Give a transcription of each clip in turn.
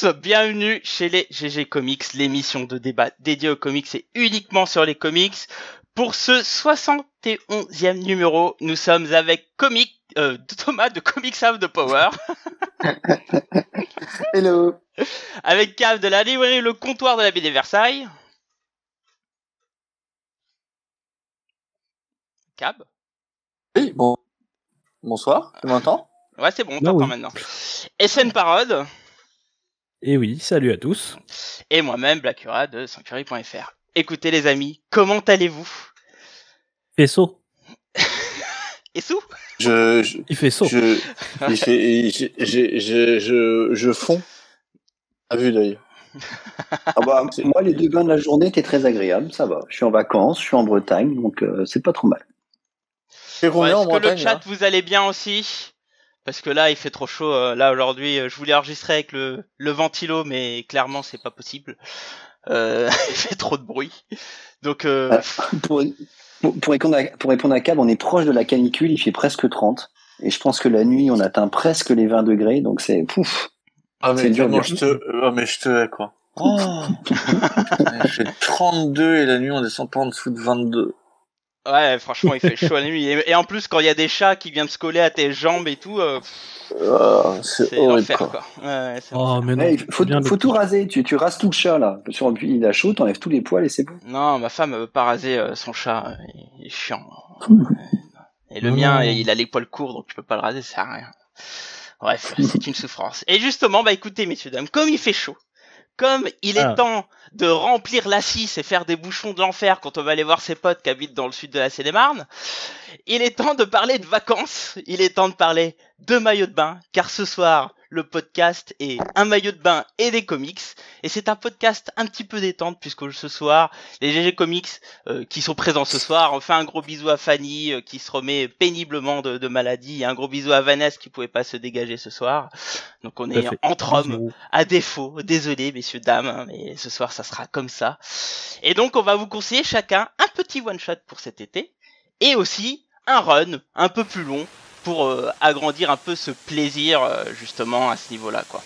tous, bienvenue chez les GG Comics, l'émission de débat dédiée aux comics et uniquement sur les comics. Pour ce 71e numéro, nous sommes avec Comic, euh, Thomas de Comics House de Power. Hello. Avec Cave de la librairie Le Comptoir de la BD Versailles. Cab Oui, bon. Bonsoir, tu m'entends? Ouais, c'est bon, on Bah t'entend oui. maintenant. SN Parode. Et oui, salut à tous. et moi-même Blackura de Sanctuary.fr. Écoutez les amis, comment allez-vous? Faisceau. Et sous? Je, je, Il fait saut. je, il fait- je, je, je, je, je fonds à vue d'œil. Ah bah, moi, les deux bains de la journée étaient très agréables, ça va. Je suis en vacances, je suis en Bretagne, donc euh, c'est pas trop mal. Est-ce que le chat là vous allez bien aussi? Parce que là il fait trop chaud. euh, Là aujourd'hui euh, je voulais enregistrer avec le, le ventilo mais clairement c'est pas possible. Euh, il fait trop de bruit. Donc euh. Pour, pour, répondre à, pour répondre à Cab, on est proche de la canicule, il fait presque 30. Et je pense que la nuit, on atteint presque les 20 degrés, donc c'est pouf. Ah mais C'est dur, dur. je te, ah, mais je te hais quoi. Oh. Il fait 32 et la nuit on descend pas en dessous de 22. Ouais franchement il fait chaud la nuit. Et, et en plus quand il y a des chats qui viennent se coller à tes jambes et tout, euh, pff, Ah, c'est c'est horrible l'enfer quoi. quoi. Ouais, ouais, c'est Oh, mais non. Ouais, il faut, bien faut le- tout raser, tu, tu rases tout le chat là. Sur il a chaud, t'enlèves tous les poils et c'est bon. Non, ma femme veut pas raser euh, son chat, il est chiant. Et le mien, il a les poils courts, donc tu peux pas le raser, ça sert à rien. Bref, c'est une souffrance. Et justement, bah écoutez, messieurs dames, comme il fait chaud, comme il est Ah. temps de remplir la 6 et faire des bouchons de l'enfer quand on va aller voir ses potes qui habitent dans le sud de la Seine-et-Marne, il est temps de parler de vacances, il est temps de parler de maillot de bain, car ce soir, le podcast est un maillot de bain et des comics, et c'est un podcast un petit peu détente, puisque ce soir, les GG Comics euh, qui sont présents ce soir. On fait un gros bisou à Fanny euh, qui se remet péniblement de, de maladie et un gros bisou à Vanessa qui pouvait pas se dégager ce soir. Donc on est entre hommes à défaut. Désolé messieurs dames, hein, mais ce soir ça sera comme ça. Et donc on va vous conseiller chacun un petit one shot pour cet été et aussi un run un peu plus long pour euh, agrandir un peu ce plaisir euh, justement à ce niveau-là quoi.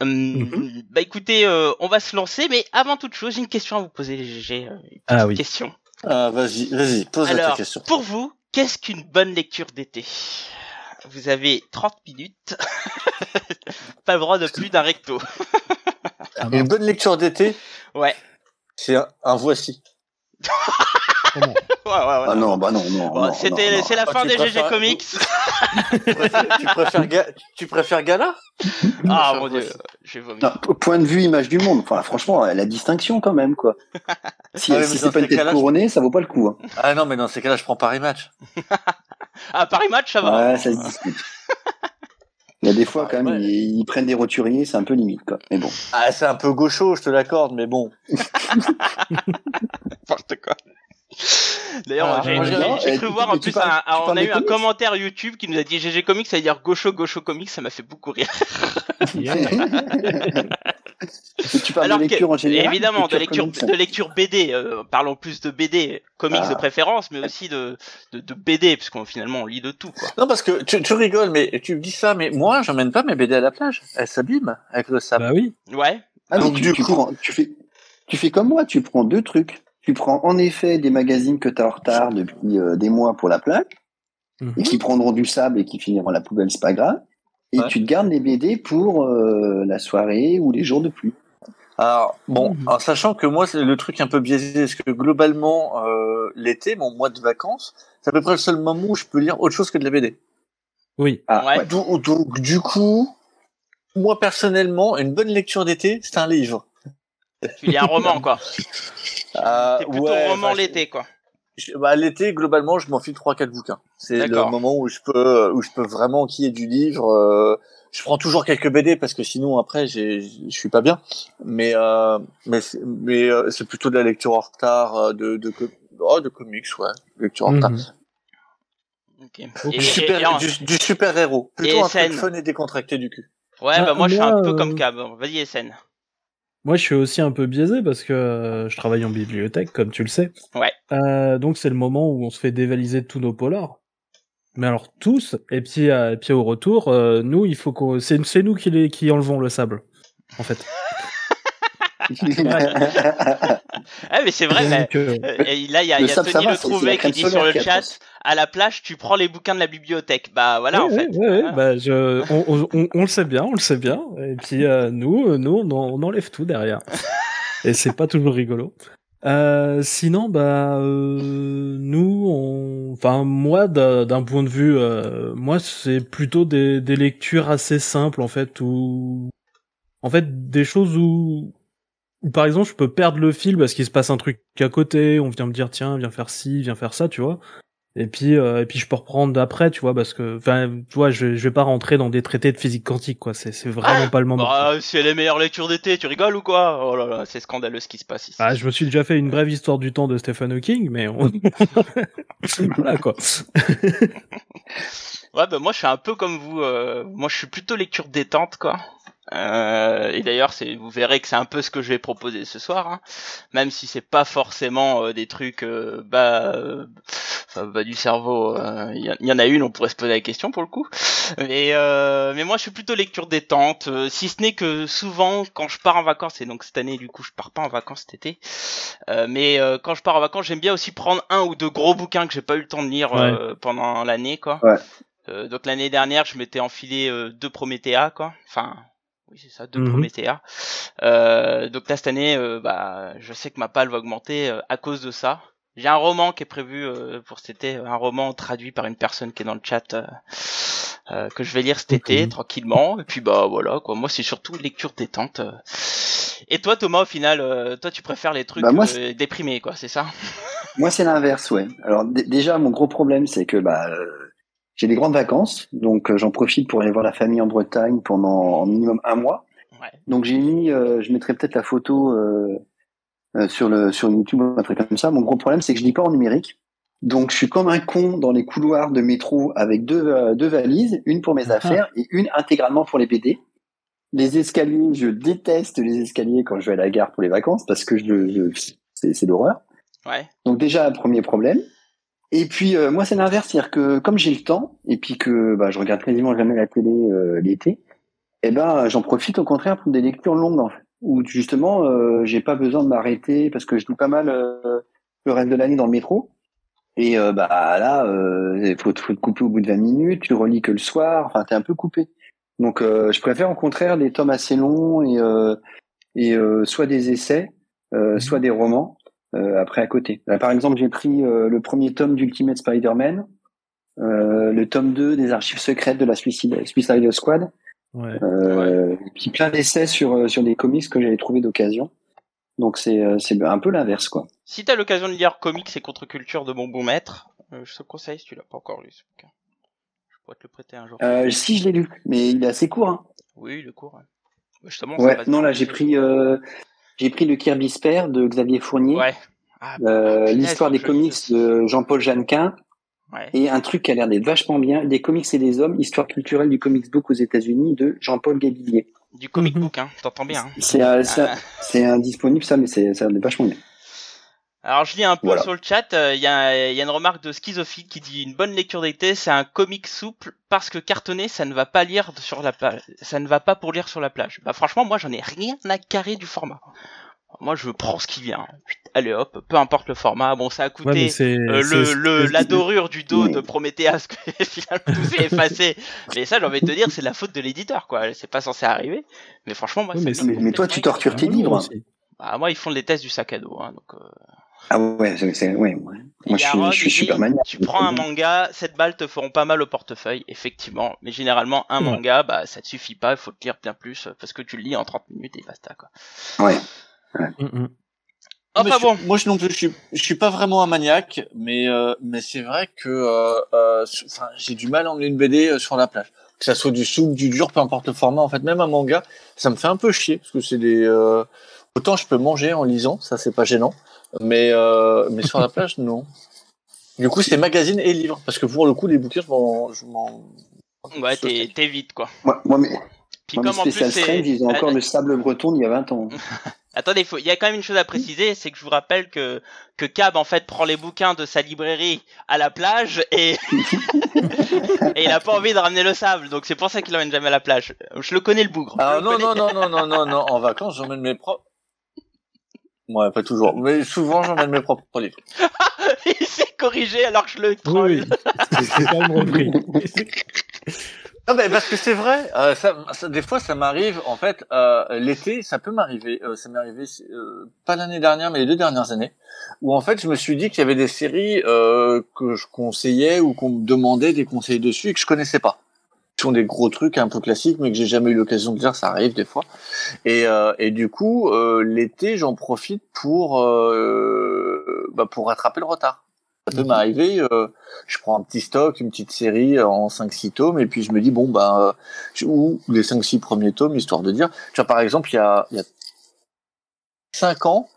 Hum, Mhm. Bah écoutez, euh, on va se lancer, mais avant toute chose, j'ai une question à vous poser, euh, une Ah oui. question. Ah vas-y, vas-y, pose ta Alors, question. pour vous, qu'est-ce qu'une bonne lecture d'été? Vous avez 30 minutes. Pas le droit de plus d'un recto. Une bonne lecture d'été, Ouais. c'est un, un voici. Comment Ouais, ouais, ouais. Ah non, bah non, non. Bon, non, C'était, c'est la fin des GG préfères- Comics. tu préfères, tu préfères, Ga- tu préfères Gala? Ah préfère mon dieu, voici. j'ai vomi. Non, au point de vue image du monde, enfin, franchement, la distinction quand même, quoi. Si, Ah si c'est pas une tête je- couronnée, ça vaut pas le coup. Hein. Ah non, mais dans ces cas-là, je prends Paris Match. Ah, Paris Match, ça va. Ouais, ça se discute. Il y a des fois, quand même, Ouais. ils, ils prennent des roturiers, c'est un peu limite, quoi. Mais bon. Ah, c'est un peu gaucho, je te l'accorde, mais bon. N'importe quoi. D'ailleurs, Ah, j'ai, cru tu- voir en plus, parles- un- tu on a eu un commentaire YouTube qui nous a dit GG Comics, ça veut dire gaucho, gaucho comics, ça m'a fait beaucoup rire. tu parles Alors de que- lecture en général évidemment, de lecture, de lecture BD. euh, parlons plus de BD, comics Ah. de préférence, mais aussi de, de, de BD, puisqu'on finalement on lit de tout, quoi. Non, parce que tu, tu rigoles, mais tu me dis ça, mais moi, j'emmène pas mes BD à la plage. Elles s'abîment avec le sable. Bah oui. Ouais. Ah, Donc, tu, du tu coup- prends, tu fais, tu fais comme moi, tu prends deux trucs. Tu prends en effet des magazines que tu as en retard depuis euh, des mois pour la plaque Mhm. et qui prendront du sable et qui finiront à la poubelle, c'est pas grave. Et Ouais. tu te gardes les BD pour euh, la soirée ou les jours de pluie. Alors, bon, Mhm. en sachant que moi, c'est le truc un peu biaisé, parce que globalement, euh, l'été, mon mois de vacances, c'est à peu près le seul moment où je peux lire autre chose que de la BD. Oui. Ah, Ouais. ouais. Donc, donc, du coup, moi, personnellement, une bonne lecture d'été, c'est un livre. Tu lis un roman, quoi. Euh, plutôt ouais, roman bah, l'été, quoi. bah, l'été, globalement, je m'enfile trois, quatre bouquins. C'est le moment où je peux, où je peux vraiment qu'il y ait du livre. euh, je prends toujours quelques BD parce que sinon après, j'ai, je suis pas bien. Mais, euh, mais, c'est- mais euh, c'est plutôt de la lecture en retard, de, de, oh, de comics, ouais, lecture en retard. Mhm. Ok. Et- Du et- super, et en- du, du super héros. Plutôt Et un SN. fun et décontracté du cul. Ouais, bah Ah, moi je suis un peu comme Cab. Vas-y, SN. Moi, je suis aussi un peu biaisé parce que euh, je travaille en bibliothèque, comme tu le sais. Ouais. Euh, donc, c'est le moment où on se fait dévaliser tous nos polars. Mais alors tous, et puis, euh, et puis au retour, euh, nous, il faut qu'on, c'est, c'est nous qui, les, qui enlevons le sable, en fait. Ah mais c'est vrai, mais Donc, euh, euh, et là il y a, Le y a Tony va, le Trouvé qui dit sur le chat, à la plage tu prends les bouquins de la bibliothèque. Bah voilà en fait. oui, oui, Voilà. bah, je, on, on, on- on le sait bien, on le sait bien. Et puis euh, nous, euh, nous, on, en- on enlève tout derrière. Et c'est pas toujours rigolo. Euh, sinon, bah, euh, nous, on... enfin, moi, d'un point de vue, euh, moi, c'est plutôt des, des lectures assez simples, en fait, où, en fait, des choses où, par exemple, je peux perdre le fil parce qu'il se passe un truc à côté, on vient me dire, tiens, viens faire ci, viens faire ça, tu vois. Et puis, euh, et puis je peux reprendre d'après, tu vois, parce que, enfin, tu vois, je, je vais pas rentrer dans des traités de physique quantique, quoi. C'est, c'est vraiment Ah pas le moment. Bah, c'est les meilleures lectures d'été, tu rigoles ou quoi? Oh là là, c'est scandaleux ce qui se passe ici. Ah, je me suis déjà fait une brève histoire du temps de Stephen Hawking, mais on... voilà quoi. Ouais, bah moi je suis un peu comme vous. euh, moi je suis plutôt lecture détente, quoi. Euh, et d'ailleurs, c'est, vous verrez que c'est un peu ce que je vais proposer ce soir, hein. même si c'est pas forcément euh, des trucs euh, bas, euh, bas du cerveau. euh, Il y, en- il y en a une, on pourrait se poser la question pour le coup. Mais, euh, mais moi, je suis plutôt lecture détente, euh, si ce n'est que souvent quand je pars en vacances, et donc cette année, du coup, je pars pas en vacances cet été. euh, mais euh, quand je pars en vacances, j'aime bien aussi prendre un ou deux gros bouquins que j'ai pas eu le temps de lire euh, pendant l'année, quoi. Ouais. Euh, donc l'année dernière, je m'étais enfilé euh, deux Promethea, quoi. Enfin, oui, c'est ça, deux Mhm. Promethea. Euh, donc là, cette année, euh, bah, je sais que ma palle va augmenter euh, à cause de ça. J'ai un roman qui est prévu euh, pour cet été, un roman traduit par une personne qui est dans le chat. euh, euh, que je vais lire cet été tranquillement et puis bah voilà quoi moi c'est surtout lecture détente et toi Thomas au final euh, toi tu préfères les trucs Bah, moi, euh, déprimés quoi c'est ça? Moi, c'est l'inverse, ouais. Alors, déjà, mon gros problème, c'est que bah, euh, j'ai des grandes vacances, donc euh, j'en profite pour aller voir la famille en Bretagne pendant en minimum un mois. Ouais. Donc, j'ai mis, euh, je mettrai peut-être la photo euh, euh, sur le sur YouTube ou un truc comme ça. Mon gros problème, c'est que je lis pas en numérique. Donc, je suis comme un con dans les couloirs de métro avec deux, euh, deux valises, une pour mes affaires et une intégralement pour les BD. Les escaliers, je déteste les escaliers quand je vais à la gare pour les vacances parce que je, je- c'est c'est l'horreur. ouais Donc déjà, premier problème. Et puis euh, moi, c'est l'inverse, c'est-à-dire que comme j'ai le temps et puis que bah, je regarde quasiment jamais la télé euh, l'été, eh ben j'en profite au contraire pour des lectures longues, en fait, où justement euh, j'ai pas besoin de m'arrêter parce que je lis pas mal euh, le reste de l'année dans le métro. Et euh, bah là, euh, faut, te- faut te couper au bout de 20 minutes, tu relis que le soir, enfin t'es un peu coupé. Donc euh, je préfère au contraire des tomes assez longs et euh, et euh, soit des essais, euh, soit des romans après à côté. Là, par exemple, j'ai pris euh, le premier tome d'Ultimate Spider-Man, euh, le tome 2 des archives secrètes de la Suicide, Suicide Squad, Ouais. euh, et puis plein d'essais sur euh, sur des comics que j'avais trouvé d'occasion. Donc c'est euh, c'est un peu l'inverse quoi. si t'as l'occasion de lire comics et contre-culture de mon bon maître euh, je te conseille si tu l'as pas encore lu ce bouquin je pourrais te le prêter un jour Euh, si je l'ai lu, mais il est assez court. Hein. oui le cours ouais. Bah, justement Ouais, non là j'ai pris euh, j'ai pris le Kirby Spare de Xavier Fournier, ouais ah, euh, punaise, l'histoire des comics de Jean-Paul Jeannequin ouais et un truc qui a l'air d'être vachement bien, des comics et des hommes, histoire culturelle du comics book aux États-Unis de Jean-Paul Gabillier. du comic Mhm. book hein t'entends bien hein. C'est euh, c'est Ah. c'est indisponible ça, mais c'est ça a l'air d'être vachement bien. Alors je lis un peu Voilà. sur le chat, euh, il y, a, il y a une remarque de Schizophile qui dit une bonne lecture d'été, c'est un comic souple parce que cartonné, ça ne va pas lire sur la plage, ça ne va pas pour lire sur la plage. Bah franchement, moi j'en ai rien à carrer du format. Moi je prends ce qui vient. Allez hop, peu importe le format. Bon, ça a coûté Ouais, euh, le, la dorure du dos Oui. de Prométhéas que finalement tout s'est effacé. Mais ça, j'ai envie de te dire, c'est la faute de l'éditeur quoi. C'est pas censé arriver. Mais franchement, moi, Oui, ça mais Mais, mais toi tu tortures tes Ah, livres. aussi. Bah, moi, ils font les tests du sac à dos, hein, donc. euh, Ah ouais, c'est ouais, ouais. Moi je suis, je suis super maniaque. Tu prends un manga, 7 balles te feront pas mal au portefeuille, effectivement. Mais généralement, un Ouais. manga, bah, ça te suffit pas, il faut te lire bien plus, euh, parce que tu le lis en 30 minutes et basta, quoi. Ouais. Mm. Enfin Mais je- bon. Moi, je non plus, je suis, je suis pas vraiment un maniaque, mais euh, mais c'est vrai que euh, euh, j'ai du mal à emmener une BD euh, sur la plage. Que ça soit du souple, du dur, peu importe le format. En fait, même un manga, ça me fait un peu chier parce que c'est des. euh, Autant je peux manger en lisant, ça c'est pas gênant, mais euh, mais sur la plage, non. Du coup, c'est magazine et livre, parce que pour le coup, les bouquins, je m'en, je m'en. Ouais, t'es, vite, quoi. Moi, moi, mes, Puis moi, mes comme en plus. Strange, ils ont encore le sable breton d'il y a 20 ans. Attendez, faut- il y a quand même une chose à préciser, c'est que je vous rappelle que que Cab en fait prend les bouquins de sa librairie à la plage et et il a pas envie de ramener le sable, donc c'est pour ça qu'il l'emmène jamais à la plage. Je le connais le bougre. Ah non, non, non, non, non, non, non, en vacances, j'emmène mes propres... Ouais, pas toujours, mais souvent, j'emmène mes propres livres. il s'est corrigé alors que je le troll. Oui, oui. C'est quand même repris. Non, mais parce que c'est vrai, euh, ça, des fois, ça m'arrive, en fait, euh, l'été, ça peut m'arriver, euh, ça m'est arrivé, euh, pas l'année dernière, mais les deux dernières années, où en fait, je me suis dit qu'il y avait des séries euh, que je conseillais ou qu'on me demandait des conseils dessus et que je connaissais pas. Ce sont des gros trucs un peu classiques, mais que j'ai jamais eu l'occasion de dire, ça arrive des fois. Et, euh, et du coup, l'été, j'en profite pour, bah, pour rattraper le retard. Ça peut m'arriver, euh, je prends un petit stock, une petite série euh, en 5-6 tomes, et puis je me dis, bon, ben, euh, ou les 5-6 premiers tomes, histoire de dire. Tu vois, par exemple, il y a, il y a 5 ans,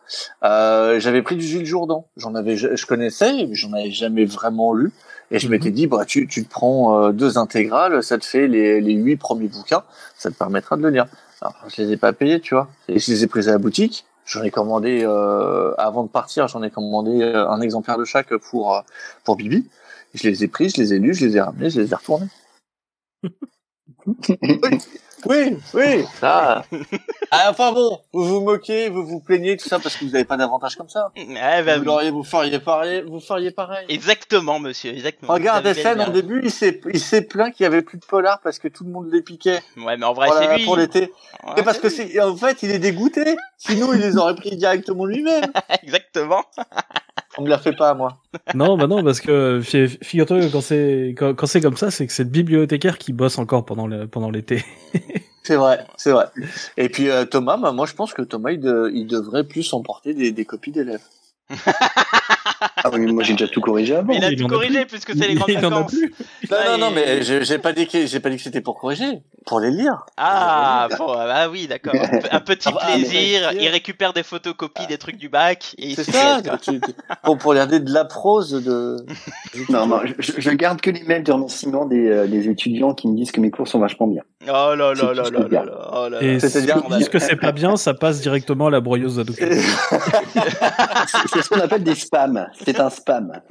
euh, j'avais pris du Jules Jourdan. J'en avais, je, je connaissais, mais j'en avais jamais vraiment lu. Et je Mhm. m'étais dit, bah, tu, tu te prends euh, deux intégrales, ça te fait les, les 8 premiers bouquins, ça te permettra de le lire. Alors, je les ai pas payés, tu vois. Et je les ai pris à la boutique. J'en ai commandé, euh, avant de partir, j'en ai commandé euh, un exemplaire de chaque pour, euh, pour Bibi. Je les ai pris, je les ai lus, je les ai ramenés, je les ai retournés. oui, oui, ça. Ah, enfin bon, vous vous moquez, vous vous plaignez, tout ça parce que vous n'avez pas d'avantage comme ça. Ouais, bah vous, l'auriez- vous feriez pareil, vous feriez pareil. Exactement, monsieur, exactement. Regarde, bien au début, il s'est, il s'est plaint qu'il y avait plus de polar parce que tout le monde les piquait. Ouais, mais en vrai, Voilà, c'est lui. pour l'été. Ouais, parce que c'est, en fait, il est dégoûté. Sinon, il les aurait pris directement lui-même. Exactement. On me la fait pas à moi. Non, bah non, parce que fi- figure-toi que quand c'est quand, quand c'est comme ça, c'est que c'est le bibliothécaire qui bosse encore pendant le, pendant l'été. C'est vrai, c'est vrai. Et puis euh, Thomas, bah, moi je pense que Thomas il, de- il devrait plus emporter des, des copies d'élèves. Ah oui, mais moi j'ai déjà tout corrigé avant. Mais il a tout corrigé puisque c'est les grandes vacances. plus. Non, non, non, mais j'ai pas dit que j'ai pas dit que c'était pour corriger, pour les lire. Ah, bon, ah oui, d'accord. Un, pe- un petit Ah bah, plaisir. Il récupère des photocopies des trucs du bac et il C'est se ça. pour pour regarder de la prose de. Non, non, je, je garde que les mails de remerciement des, euh, des étudiants qui me disent que mes cours sont vachement bien. Oh là là là là que là je garde. là. Là Et là. C'est-à-dire- ceux qui disent que c'est pas bien, ça passe directement à la broyeuse à c'est ce qu'on appelle des spams. C'est un spam.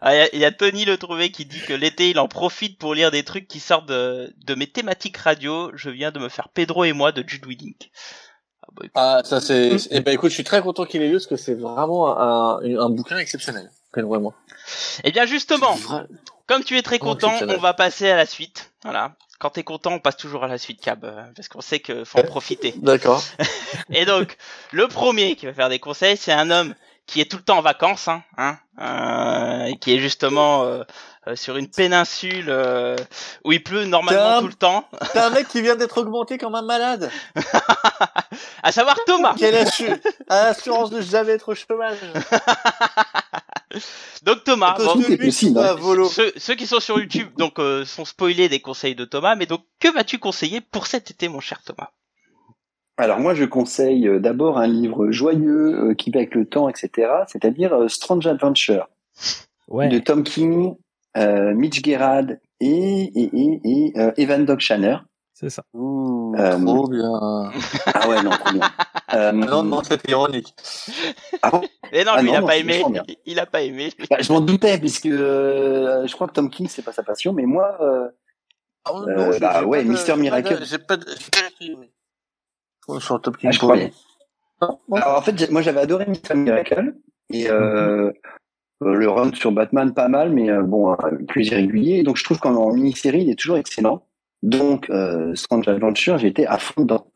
Ah, Il y, a- il y a Tony le trouvé qui dit que l'été il en profite pour lire des trucs qui sortent de, de mes thématiques radio. Je viens de me faire Pedro et moi de Jude Winnick. Ah, bah, écoute. Ah, ça c'est. Eh ben écoute, je suis très content qu'il ait lu parce que c'est vraiment un, un, un bouquin exceptionnel. Pedro et moi. Eh bien justement, Vra- comme tu es très content, on va passer à la suite. Voilà. Quand t'es content, on passe toujours à la suite, Cab, euh, parce qu'on sait qu'il faut en profiter. D'accord. Et donc, le premier qui va faire des conseils, c'est un homme qui est tout le temps en vacances, hein, hein, euh, et qui est justement euh, euh, sur une péninsule euh, où il pleut normalement tout le temps, T'as un mec qui vient d'être augmenté comme un malade. à savoir Thomas. Quelle assu- assurance de jamais être au chômage. Donc Thomas, bon, lui, possible, va hein. ceux, ceux qui sont sur YouTube donc euh, sont spoilés des conseils de Thomas, mais donc que vas-tu conseiller pour cet été, mon cher Thomas? Alors moi, je conseille euh, d'abord un livre joyeux euh, qui va avec le temps, etc. C'est-à-dire euh, Strange Adventure Ouais. de Tom King, euh, Mitch Gerard et, et, et, et euh, Evan Doc Shanner. C'est ça. Ouh, Euh, trop bien. Ah ouais, non, trop bien. Euh, Non, non, c'est ironique. ah bon? Et non, Ah lui, il non, a non, pas aimé. Il, il a pas aimé. Bah, je m'en doutais puisque euh, je crois que Tom King c'est pas sa passion, mais moi, euh, Ah, non, Euh, bah ouais, Mister j'ai pas de- Miracle. J'ai pas de. j'ai pas de- Sur Top King ah. Non, non. Alors en fait, moi j'avais adoré Mr. Miracle et euh, euh, le run sur Batman pas mal, mais euh, bon, euh, plus irrégulier. Donc je trouve qu'en en mini-série, il est toujours excellent. Donc euh, Strange Adventure, j'ai été à fond dedans.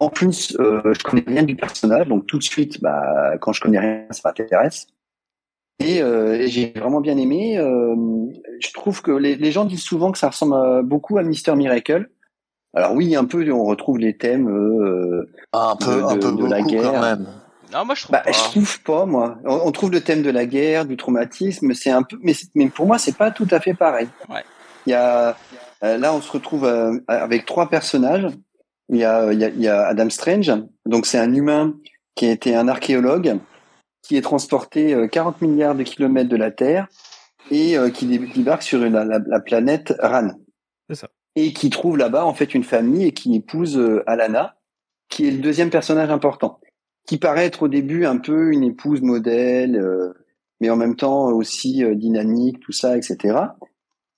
En plus, euh, je connais rien du personnage, donc tout de suite, bah, quand je connais rien, ça m'intéresse. Et, euh, et j'ai vraiment bien aimé. euh, je trouve que les, les gens disent souvent que ça ressemble beaucoup à Mister Miracle. Alors oui, un peu, on retrouve les thèmes. euh, Ah, un peu, de- un de- peu de la beaucoup guerre. quand même. Non, moi je trouve Bah, pas. je trouve pas, moi. On, on trouve le thème de la guerre, du traumatisme, c'est un peu, mais, pour moi, c'est pas tout à fait pareil. Ouais. Il y a, euh, là, on se retrouve euh, avec trois personnages. Il y a, il y a, il y a Adam Strange, donc c'est un humain qui a été un archéologue, qui est transporté euh, 40 milliards de kilomètres de la Terre et euh, qui dé- débarque sur une- la, la planète Ran. C'est ça. Et qui trouve là-bas en fait une famille et qui épouse euh, Alana, qui est le deuxième personnage important, qui paraît être au début un peu une épouse modèle, euh, mais en même temps aussi euh, dynamique, tout ça, etc.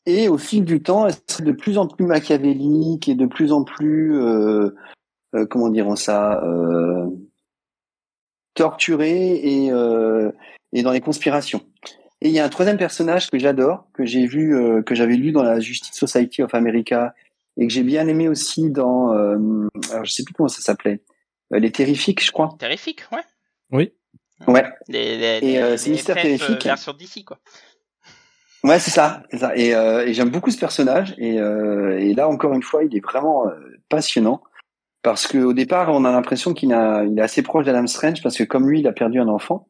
Et au fil du temps, elle serait de plus en plus machiavélique et de plus en plus, euh, euh, comment dirons ça, torturée et, et dans les conspirations. Et il y a un troisième personnage que j'adore, que j'ai vu, euh, que j'avais lu dans la Justice Society of America et que j'ai bien aimé aussi dans, euh, alors je sais plus comment ça s'appelait, euh, les Terrifiques, je crois. Terrifique, ouais. Oui. Ouais, Les, les, Et, euh, les- c'est Mister FF, Terrifique. euh, version d'ici, quoi. ouais, c'est ça. c'est ça. Et, euh, et j'aime beaucoup ce personnage. Et, euh, et là, encore une fois, il est vraiment euh, passionnant parce que au départ, on a l'impression qu'il a, il est assez proche d'Adam Strange parce que comme lui, il a perdu un enfant.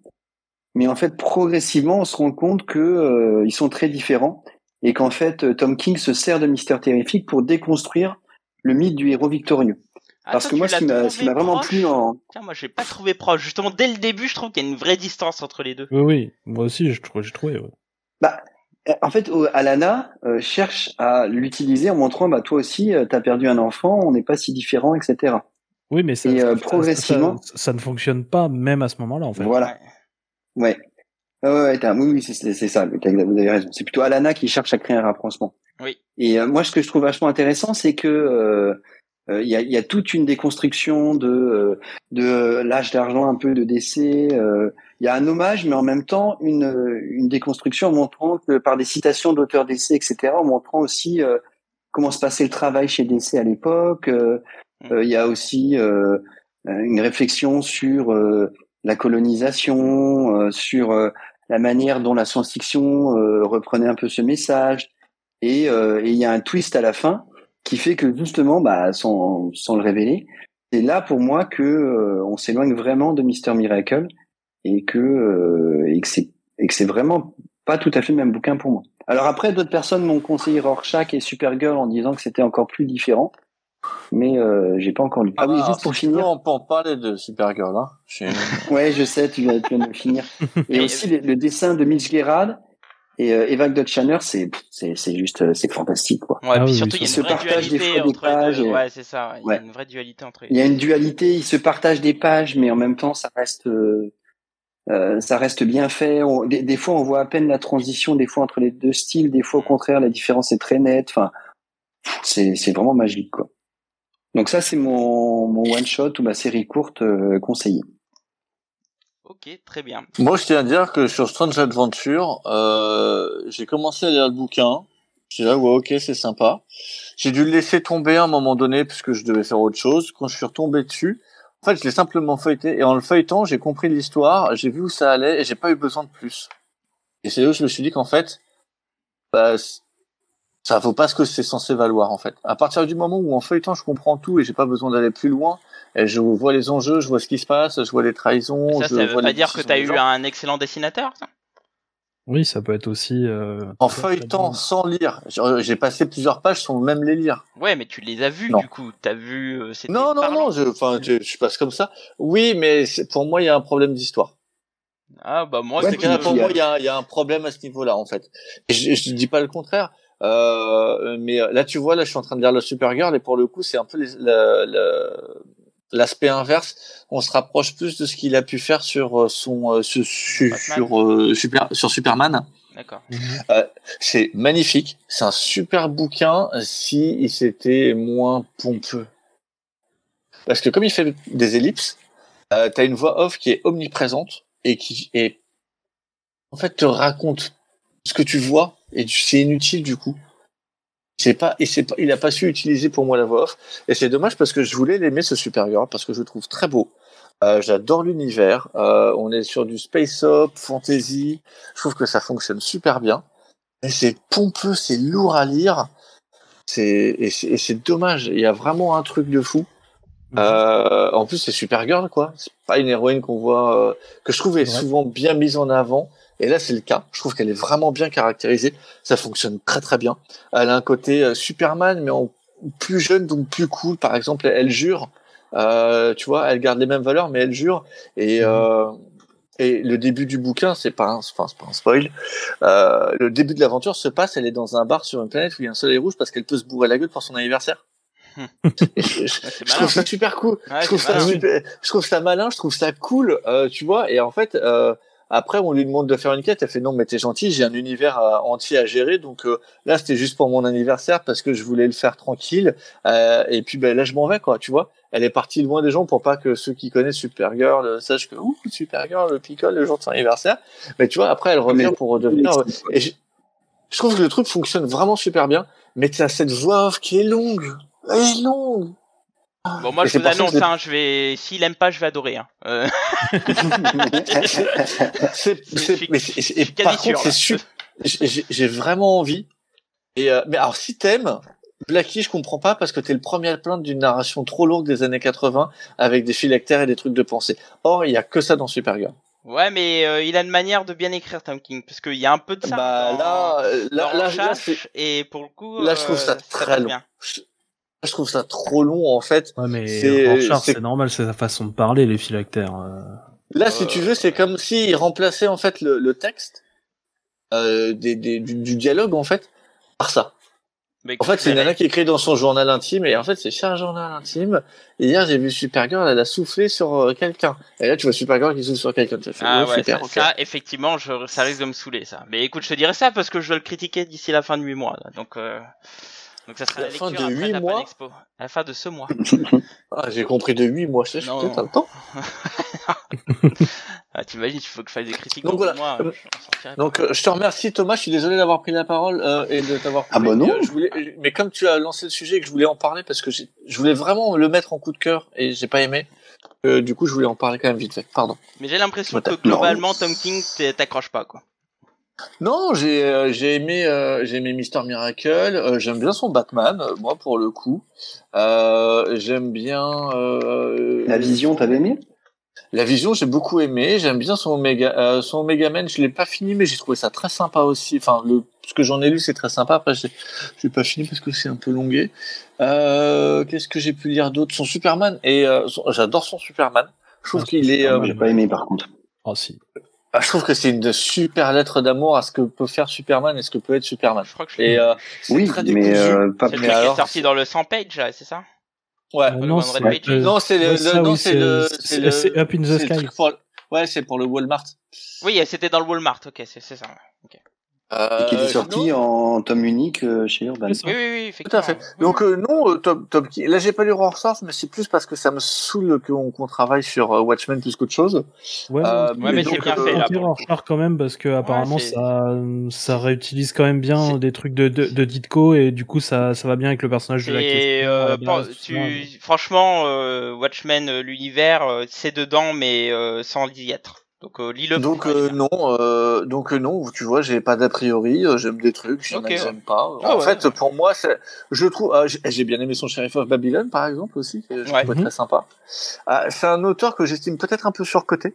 Mais en fait, progressivement, on se rend compte que euh, ils sont très différents et qu'en fait, euh, Tom King se sert de Mister Terrifique pour déconstruire le mythe du héros victorieux. Ah, Parce toi, que moi, ce qui m'a, vraiment plu en, Tiens, moi, j'ai pas trouvé proche. Justement, dès le début, je trouve qu'il y a une vraie distance entre les deux. Oui, oui. Moi aussi, j'ai trouvé. J'ai trouvé ouais. Euh, En fait, Alana euh, cherche à l'utiliser en montrant, bah toi aussi, euh, t'as perdu un enfant, on n'est pas si différents, etc. Oui, mais ça, Et, euh, ça- progressivement- ça, ça ne fonctionne pas même à ce moment-là, en fait. Voilà. Ouais. Ah ouais, ouais, t'as- oui, oui, c'est ça. t'as- Vous avez raison. C'est plutôt Alana qui cherche à créer un rapprochement. Oui. Et euh, moi, ce que je trouve vachement intéressant, c'est que euh, euh, il y, a, y a toute une déconstruction de euh, de l'âge d'argent, un peu de décès. euh, Il y a un hommage, mais en même temps une une déconstruction en montrant que par des citations d'auteurs d'essais, etc. En montrant aussi euh, comment se passait le travail chez DC à l'époque. euh, Il y a aussi euh, une réflexion sur euh, la colonisation, euh, sur euh, la manière dont la science-fiction euh, reprenait un peu ce message. Et il y a un twist à la fin qui fait que justement, bah, sans, sans le révéler, c'est là pour moi que euh, on s'éloigne vraiment de Mister Miracle et que euh, et que c'est et que c'est vraiment pas tout à fait le même bouquin pour moi. Alors après, d'autres personnes m'ont conseillé Rorschach et Supergirl en disant que c'était encore plus différent, mais euh, j'ai pas encore lu. Ah oui, alors, juste pour finir. on peut en parler de Supergirl, hein. Ouais, je sais, tu viens, tu viens de finir. Et aussi le, le dessin de Mitch Gerard et euh, Eva Dutchaner, c'est c'est c'est juste euh, c'est fantastique quoi. Ouais, Ah puis oui, surtout, oui, il y a une Se vraie partagent des dualité fois des entre les pages deux. et- Ouais, c'est ça. ouais. Il y a une vraie dualité entre les Il y a une dualité, ils se partagent des pages, mais en même temps ça reste euh, euh, ça reste bien fait. On- des, des fois on voit à peine la transition, des fois entre les deux styles, des fois au contraire la différence est très nette. Enfin, c'est c'est vraiment magique quoi. Donc ça c'est mon mon one shot ou ma série courte euh, conseillée. Ok, très bien. Moi, je tiens à dire que sur Strange Adventure, euh, j'ai commencé à lire le bouquin. J'ai dit, ah ouais, ok, c'est sympa. J'ai dû le laisser tomber à un moment donné puisque je devais faire autre chose. Quand je suis retombé dessus, en fait, je l'ai simplement feuilleté. Et en le feuilletant, j'ai compris l'histoire, j'ai vu où ça allait et j'ai pas eu besoin de plus. Et c'est là où je me suis dit qu'en fait, bah, ça vaut pas ce que c'est censé valoir, en fait. À partir du moment où en feuilletant, je comprends tout et j'ai pas besoin d'aller plus loin, et je vois les enjeux, je vois ce qui se passe, je vois les trahisons, Ça, je ça veut vois pas dire que t'as eu gens. un excellent dessinateur, ça? Oui, ça peut être aussi. euh, En feuilletant bien. sans lire. J'ai j'ai passé plusieurs pages sans même les lire. Ouais, mais tu les as vus, Non. du coup. T'as vu... euh, c'était Non, non, parlant non, je, enfin, je, je passe comme ça. Oui, mais pour moi, il y a un problème d'histoire. Ah, bah moi, Ouais, c'est pour moi, euh, il y a, il y a un problème à ce niveau-là, en fait. Je, je dis pas le contraire. Euh, mais là, tu vois, là, je suis en train de lire le Supergirl et pour le coup, c'est un peu les- le- le- l'aspect inverse. On se rapproche plus de ce qu'il a pu faire sur euh, son euh, sur, sur, euh, super, sur Superman. D'accord. C'est magnifique. C'est un super bouquin si il s'était moins pompeux. Parce que comme il fait des ellipses, euh, t'as une voix off qui est omniprésente et qui est en fait te raconte ce que tu vois et c'est inutile du coup. C'est pas et c'est pas il a pas su utiliser pour moi la voix off et c'est dommage parce que je voulais l'aimer ce Supergirl parce que je le trouve très beau. Euh, J'adore l'univers. Euh, on est sur du space op, fantasy. Je trouve que ça fonctionne super bien. Mais c'est pompeux, c'est lourd à lire. C'est et c'est dommage. Il y a vraiment un truc de fou. Mhm. Euh, en plus, c'est Supergirl, quoi. C'est pas une héroïne qu'on voit, que je trouve est C'est vrai. souvent bien mise en avant. Et là, c'est le cas. Je trouve qu'elle est vraiment bien caractérisée. Ça fonctionne très très bien. Elle a un côté euh, Superman, mais en plus jeune, donc plus cool. Par exemple, elle jure. Euh, tu vois, elle garde les mêmes valeurs, mais elle jure. Et Mhm. euh, et le début du bouquin, c'est pas un, enfin, c'est pas un spoil. Euh, le début de l'aventure se passe. Elle est dans un bar sur une planète où il y a un soleil rouge parce qu'elle peut se bourrer la gueule pour son anniversaire. Et je, trouve ça super cool. Ouais, je trouve ça malin. super, je trouve ça malin, je trouve ça cool, euh, tu vois. Et en fait, euh, après, on lui demande de faire une quête. Elle fait non, mais t'es gentil, j'ai un univers euh, entier à gérer. Donc euh, là, c'était juste pour mon anniversaire parce que je voulais le faire tranquille. Euh, et puis ben là, je m'en vais, quoi. Tu vois. Elle est partie loin des gens pour pas que ceux qui connaissent Supergirl euh, sachent que ouh, Supergirl le picole le jour de son anniversaire. Mais tu vois, après, elle revient Mais- pour redevenir. euh, et je, je trouve que le truc fonctionne vraiment super bien. Mais tu as cette voix off qui est longue. Elle est longue. Bon, moi, Et je vous ça que annonce, hein, je vais. S'il aime pas, je vais adorer. Hein. Euh, c'est, par contre, c'est super. J'ai vraiment envie. Et euh, mais alors, si t'aimes, Blackie, je comprends pas parce que t'es le premier à plaindre d'une narration trop lourde des années 80 avec des phylactères et des trucs de pensée. Or, il y a que ça dans Supergirl. Ouais, mais euh, il a une manière de bien écrire Tom King, parce qu'il y a un peu de ça. bah dans- là, euh, là, dans là, là, Rorschach, c'est- et pour le coup, là, je trouve ça euh, très passe long. bien. Je, trouve ça trop long en fait. Ouais, mais C'est- normal, c'est sa façon de parler, les phylactères. euh. Là, si tu veux, c'est comme s'il remplaçait en fait le, le texte euh, des, des, du, du dialogue en fait par ça. Mais En fait, c'est nana qui écrit dans son journal intime, et en fait, c'est cher journal intime. Et hier, j'ai vu Supergirl, elle a soufflé sur euh, quelqu'un. Et là, tu vois Supergirl qui souffle sur quelqu'un. Ah oh, ouais, super, ça, ok. ça, effectivement, je, ça risque de me saouler ça. Mais écoute, je te dirai ça parce que je dois le critiquer d'ici la fin de 8 mois. Là. Donc, euh, donc ça sera La la, fin lecture de après la mois Expo. À la fin de ce mois. Ah, j'ai compris de 8 mois, je sais, je Non, peut-être non. un temps. Ah, T'imagines, il faut que je fasse des critiques Donc voilà. Euh, je. Donc, euh, je te remercie, Thomas. Je suis désolé d'avoir pris la parole euh, et de t'avoir. Ah bah non. Euh, je voulais, mais comme tu as lancé le sujet et que je voulais en parler parce que je voulais vraiment le mettre en coup de cœur et j'ai pas aimé. Euh, du coup, je voulais en parler quand même vite fait. Pardon. Mais j'ai l'impression que Non. globalement, Tom King t'accroches pas quoi. Non, j'ai euh, j'ai aimé euh, j'ai aimé Mister Miracle. euh, j'aime bien son Batman, euh, moi pour le coup. Euh, j'aime bien euh, La vision, t'avais aimé? La Vision, j'ai beaucoup aimé. J'aime bien son Omega euh, son Omega Man. Je l'ai pas fini, mais j'ai trouvé ça très sympa aussi. Enfin, le ce que j'en ai lu, c'est très sympa. Après, j'ai j'ai pas fini parce que c'est un peu longué. Euh, Qu'est-ce que j'ai pu lire d'autre? Son Superman et euh, son- j'adore son Superman. Je trouve Ah, qu'il est. J'ai pas aimé par contre. Oh, si. Ah, je trouve que c'est une super lettre d'amour à ce que peut faire Superman et ce que peut être Superman. Je crois que je Et euh, Oui, très mais euh, pas C'est le truc qui alors, est sorti dans le 100 page là, c'est ça Ouais. Euh, le non, c'est Page. euh, Non, c'est le, le- non, c'est le, c'est- c'est le, c'est Up in the le Sky. pour- ouais, c'est pour le Walmart. Oui, c'était dans le Walmart, ok, c'est c'est ça. Euh, et qui était sorti sinon- en tome unique euh, chez Urban. Oui, oui, oui, Tout effectivement. à fait. Donc euh, non, euh, Top, Top Key- Là, j'ai pas lu Rorschach, mais c'est plus parce que ça me saoule qu'on qu'on travaille sur euh, Watchmen plus qu'autre chose. Ouais, Euh, Ouais, mais donc, c'est bien euh, fait là. Coup. Rorschach quand même parce que apparemment ça ça réutilise quand même bien des trucs de, de de Ditko et du coup ça ça va bien avec le personnage de la Et euh, tu, mais- franchement, euh, Watchmen, euh, l'univers, euh, c'est dedans, mais euh, sans y être. Donc euh, lis-le. Donc pour euh, non, euh, donc euh, non, tu vois, j'ai pas d'a priori, euh, j'aime des trucs, ouais. j'aime pas. Ah en ouais. fait, pour moi, c'est, je trouve, ah, j'ai bien aimé son Sheriff of Babylon, par exemple aussi, que je Ouais. trouvais Mhm. très sympa. Ah, c'est un auteur que j'estime peut-être un peu surcoté.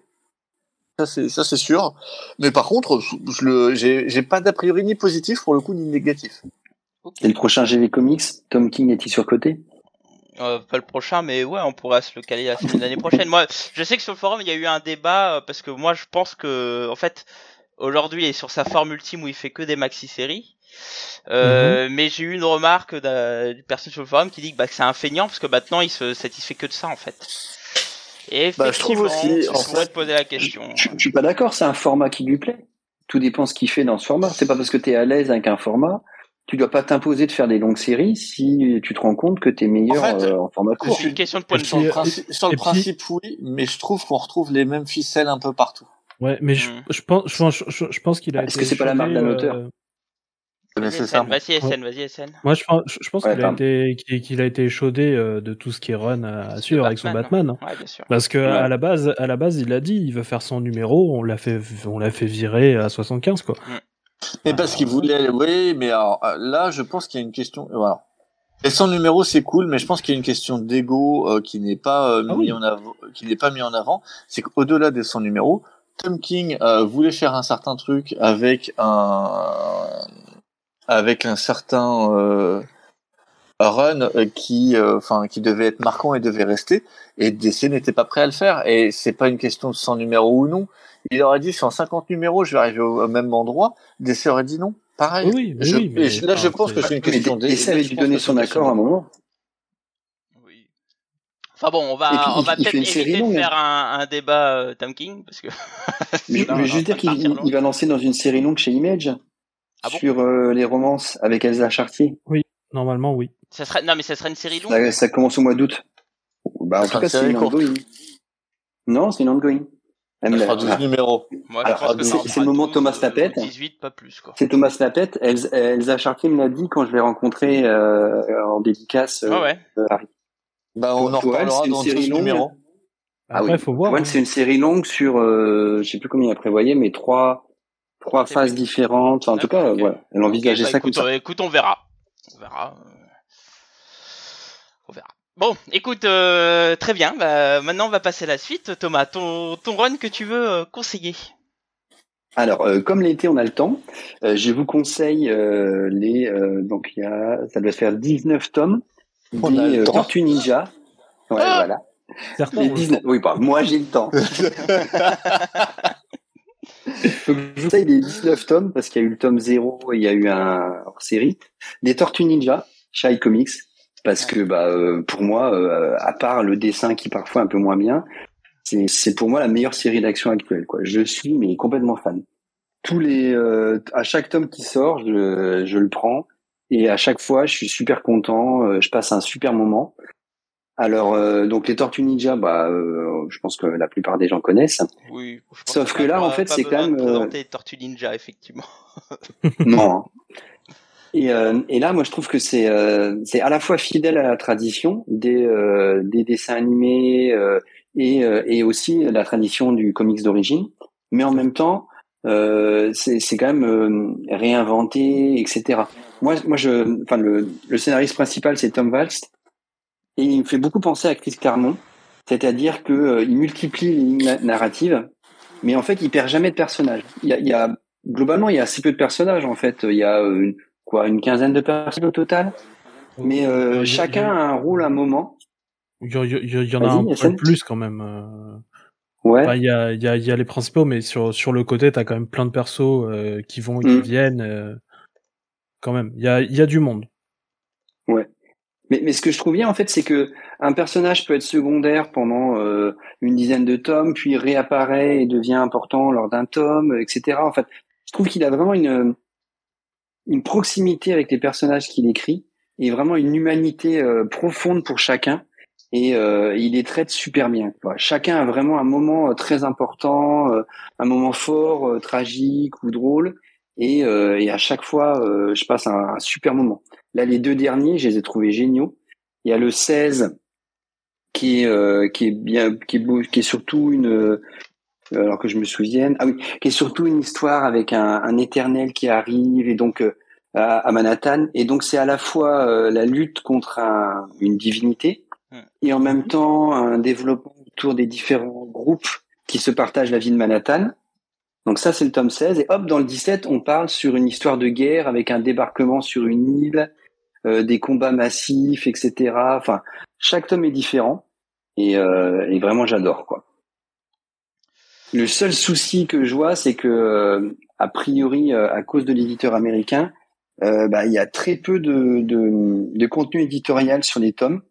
Ça c'est, ça c'est sûr. Mais par contre, je, le, j'ai, j'ai pas d'a priori ni positif pour le coup ni négatif. Et le prochain GV Comics, Tom King est-il surcoté? Euh, pas le prochain, mais ouais, on pourra se le caler la semaine l'année prochaine. Moi, je sais que sur le forum, il y a eu un débat euh, parce que moi, je pense que, en fait, aujourd'hui, il est sur sa forme ultime où il fait que des maxi-séries. Euh, Mhm. Mais j'ai eu une remarque d'un- d'une personne sur le forum qui dit que, bah, que c'est un feignant parce que maintenant, il se satisfait que de ça, en fait. Et Bah, je trouve effectivement, aussi, je en fait- te poser la question. Je je suis pas d'accord, c'est un format qui lui plaît. Tout dépend ce qu'il fait dans ce format. C'est pas parce que tu es à l'aise avec un format, tu dois pas t'imposer de faire des longues séries si tu te rends compte que tu es meilleur En fait, euh, en format court. C'est une question de point de Sur le principe, sur le puis- principe, oui, mais je trouve qu'on retrouve les mêmes ficelles un peu partout. Ouais, mais je, Mm. je pense je pense je, je pense qu'il a Est-ce été que c'est pas la marque chaudé, d'un auteur euh, Mais Vas-y. SN, Vas-y, SN, vas-y, SN. Moi, je pense, je pense Ouais, qu'il a été, qu'il qu'il a été chaudé euh, de tout ce qui est run à, à suivre avec son Batman. hein. Ouais, bien sûr. Parce que Ouais. à la base, à la base, il a dit, il veut faire son numéro. On l'a fait, on l'a fait virer à 75 quoi. Et parce qu'il voulait, oui, mais alors, euh, là, je pense qu'il y a une question. euh, Voilà. Et son numéro, c'est cool, mais je pense qu'il y a une question d'ego euh, qui n'est pas euh, Ah mis oui. en avant, qui n'est pas mis en avant. C'est qu'au-delà de son numéro, Tom King euh, voulait faire un certain truc avec un, avec un certain euh, run qui, euh, enfin, qui devait être marquant et devait rester. Et DC n'était pas prêt à le faire. Et c'est pas une question de son numéro ou non. Il aurait dit, sur 50 numéros, je vais arriver au, au même endroit. DC aurait dit non. Pareil. Oui, oui, mais Je- oui, mais et je- là, je pense que c'est- c'est une question et ça avait dû donner c'est son accord à un moment. Enfin bon, on va, puis, on il- va peut-être de faire un, un débat euh, Tom King parce que. Mais sinon, je veux dire qu'il va lancer dans une série longue chez Image Ah bon? sur euh, les romances avec Elsa Chartier. Normalement, oui. Ça serait, non mais ça serait une série longue. Ça, ça commence au mois d'août. Bah, en tout cas, sera c'est une ongoing. Non, c'est une ongoing. Elle me Elle l'a- fera 12 numéros. Moi, Alors, je pense que c'est- le moment 12, Thomas Lapette. 18, pas plus quoi. C'est Thomas Lapette. Elsa, Elsa Chartier me l'a dit quand je l'ai rencontré euh, en dédicace. euh, Ouais ouais. à Paris. Bah, on en reparlera c'est une dans série 12 longue. numéros. Ah Après, oui. faut voir. Ouais, hein. c'est une série longue sur, euh, je sais plus combien elle prévoyait, mais trois, trois C'est phases bien. différentes. Enfin, en tout cas, ok. voilà. Elle envisageait Ok, bah, ça écoute, comme ça. euh, écoute, on verra. On verra. On verra. Bon, écoute, euh, très bien. Bah, maintenant, on va passer à la suite. Thomas, ton, ton run que tu veux euh, conseiller. Alors, euh, comme l'été, on a le temps, euh, je vous conseille euh, les, euh, donc il y a, ça doit faire 19 tomes On a des euh. Tortues Ninja. Ouais, Ah voilà. Certains, Les on le 19, oui, bah, moi j'ai le temps. Donc, je vous conseille les 19 tomes parce qu'il y a eu le tome 0 et il y a eu un hors série des Tortues Ninja chez iComics parce que bah euh, pour moi euh, à part le dessin qui est parfois un peu moins bien c'est c'est pour moi la meilleure série d'action actuelle quoi je suis mais complètement fan tous les euh, à chaque tome qui sort je, je le prends et à chaque fois je suis super content euh, je passe un super moment alors euh, donc les Tortues Ninja bah euh, je pense que la plupart des gens connaissent Oui. je pense Sauf que là, en fait, c'est quand même, euh, présenter Tortue Ninja, effectivement. Non. Et, euh, et là, moi, je trouve que c'est euh, c'est à la fois fidèle à la tradition des euh, des dessins animés euh, et euh, et aussi la tradition du comics d'origine, mais en même temps, euh, c'est c'est quand même réinventé, etc. Moi, moi, je, enfin, le le scénariste principal, c'est Tom Walst, et il me fait beaucoup penser à Chris Claremont, c'est-à-dire que il multiplie les lignes na- narratives, mais en fait, il perd jamais de personnages. Il y a, il y a globalement, il y a assez peu de personnages en fait. Il y a une, quoi, une quinzaine de personnes au total. Mais euh, a- chacun a un rôle à un moment. Il y, en a un peu plus quand même. euh. Ouais. Il y a, il y, a, il y a les principaux, mais sur, sur le côté, t'as quand même plein de persos euh, qui vont et qui Mm. viennent. euh, quand même, il y a, il y a du monde. Mais, mais ce que je trouve bien en fait, c'est que un personnage peut être secondaire pendant euh, une dizaine de tomes, puis réapparaît et devient important lors d'un tome, etc. En fait, je trouve qu'il a vraiment une une proximité avec les personnages qu'il écrit et vraiment une humanité euh, profonde pour chacun. Et euh, il les traite super bien. quoi. Chacun a vraiment un moment euh, très important, euh, un moment fort, euh, tragique ou drôle. Et, et à chaque fois, je passe un, super moment. Là, les deux derniers, je les ai trouvés géniaux. Il y a le 16 qui est qui est bien, qui est beau, qui est surtout une alors que je me souvienne, ah oui, qui est surtout une histoire avec un, un éternel qui arrive et donc euh, à, à Manhattan et donc c'est à la fois euh, la lutte contre un- une divinité et en même temps un développement autour des différents groupes qui se partagent la vie de Manhattan. Donc ça c'est le tome 16 et hop dans le 17 on parle sur une histoire de guerre avec un débarquement sur une île, euh, des combats massifs, etc. Enfin chaque tome est différent et, euh, et vraiment j'adore quoi. Le seul souci que je vois, c'est que euh, a priori, euh, à cause de l'éditeur américain, euh, bah, il y a très peu de, de, de contenu éditorial sur les tomes.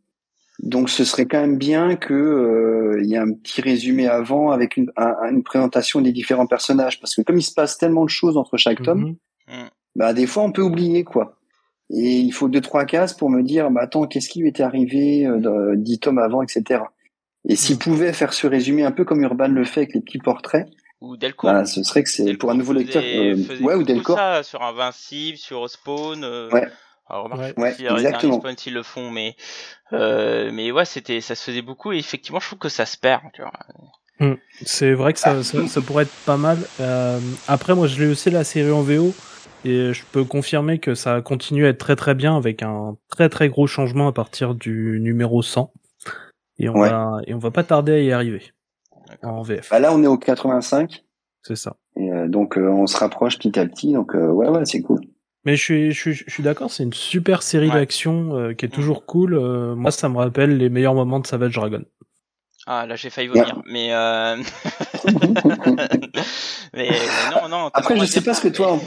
Donc, ce serait quand même bien que euh, il y ait un petit résumé avant avec une, un- une présentation des différents personnages, parce que comme il se passe tellement de choses entre chaque tome, Mhm. bah des fois on peut oublier quoi. Et il faut deux trois cases pour me dire bah attends qu'est-ce qui lui était arrivé euh, dix tomes avant etc. Et s'il Mhm. pouvait faire ce résumé un peu comme Urban le fait avec les petits portraits, Ou Delcourt. bah, ce serait que c'est pour un nouveau lecteur. Faisait- euh, faisait ouais ou Delcourt. ça sur Invincible, sur Spawn. euh, Ouais. Alors, remarque, Ouais. si exactement. Spawn s'ils le font, mais euh, mais ouais, c'était ça se faisait beaucoup et effectivement, je trouve que ça se perd. Tu vois. C'est vrai que ça, ça, ça pourrait être pas mal. Euh, après, moi, je l'ai aussi la série en VO et je peux confirmer que ça continue à être très très bien avec un très très gros changement à partir du numéro 100. Et on Ouais. va et on va pas tarder à y arriver en VF. Bah là on est au 85 C'est ça. et euh, donc euh, on se rapproche petit à petit donc euh, ouais ouais c'est cool. Mais je suis, je suis, je suis d'accord, c'est une super série Ouais. d'action euh, qui est toujours cool. Euh, moi, ça me rappelle les meilleurs moments de Savage Dragon. Ah là, j'ai failli vomir, mais euh... mais, mais non non. Après je sais pas ce que toi.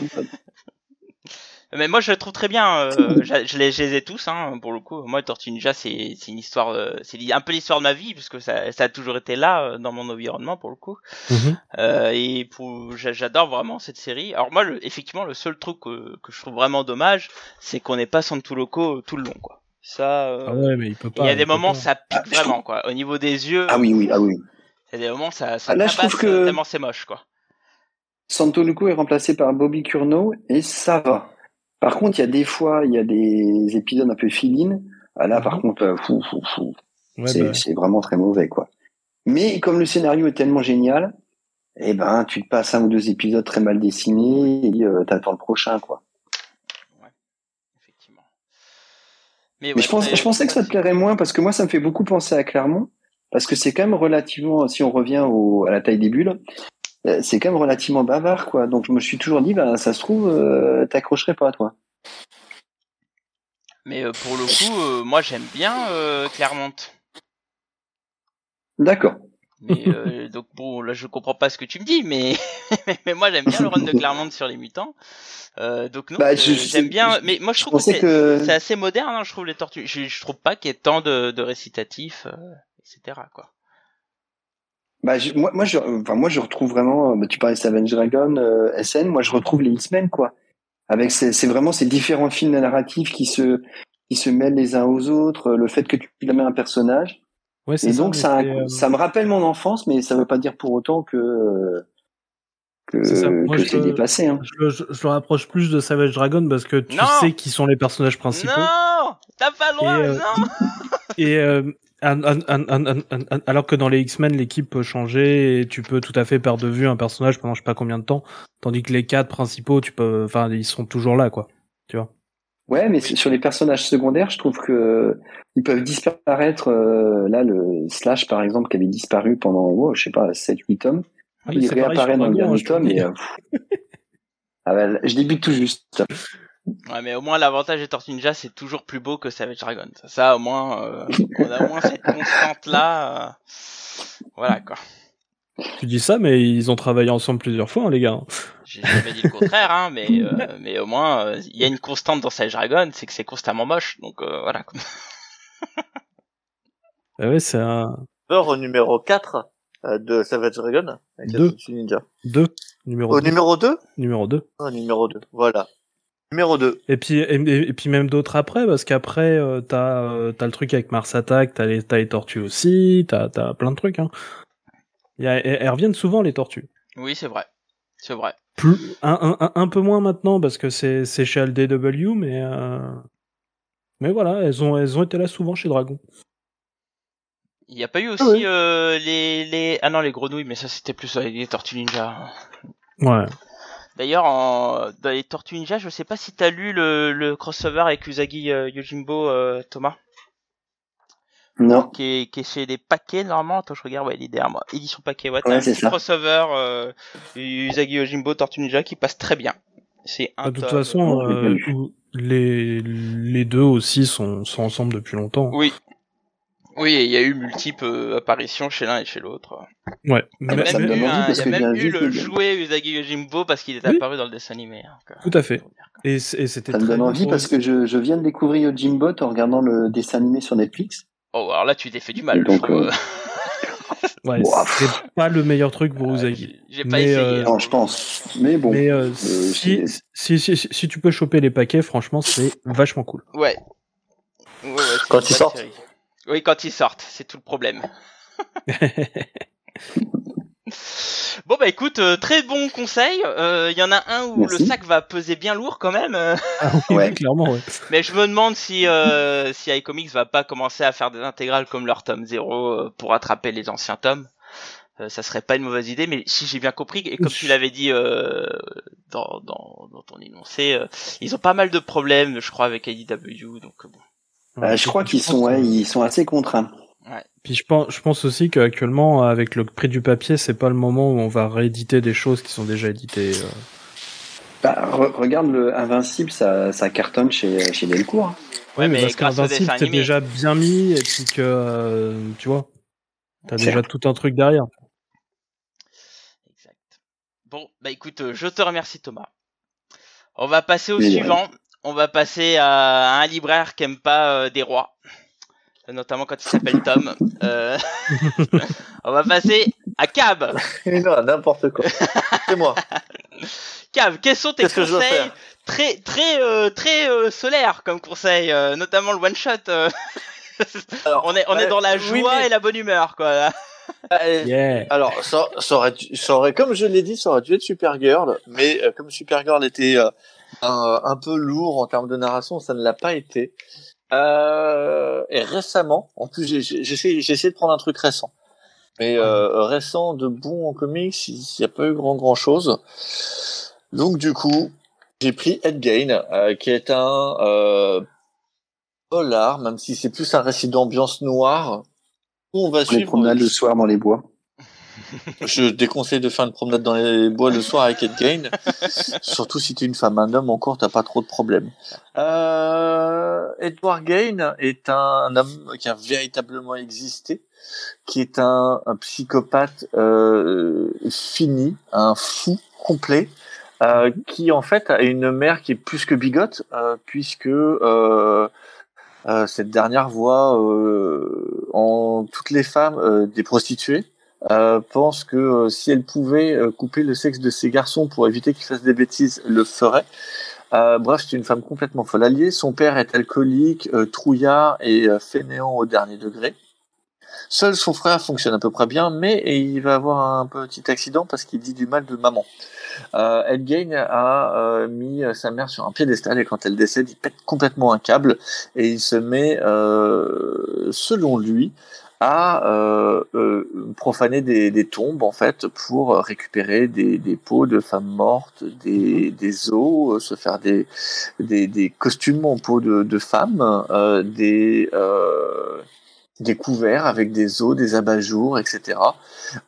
Mais- moi je le trouve très bien. euh, je, je les, je les ai tous, hein, pour le coup. Moi, Tortue Ninja, c'est c'est une histoire, euh, c'est un peu l'histoire de ma vie puisque ça, ça a toujours été là euh, dans mon environnement pour le coup. Mhm. Euh, et pour, j'adore vraiment cette série. Alors moi, le, effectivement, le seul truc que, que je trouve vraiment dommage, c'est qu'on n'est pas Santo Loco tout le long, quoi. Ça, euh, Ah ouais, mais il peut et pas. il y a des moments pas. ça pique Ah, vraiment, quoi. Au niveau des yeux, Ah oui, oui, ah oui. il y a des moments ça, ça Ah, là, je trouve que- tellement c'est moche, quoi. Santoluco est remplacé par Bobby Curno et ça va. Par contre, il y a des fois, il y a des épisodes un peu filine. Ah, là, par Mhm. contre, euh, fou, fou, fou. Ouais, c'est bah, c'est vraiment très mauvais, quoi. Mais comme le scénario est tellement génial, eh ben, tu te passes un ou deux épisodes très mal dessinés et euh, t'attends le prochain, quoi. Effectivement. Mais ouais, je, pense, je pensais que ça te plairait moins parce que moi, ça me fait beaucoup penser à Clermont parce que c'est quand même relativement, si on revient au, à la taille des bulles, c'est quand même relativement bavard, quoi. Donc, je me suis toujours dit, ben, ça se trouve, euh, t'accrocherais pas, toi. Mais euh, pour le coup, euh, moi j'aime bien euh, Clermont. D'accord. Mais euh, donc bon, là je comprends pas ce que tu me dis, mais mais moi j'aime bien le run de Clermont sur les mutants. Euh, donc non, Bah, euh, j'aime bien. Mais moi je trouve que c'est que. c'est assez moderne, hein, je trouve les tortues. Je, je trouve pas qu'il y ait tant de, de récitatifs, euh, etc. Quoi. Bah, je- moi, moi, je, enfin, moi, je retrouve vraiment. euh, bah, tu parlais de Savage Dragon, euh, SN. Moi, je retrouve les X-Men, quoi. Avec ces, c'est vraiment ces différents films narratifs qui se, qui se mêlent les uns aux autres. euh, Le fait que tu mets un personnage. ouais, c'est Et donc, ça, euh, ça me rappelle mon enfance, mais ça veut pas dire pour autant que euh, que, C'est dépassé. Hein. Je, je, je le rapproche plus de Savage Dragon parce que tu Non sais qui sont les personnages principaux. Non, t'as pas le droit, Et, euh, non. Et euh, alors que dans les X-Men, l'équipe peut changer et tu peux tout à fait perdre de vue un personnage pendant je sais pas combien de temps, tandis que les quatre principaux, tu peux, enfin, ils sont toujours là, quoi. Ouais, mais sur les personnages secondaires, je trouve que ils peuvent disparaître. euh, là, le Slash, par exemple, qui avait disparu pendant, oh, je sais pas, 7-8 tomes. Ah, il réapparaît dans le hein, dernier le tome et euh, ah bah, je débute tout juste. Ouais, mais au moins l'avantage des Tortues Ninja, c'est toujours plus beau que Savage Dragon. Ça, ça, au moins, euh, on a au moins cette constante là. Voilà quoi. Tu dis ça, mais ils ont travaillé ensemble plusieurs fois, hein, les gars. J'ai jamais dit le contraire, hein, mais euh, mais au moins euh, il y a une constante dans Savage Dragon, c'est que c'est constamment moche. Donc euh, voilà. quoi. Ah ouais, c'est un Peur au numéro 4 euh, de Savage Dragon. avec Deux. Ninja. 2, numéro Au 2. numéro 2 Numéro 2. Au numéro 2, voilà. Numéro 2. Et puis, et, puis même d'autres après, parce qu'après, euh, t'as euh, t'as le truc avec Mars Attack, t'as les, t'as les tortues aussi, t'as as plein de trucs. Hein. Il y a, elles reviennent souvent, les tortues. Oui, c'est vrai, c'est vrai. Plus, un, un, un, un peu moins maintenant, parce que c'est c'est chez LDW, mais... Euh... Mais voilà, elles ont, elles ont été là souvent chez Dragon. Il n'y a pas eu aussi Ah oui. euh, les les ah non les grenouilles, mais ça c'était plus les Tortues Ninja. Ouais. D'ailleurs, en... dans les Tortues Ninja, je sais pas si t'as lu le, le crossover avec Usagi euh, Yojimbo, euh, Thomas, Non. qui est, qui est chez les paquets normalement. Attends, je regarde, ouais, il est derrière moi. Édition paquet, ouais. Ouais, c'est crossover euh, Usagi Yojimbo Tortues Ninja qui passe très bien. C'est un De toute façon, euh, les, les deux aussi sont, sont ensemble depuis longtemps. Oui. Oui, il y a eu multiples euh, apparitions chez l'un et chez l'autre. Ouais. Il y a même eu, un- parce il y a même eu le jouet Usagi Yojimbo parce qu'il est Oui. apparu dans le dessin animé. hein, Tout à fait. Et, et c'était Ça me donne envie gros. parce que je, je viens de découvrir Yojimbo en regardant le dessin animé sur Netflix. Oh, alors là, tu t'es fait du mal, donc, euh, Ouais, c'est pas le meilleur truc pour Euh, Usagi. j'ai- J'ai pas Mais, essayé. euh. Non, je pense. Mais bon. Mais euh, si, si, si, si, si tu peux choper les paquets, franchement, c'est vachement cool. Ouais. Ouais, ouais, c'est Quand ils sortent. Oui, quand ils sortent, c'est tout le problème. Bon bah écoute, euh, très bon conseil. Euh, Il y en a un où Merci. le sac va peser bien lourd quand même. euh, Ah oui, Ouais. oui, clairement, ouais. mais je me demande si euh, si iComics va pas commencer à faire des intégrales comme leur tome 0 euh, pour attraper les anciens tomes. Euh, ça serait pas une mauvaise idée, mais si j'ai bien compris, et comme tu l'avais dit euh, dans, dans, dans ton énoncé, euh, ils ont pas mal de problèmes, je crois, avec IDW, donc euh, bon. Euh, je crois qu'ils sont, ouais, ils sont assez contraints. Puis je pense, je pense aussi qu'actuellement, avec le prix du papier, c'est pas le moment où on va rééditer des choses qui sont déjà éditées. euh. Bah, re- regarde le Invincible, ça, ça cartonne chez, chez Delcourt. hein. Ouais, mais, mais parce qu'Invincible, animé. déjà bien mis et puis que, euh, tu vois, t'as déjà tout un truc derrière. Exact. Bon, bah écoute, euh, je te remercie Thomas. On va passer au suivant. On va passer à un libraire qui aime pas euh, des rois, notamment quand il s'appelle Tom. Euh, on va passer à Cab. non, n'importe quoi. C'est moi. Cab, quels sont tes conseils très très euh, très euh, solaires comme conseil, euh, notamment le one shot. euh. Alors, on est on est euh, dans la oui, joie mais- et la bonne humeur quoi. là. euh, Yeah. Alors, ça, ça aurait, ça aurait, comme je l'ai dit, ça aurait dû être Supergirl, mais euh, comme Supergirl était euh, un, un peu lourd en termes de narration, ça ne l'a pas été. Euh, et récemment, en plus, j'ai essayé, de prendre un truc récent. Mais euh, récent de bon en comics, il n'y a pas eu grand grand chose. Donc du coup, j'ai pris Ed Gain, euh, qui est un euh, polar, même si c'est plus un récit d'ambiance noire. où On va On les suivre promenades le soir dans les bois. Je déconseille de faire une promenade dans les bois le soir avec Ed Gain. Surtout si tu es une femme, un homme encore, t'as pas trop de problèmes. Euh, Edward Gain est un homme qui a véritablement existé, qui est un, psychopathe euh, fini, un fou complet, euh, qui en fait a une mère qui est plus que bigote, euh, puisque euh, euh, cette dernière voit en toutes les femmes des prostituées euh, pense que euh, si elle pouvait euh, couper le sexe de ses garçons pour éviter qu'ils fassent des bêtises, le ferait. Bref, c'est une femme complètement folle alliée. Son père est alcoolique, trouillard et fainéant au dernier degré. Seul son frère fonctionne à peu près bien, mais il va avoir un petit accident parce qu'il dit du mal de maman. Euh, a mis sa mère sur un piédestal et quand elle décède, il pète complètement un câble et il se met, selon lui, à euh, euh, profaner des, des tombes en fait pour récupérer des, des peaux de femmes mortes, des, des os, euh, se faire des, des, des costumes en peau de, de femmes, euh, des euh, des couverts avec des os, des abat-jours, etc.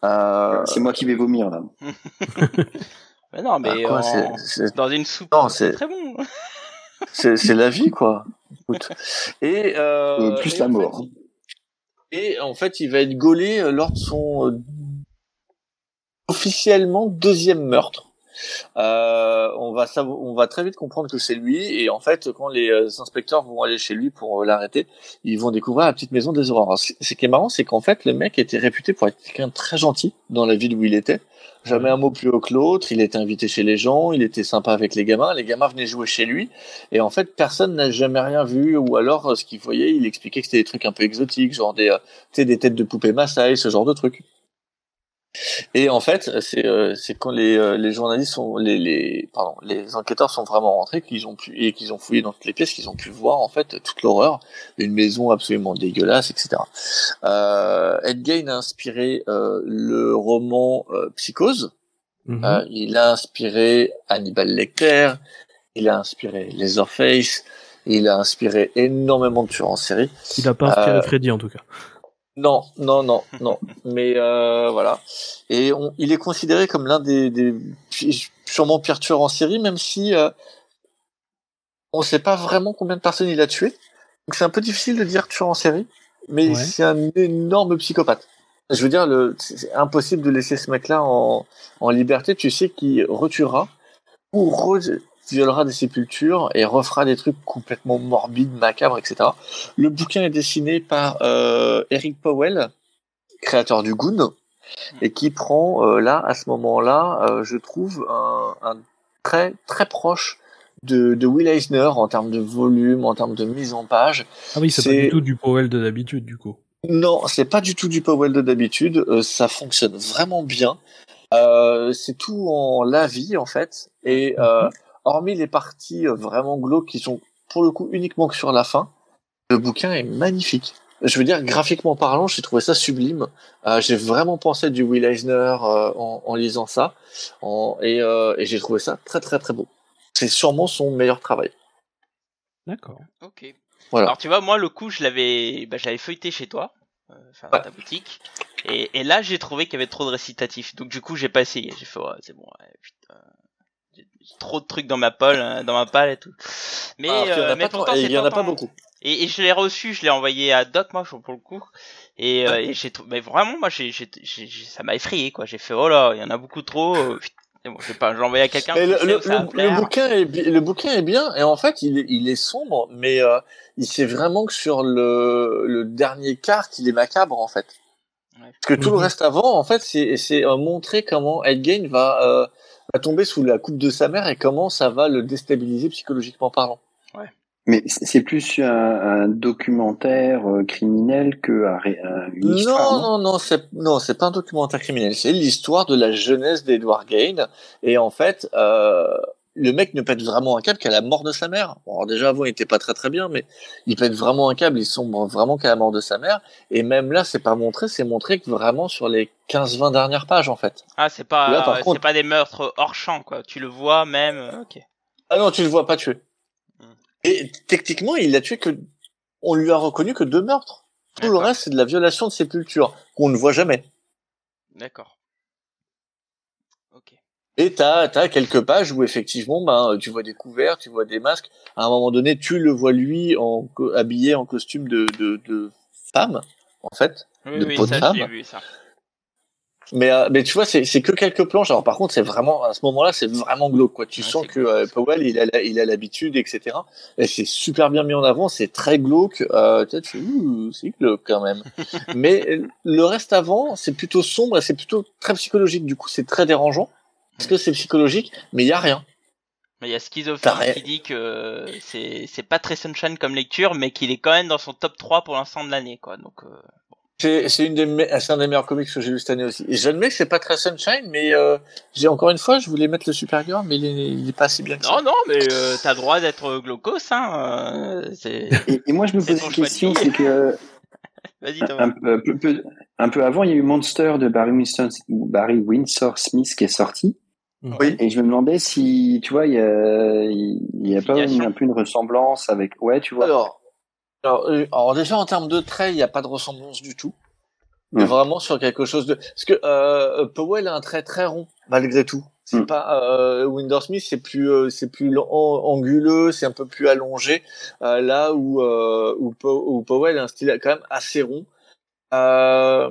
Euh, C'est moi qui vais vomir là. Mais non mais bah, quoi, en- c'est- c'est- dans une soupe c'est très bon. c'est la vie quoi. Écoute. Et euh, Euh, plus et la fait, mort. Et en fait, il va être gaulé euh, lors de son euh, officiellement deuxième meurtre. Euh, on va on va très vite comprendre que c'est lui et en fait quand les euh, inspecteurs vont aller chez lui pour euh, l'arrêter, ils vont découvrir la petite maison des horreurs. Ce qui est marrant, c'est qu'en fait le mec était réputé pour être quelqu'un très gentil dans la ville où il était. Jamais un mot plus haut que l'autre. Il était invité chez les gens, il était sympa avec les gamins. Les gamins venaient jouer chez lui et en fait personne n'a jamais rien vu ou alors euh, ce qu'il voyait, il expliquait que c'était des trucs un peu exotiques, genre des des têtes de poupées Maasai, ce genre de trucs. Et en fait, c'est euh, quand les, euh, les journalistes sont les, les pardon les enquêteurs sont vraiment rentrés qu'ils ont pu et qu'ils ont fouillé dans toutes les pièces qu'ils ont pu voir en fait toute l'horreur, une maison absolument dégueulasse, etc. Euh, Ed Gein a inspiré euh, le roman euh, Psychose. Euh, il a inspiré Hannibal Lecter. Il a inspiré Leatherface. Il a inspiré énormément de tueurs en série. Il a pas inspiré Freddy en tout cas. Non, non, non, non. Mais euh, voilà. Et on, il est considéré comme l'un des, des sûrement pires tueurs en série, même si euh, on ne sait pas vraiment combien de personnes il a tué. Donc c'est un peu difficile de dire tueur en série, mais Ouais. c'est un énorme psychopathe. Je veux dire, le, c'est c'est impossible de laisser ce mec-là en, en liberté. Tu sais qu'il retuera ou re- violera des sépultures et refera des trucs complètement morbides, macabres, etc. Le bouquin est dessiné par euh, Eric Powell, créateur du Goon, et qui prend euh, là, à ce moment-là, euh, je trouve un, un très très proche de, de Will Eisner en termes de volume, en termes de mise en page. Ah oui, c'est pas du tout du Powell de d'habitude du coup. Non, c'est pas du tout du Powell de d'habitude. ça fonctionne vraiment bien. Euh, c'est tout en la vie en fait. Et euh, hormis les parties euh, vraiment glauques qui sont pour le coup uniquement que sur la fin, le bouquin est magnifique. Je veux dire, graphiquement parlant, j'ai trouvé ça sublime. Euh, j'ai vraiment pensé du Will Eisner euh, en, en lisant ça, en, et, euh, et j'ai trouvé ça très très très beau. C'est sûrement son meilleur travail. D'accord. Ok. Voilà. Alors tu vois, moi le coup, je l'avais, bah, je l'avais feuilleté chez toi, enfin Ouais. ta boutique, et, et là j'ai trouvé qu'il y avait trop de récitatifs, donc du coup j'ai pas essayé. J'ai fait ouais, c'est bon, ouais, putain, trop de trucs dans ma pole, euh, dans ma palle et tout. Mais Alors qu'il y en a euh, pas pourtant et il y en a pas tentant. beaucoup. Et, et je l'ai reçu, je l'ai envoyé à Doc moi pour le coup. Et, euh, et j'ai trou- mais vraiment moi j'ai j'ai j'ai- j'ai- ça m'a effrayé quoi. J'ai fait oh là, il y en a beaucoup trop. euh, bon, je vais pas l'envoyer à quelqu'un. Le, le, bouquin est, bi- le bouquin est bien et en fait il est, il est sombre mais euh, il sait vraiment que sur le, le dernier quart qu'il est macabre en fait. Ouais. Parce que tout le Mhm. reste avant en fait c'est c'est euh, montrer comment Edgain va euh, va tomber sous la coupe de sa mère et comment ça va le déstabiliser psychologiquement parlant. Mais c'est plus un, un documentaire euh, criminel que un une histoire. Non, non non, non, c'est non, c'est pas un documentaire criminel. C'est l'histoire de la jeunesse d'Edward Gain. Et en fait, euh, le mec ne pète vraiment un câble qu'à la mort de sa mère. Bon, alors déjà avant, il était pas très très bien, mais il pète vraiment un câble. Il sombre vraiment qu'à la mort de sa mère. Et même là, c'est pas montré, c'est montré que vraiment sur les 15-20 dernières pages, en fait. Ah, c'est pas, Là, par c'est contre- pas des meurtres hors champ, quoi. Tu le vois même. euh, Ok. Ah non, tu le vois pas tuer. Hmm. Et techniquement, il a tué que, on lui a reconnu que deux meurtres. Tout le reste, c'est de la violation de sépulture qu'on ne voit jamais. D'accord. Et t'as as quelques pages où effectivement, ben, tu vois des couverts, tu vois des masques. À un moment donné, tu le vois lui en habillé en costume de, de, de femme, en fait. Oui, De oui, peau de femme. vu, ça. Mais euh, mais tu vois, c'est c'est que quelques planches. Alors par contre, c'est vraiment à ce moment-là, c'est vraiment glauque, quoi. Tu Ouais, sens que euh, Powell, il a la- il a l'habitude, etc. Et c'est super bien mis en avant. C'est très glauque. Euh, tu fais, c'est glauque quand même. mais euh, le reste avant, c'est plutôt sombre et c'est plutôt très psychologique. Du coup, c'est très dérangeant parce que c'est psychologique, mais il y a rien. Mais il y a rien. qui dit que c'est c'est pas très sunshine comme lecture, mais qu'il est quand même dans son top 3 pour l'instant de l'année, quoi. Donc, euh, C'est c'est une des me- c'est un des meilleurs comics que j'ai lu cette année aussi. Et j'admets que c'est pas très sunshine, mais euh, j'ai encore une fois, je voulais mettre le Supergirl, mais il est, il est pas si bien que ça. non, non, mais euh, t'as droit d'être glaucos, hein. euh, c'est. Et, et moi, je me pose une question, c'est que Vas-y, un, peu, peu- peu- un peu avant, il y a eu Monster de Barry Winston, Barry Windsor Smith qui est sorti. Oui. Et je me demandais si, tu vois, il y a, il y a pas une, un peu une ressemblance avec, ouais, tu vois. Alors, alors, euh, alors déjà en termes de trait, il n'y a pas de ressemblance du tout. Mais Mm. vraiment sur quelque chose de parce que euh, Powell a un trait très rond malgré tout. C'est Mm. pas euh, Winder Smith, c'est plus euh, c'est plus anguleux, c'est un peu plus allongé. euh, là où euh, où, Po- où Powell a un style quand même assez rond. Euh,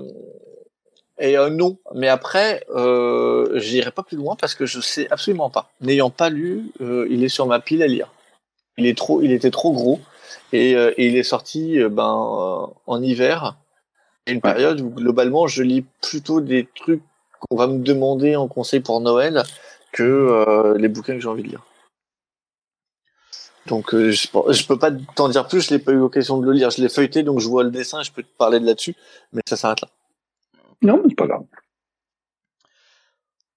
et euh, non, mais après, euh, j'irai pas plus loin parce que je sais absolument pas. N'ayant pas lu, euh, il est sur ma pile à lire. Il est trop, il était trop gros et, euh, et il est sorti ben euh, en hiver. Une période où globalement je lis plutôt des trucs qu'on va me demander en conseil pour Noël que euh, les bouquins que j'ai envie de lire. Donc euh, je, je peux pas t'en dire plus, je l'ai pas eu l'occasion de le lire. Je l'ai feuilleté, donc je vois le dessin, je peux te parler de là-dessus, mais ça s'arrête là. Non, mais c'est pas grave.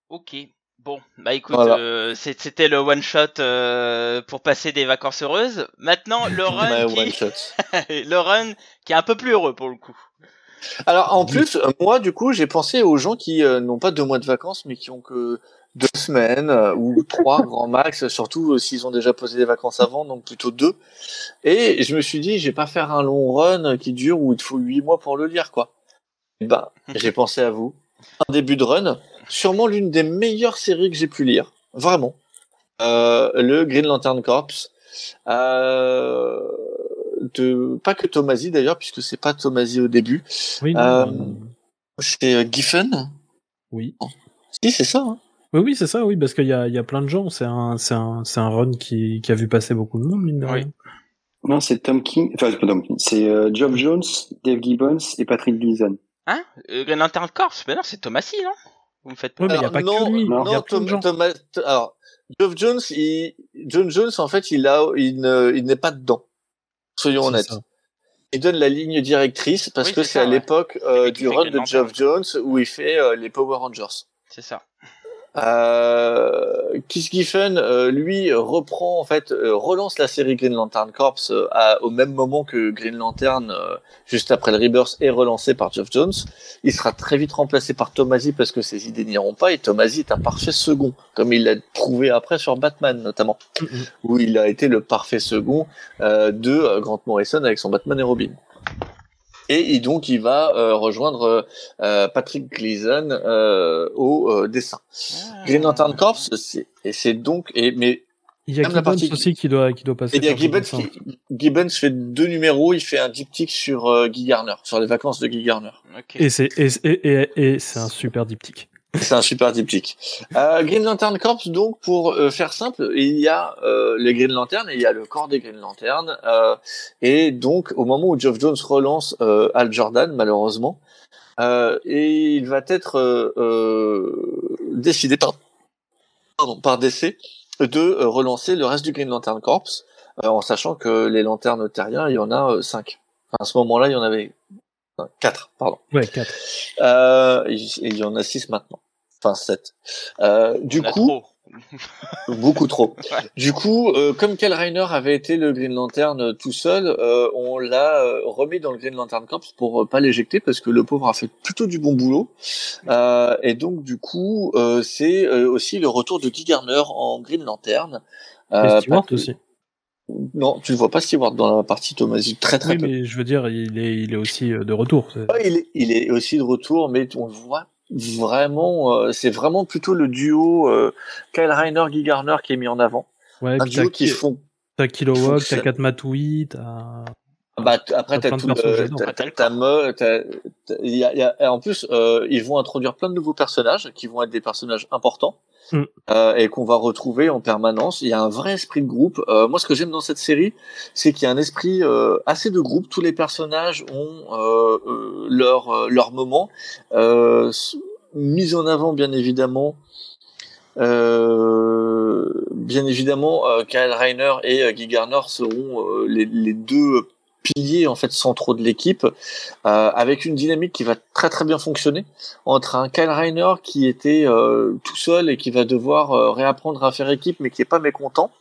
Ok. Bon, bah écoute, Voilà. euh, c'était le one shot euh, pour passer des vacances heureuses. Maintenant, le run, qui... le run qui est un peu plus heureux pour le coup. Alors en plus, euh, moi du coup, j'ai pensé aux gens qui euh, n'ont pas deux mois de vacances, mais qui ont que deux semaines euh, ou trois grand max, surtout euh, s'ils ont déjà posé des vacances avant, donc plutôt deux. Et je me suis dit, je vais pas faire un long run qui dure où il te faut huit mois pour le lire, quoi. Ben, j'ai pensé à vous. Un début de run, sûrement l'une des meilleures séries que j'ai pu lire, vraiment. Euh, le Green Lantern Corps. Euh, de pas que Tomasi d'ailleurs puisque c'est pas Tomasi au début Oui, non, Euh, c'est euh, Giffen oui. si c'est ça hein. Oui, oui, c'est ça, oui, parce qu'il y a, il y a plein de gens. C'est un, c'est un, c'est un run qui, qui a vu passer beaucoup de monde, mine de Oui. rien. Non, c'est Tom King, enfin, c'est pas Tom King, c'est euh, Geoff Jones, Dave Gibbons et Patrick Gleason. Hein? Euh, Green Lantern Corps Mais non, c'est Thomasy, non? Vous me faites pas. Ouais, mais il y a pas non, que lui. non, non Tom-. Thomas alors Geoff Jones il, John Jones en fait il a il ne il n'est pas dedans soyons honnêtes ça. il donne la ligne directrice parce Oui, que c'est à ouais. l'époque euh, du run de. Geoff Jones où il fait euh, les Power Rangers C'est ça. Euh, Keith Giffen, euh, lui, reprend en fait, euh, relance la série Green Lantern Corps à- au même moment que Green Lantern, juste après le Rebirth, est relancé par Geoff Jones. Il sera très vite remplacé par Tomasi parce que ses idées n'iront pas et Tomasi est un parfait second, comme il l'a prouvé après sur Batman notamment, Mhm. où il a été le parfait second de Grant Morrison avec son Batman et Robin. Et, et donc il va euh, rejoindre euh, Patrick Gleason euh, au euh, dessin. Green Lantern Corps, c'est et c'est donc et mais Il y a Même la Gibbons partie- aussi qui doit, qui doit passer. et il y a Gibbons qui Gibbons fait deux numéros, il fait un diptyque sur euh, Guy Garner, sur les vacances de Guy Garner. Ok. Et c'est, et, et, et, et c'est un super diptyque. C'est un super diptyque. Euh, Green Lantern Corps, donc, pour euh, faire simple, il y a euh, les Green Lantern et il y a le corps des Green Lantern. Euh, et donc, au moment où Geoff Jones relance euh, Al Jordan, malheureusement, euh, et il va être décidé par, pardon, par DC de relancer le reste du Green Lantern Corps, en sachant que les lanternes terriens, il y en a cinq. À ce moment-là, il y en avait 4, pardon. Ouais, 4. Euh, il y en a 6 maintenant. Enfin 7. Euh, du coup, beaucoup trop. Ouais. Du coup, euh, comme Kyle Reiner avait été le Green Lantern euh, tout seul, euh, on l'a euh, remis dans le Green Lantern Corps pour euh, pas l'éjecter parce que le pauvre a fait plutôt du bon boulot. Euh, et donc du coup, euh, c'est euh, aussi le retour de Guy Garner en Green Lantern. Et Euh, Stewart que- aussi. Non, tu ne vois pas Stewart dans la partie Tomasi, très très Oui, peu. mais je veux dire, il est, il est aussi euh, de retour. il, est, il est aussi de retour, mais on le voit vraiment, euh, c'est vraiment plutôt le duo euh, Kyle Reiner, Guy Garner qui est mis en avant. Ouais, Un duo qui font. t'as Kilowog, t'as fonctionne. Kat Matui, t'as. Bah, t- après, T'as tout, t'as- en plus, euh, ils vont introduire plein de nouveaux personnages qui vont être des personnages importants Mm. euh, et qu'on va retrouver en permanence. Il y a un vrai esprit de groupe. Euh, moi, ce que j'aime dans cette série, c'est qu'il y a un esprit euh, assez de groupe. Tous les personnages ont euh, euh, leur euh, leur moment euh, mis en avant, bien évidemment. Euh, bien évidemment, euh, Kyle Reiner et euh, Guy Garner seront euh, les, les deux piliers en fait centraux de l'équipe, euh, avec une dynamique qui va très très bien fonctionner entre un Kyle Reiner qui était euh, tout seul et qui va devoir euh, réapprendre à faire équipe, mais qui est pas mécontent,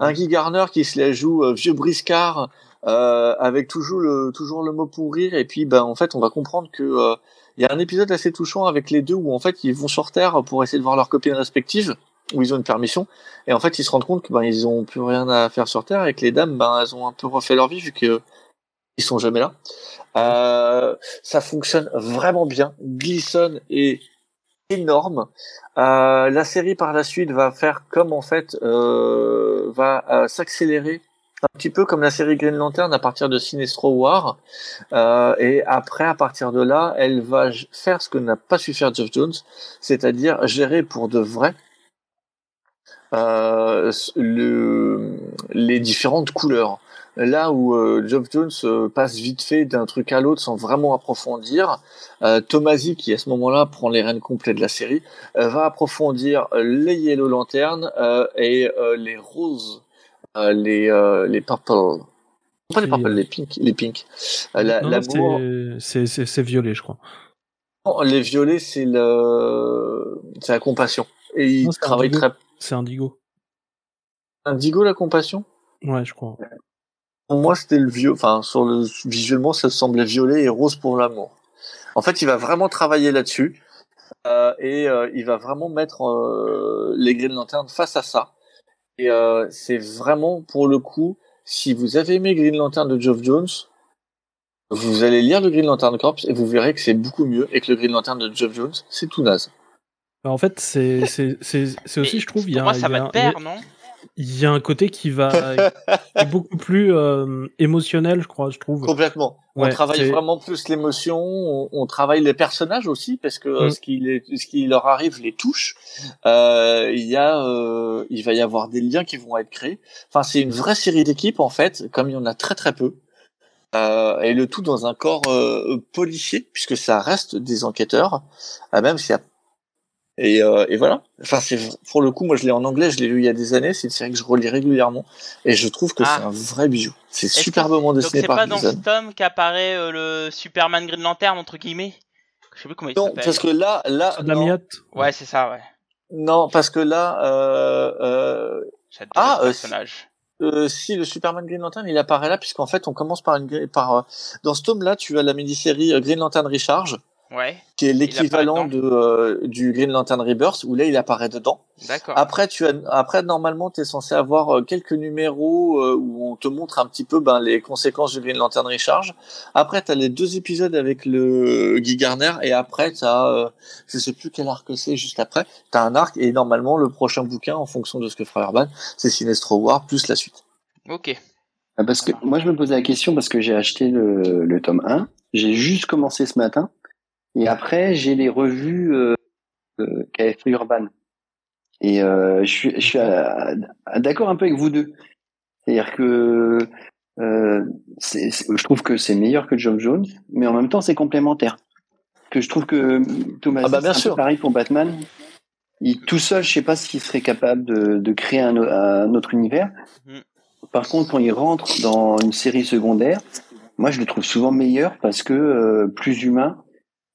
un Guy Garner qui se la joue vieux briscard. avec toujours le toujours le mot pour rire et puis ben en fait on va comprendre que il y a un épisode assez touchant avec les deux où en fait ils vont sur Terre pour essayer de voir leurs copines respectives où ils ont une permission et en fait ils se rendent compte que ben ils ont plus rien à faire sur Terre et que les dames ben elles ont un peu refait leur vie vu que ils sont jamais là. Euh, ça fonctionne vraiment bien. Gleason est énorme. Euh, la série par la suite va faire comme en fait euh, va euh, s'accélérer un petit peu comme la série Green Lantern à partir de Sinestro War. Euh, et après, à partir de là, elle va faire ce que n'a pas su faire Jeff Jones, c'est-à-dire gérer pour de vrai euh, le, les différentes couleurs. Là où euh, Geoff Jones euh, passe vite fait d'un truc à l'autre sans vraiment approfondir, euh, Tomasi, qui à ce moment-là prend les rênes complètes de la série, euh, va approfondir les Yellow Lantern euh, et euh, les roses, euh, les euh, les purple, pas les purple, euh, les pink, les pink. Euh, L'amour, c'est- c'est c'est- c'est violet, je crois. Non, les violets, c'est le, c'est la compassion. Et il Non, travaille indigo. très. C'est indigo. Indigo, la compassion? Ouais, je crois. Pour moi, c'était le vieux. Enfin, sur le visuellement, ça semblait violet et rose pour l'amour. En fait, il va vraiment travailler là-dessus euh, et euh, il va vraiment mettre euh, les Green Lantern face à ça. Et euh, c'est vraiment pour le coup, si vous avez aimé Green Lantern de Geoff Jones, vous allez lire le Green Lantern Corps et vous verrez que c'est beaucoup mieux et que le Green Lantern de Geoff Jones, c'est tout naze. Bah, en fait, c'est c'est- c'est- c'est aussi, je trouve, il y Pour a, moi, ça y a va un- de pair, non? Il y a un côté qui va qui est beaucoup plus euh, émotionnel, je crois, je trouve. Complètement. On travaille vraiment plus l'émotion, on, on travaille les personnages aussi parce que Mm. ce, qui les- ce qui leur arrive les touche. Euh, il y a, euh, il va y avoir des liens qui vont être créés. Enfin, c'est une vraie série d'équipes en fait, comme il y en a très très peu. Euh, et le tout dans un corps euh, policier puisque ça reste des enquêteurs, euh, même s'il y a et, euh, et voilà. Enfin, c'est pour le coup, moi je l'ai en anglais, je l'ai lu il y a des années. C'est une série que je relis régulièrement et je trouve que Ah. c'est un vrai bijou. C'est que- superbement Donc dessiné c'est par pas dans ce tome qu'apparaît euh, le Superman Green Lantern entre guillemets? Je sais plus comment il Non, s'appelle. parce que là, là, non. Ouais, c'est ça, ouais. non, parce que là, euh, euh, Ah, ce euh, personnage. euh, si le Superman Green Lantern, il apparaît là, puisqu'en fait, on commence par une, par euh, dans ce tome-là, tu as la mini-série Green Lantern Recharge, Ouais, qui est l'équivalent de euh, du Green Lantern Rebirth, où là, il apparaît dedans. d'accord. Après, tu as, après, normalement, tu es censé avoir euh, quelques numéros euh, où on te montre un petit peu ben, les conséquences du Green Lantern Recharge. Après, tu as les deux épisodes avec le Guy Garner, et après, tu as, euh, je sais plus quel arc c'est juste après, tu as un arc, et normalement, le prochain bouquin, en fonction de ce que fera Urban, c'est Sinestro War plus la suite. Ok. Ah, Parce que moi, je me posais la question parce que j'ai acheté le, le tome 1. J'ai juste commencé ce matin. Et après, j'ai les revues euh, euh, fait Urban. Et euh, je suis, je suis euh, d'accord un peu avec vous deux. C'est-à-dire que euh, c'est- je trouve que c'est meilleur que John Jones, mais en même temps c'est complémentaire. Que je trouve que Thomas, Ah bah, bien sûr. pareil pour Batman. Il, tout seul, je sais pas s'il serait capable de, de créer un, un autre univers. Mm. Par contre, quand il rentre dans une série secondaire, moi je le trouve souvent meilleur parce que euh, plus humain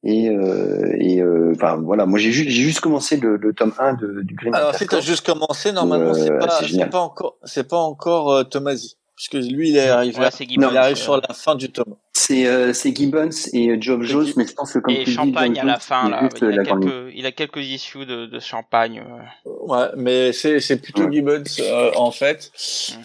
et euh, et euh, enfin voilà. Moi j'ai juste j'ai juste commencé le, le tome 1 de, du Green Alors, si t'as juste commencé, normalement, Euh, c'est pas, c'est pas encore, c'est pas encore euh, Tomasi. Puisque lui, il est arrivé, Ouais, c'est il arrive euh, sur la fin du tome. C'est euh, c'est Gibbons et euh, Et Jones, mais je pense que comme Et tu dis, Champagne à la Jones, fin, là. Il euh, a, la grande ligne. quelques, il a quelques issues de, de Champagne. euh. Ouais, mais c'est c'est plutôt Ouais. Gibbons euh, en fait.